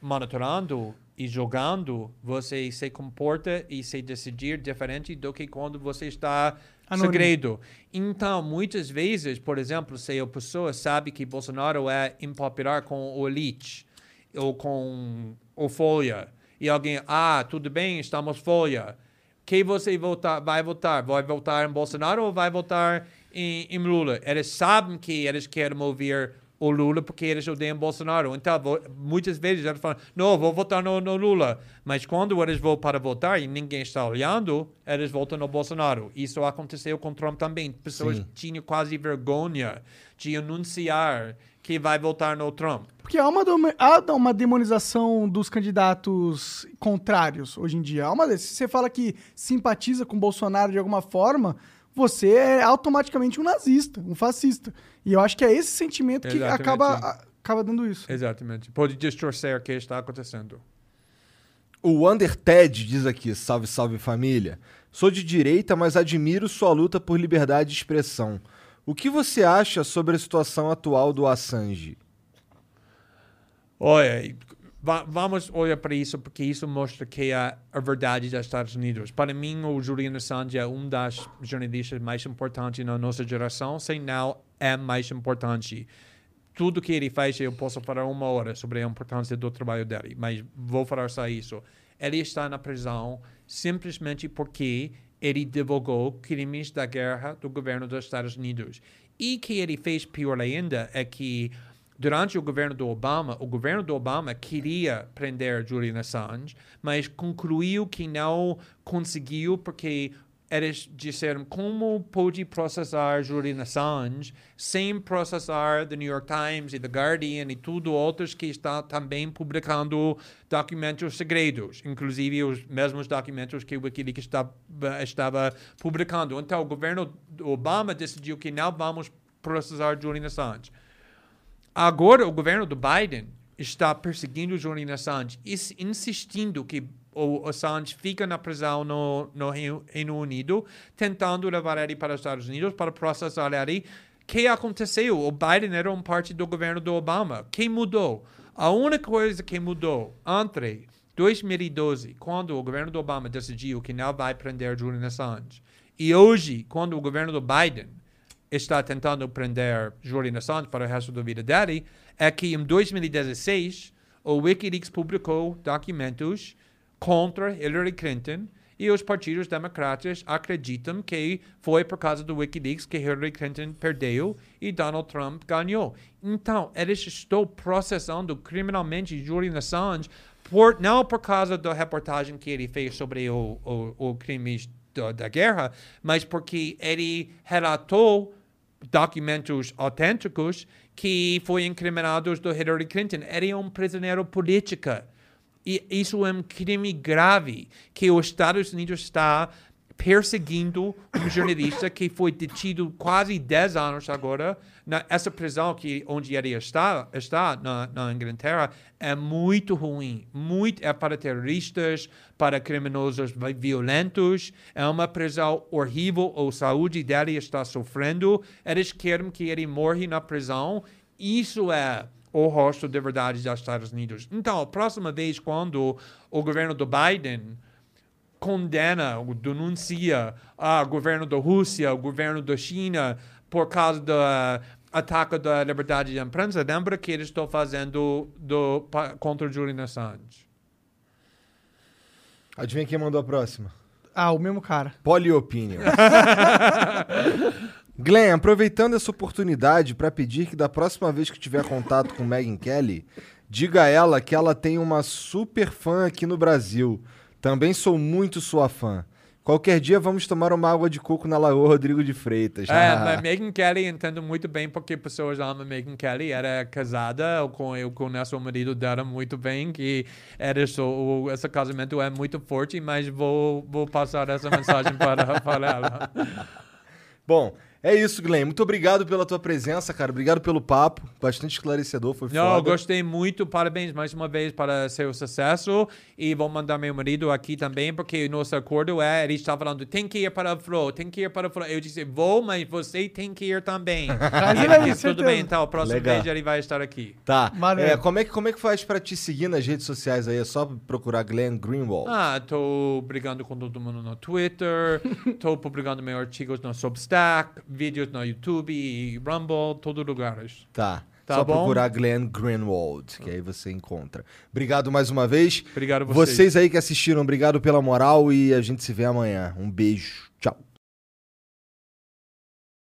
monitorando e julgando, você se comporta e se decidir diferente do que quando você está Anônimo. segredo. Então, muitas vezes, por exemplo, se a pessoa sabe que Bolsonaro é impopular com o elite ou com o Folha, e alguém, ah, tudo bem, estamos Folha. Quem você votar, vai votar? Vai votar em Bolsonaro ou vai votar em, em Lula? Eles sabem que eles querem ouvir o Lula porque eles odeiam Bolsonaro. Então, vo- muitas vezes eles falam, não, vou votar no, no Lula. Mas quando eles vão para votar e ninguém está olhando, eles votam no Bolsonaro. Isso aconteceu com Trump também. Pessoas Sim. tinham quase vergonha de anunciar que vai votar no Trump. Porque há uma, há uma demonização dos candidatos contrários hoje em dia. Há uma, se você fala que simpatiza com Bolsonaro de alguma forma, você é automaticamente um nazista, um fascista. E eu acho que é esse sentimento que acaba, a- acaba dando isso. Exatamente. Pode distorcer o que está acontecendo. O Under Ted diz aqui: salve, salve família. Sou de direita, mas admiro sua luta por liberdade de expressão. O que você acha sobre a situação atual do Assange? Olha, va- vamos olhar para isso porque isso mostra que é a verdade dos Estados Unidos. Para mim, o Julian Assange é um das jornalistas mais importantes na nossa geração, se não é mais importante. Tudo que ele faz, eu posso falar uma hora sobre a importância do trabalho dele, mas vou falar só isso. Ele está na prisão simplesmente porque ele divulgou crimes da guerra do governo dos Estados Unidos. E que ele fez pior ainda é que durante o governo do Obama, o governo do Obama queria prender Julian Assange, mas concluiu que não conseguiu porque eles disseram como pode processar Julian Assange sem processar The New York Times e The Guardian e tudo outros que estão também publicando documentos segredos, inclusive os mesmos documentos que o WikiLeaks está, estava publicando. Então, o governo Obama decidiu que não vamos processar Julian Assange. Agora, o governo do Biden está perseguindo Julian Assange, ins- insistindo que o Assange fica na prisão no, no Reino Unido, tentando levar ele para os Estados Unidos para processar ele. O que aconteceu? O Biden era um parte do governo do Obama. O que mudou? A única coisa que mudou entre 2012, quando o governo do Obama decidiu que não vai prender Julian Assange, e hoje, quando o governo do Biden está tentando prender Julian Assange para o resto da vida dele, é que em 2016 o Wikileaks publicou documentos contra Hillary Clinton e os partidos democratas acreditam que foi por causa do Wikileaks que Hillary Clinton perdeu e Donald Trump ganhou. Então, eles estão processando criminalmente Julian Assange por, não por causa da reportagem que ele fez sobre o, o, o crime da, da guerra, mas porque ele relatou documentos autênticos que foi incriminados do Hillary Clinton. Ele é um prisioneiro político. E isso é um crime grave que os Estados Unidos está perseguindo um jornalista que foi detido quase 10 anos agora. Na, essa prisão que, onde ele está, está na, na Inglaterra é muito ruim. Muito, é para terroristas, para criminosos vi- violentos. É uma prisão horrível. A saúde dele está sofrendo. Eles querem que ele morra na prisão. Isso é o rosto de verdade dos Estados Unidos. Então, a próxima vez quando o governo do Biden condena, ou denuncia o governo da Rússia, o governo da China por causa do ataque da liberdade de imprensa, lembra que eles estão fazendo do, pa- contra Julian Assange. Adivinha quem mandou a próxima? Ah, o mesmo cara. Poliopinion. Glenn, aproveitando essa oportunidade para pedir que da próxima vez que tiver contato com Megan Kelly, diga a ela que ela tem uma super fã aqui no Brasil. Também sou muito sua fã. Qualquer dia vamos tomar uma água de coco na Lagoa Rodrigo de Freitas. É, mas Megyn Kelly entendo muito bem porque pessoas amam Megyn Kelly. Era casada, com, eu conheço o marido dela muito bem, que era só, o- esse casamento é muito forte, mas vou, vou passar essa mensagem para, para ela. Bom, é isso, Glenn. Muito obrigado pela tua presença, cara. Obrigado pelo papo. Bastante esclarecedor, foi Não, eu foda. gostei muito. Parabéns mais uma vez para seu sucesso. E vou mandar meu marido aqui também, porque o nosso acordo é: ele está falando, tem que ir para o Flow, tem que ir para o Flow. Eu disse, vou, mas você tem que ir também. Mas e ele disse, tudo bem, então, a próxima Legal. vez ele vai estar aqui. Tá. É, como, é que, como é que faz pra te seguir nas redes sociais aí? É só procurar Glenn Greenwald. Ah, tô brigando com todo mundo no Twitter, tô publicando meus artigos no Substack, vídeos no YouTube e Rumble, todos lugares. Tá. Tá Só bom? procurar Glenn Greenwald, que aí você encontra. Obrigado mais uma vez. Obrigado a vocês. Vocês aí que assistiram, obrigado pela moral e a gente se vê amanhã. Um beijo. Tchau.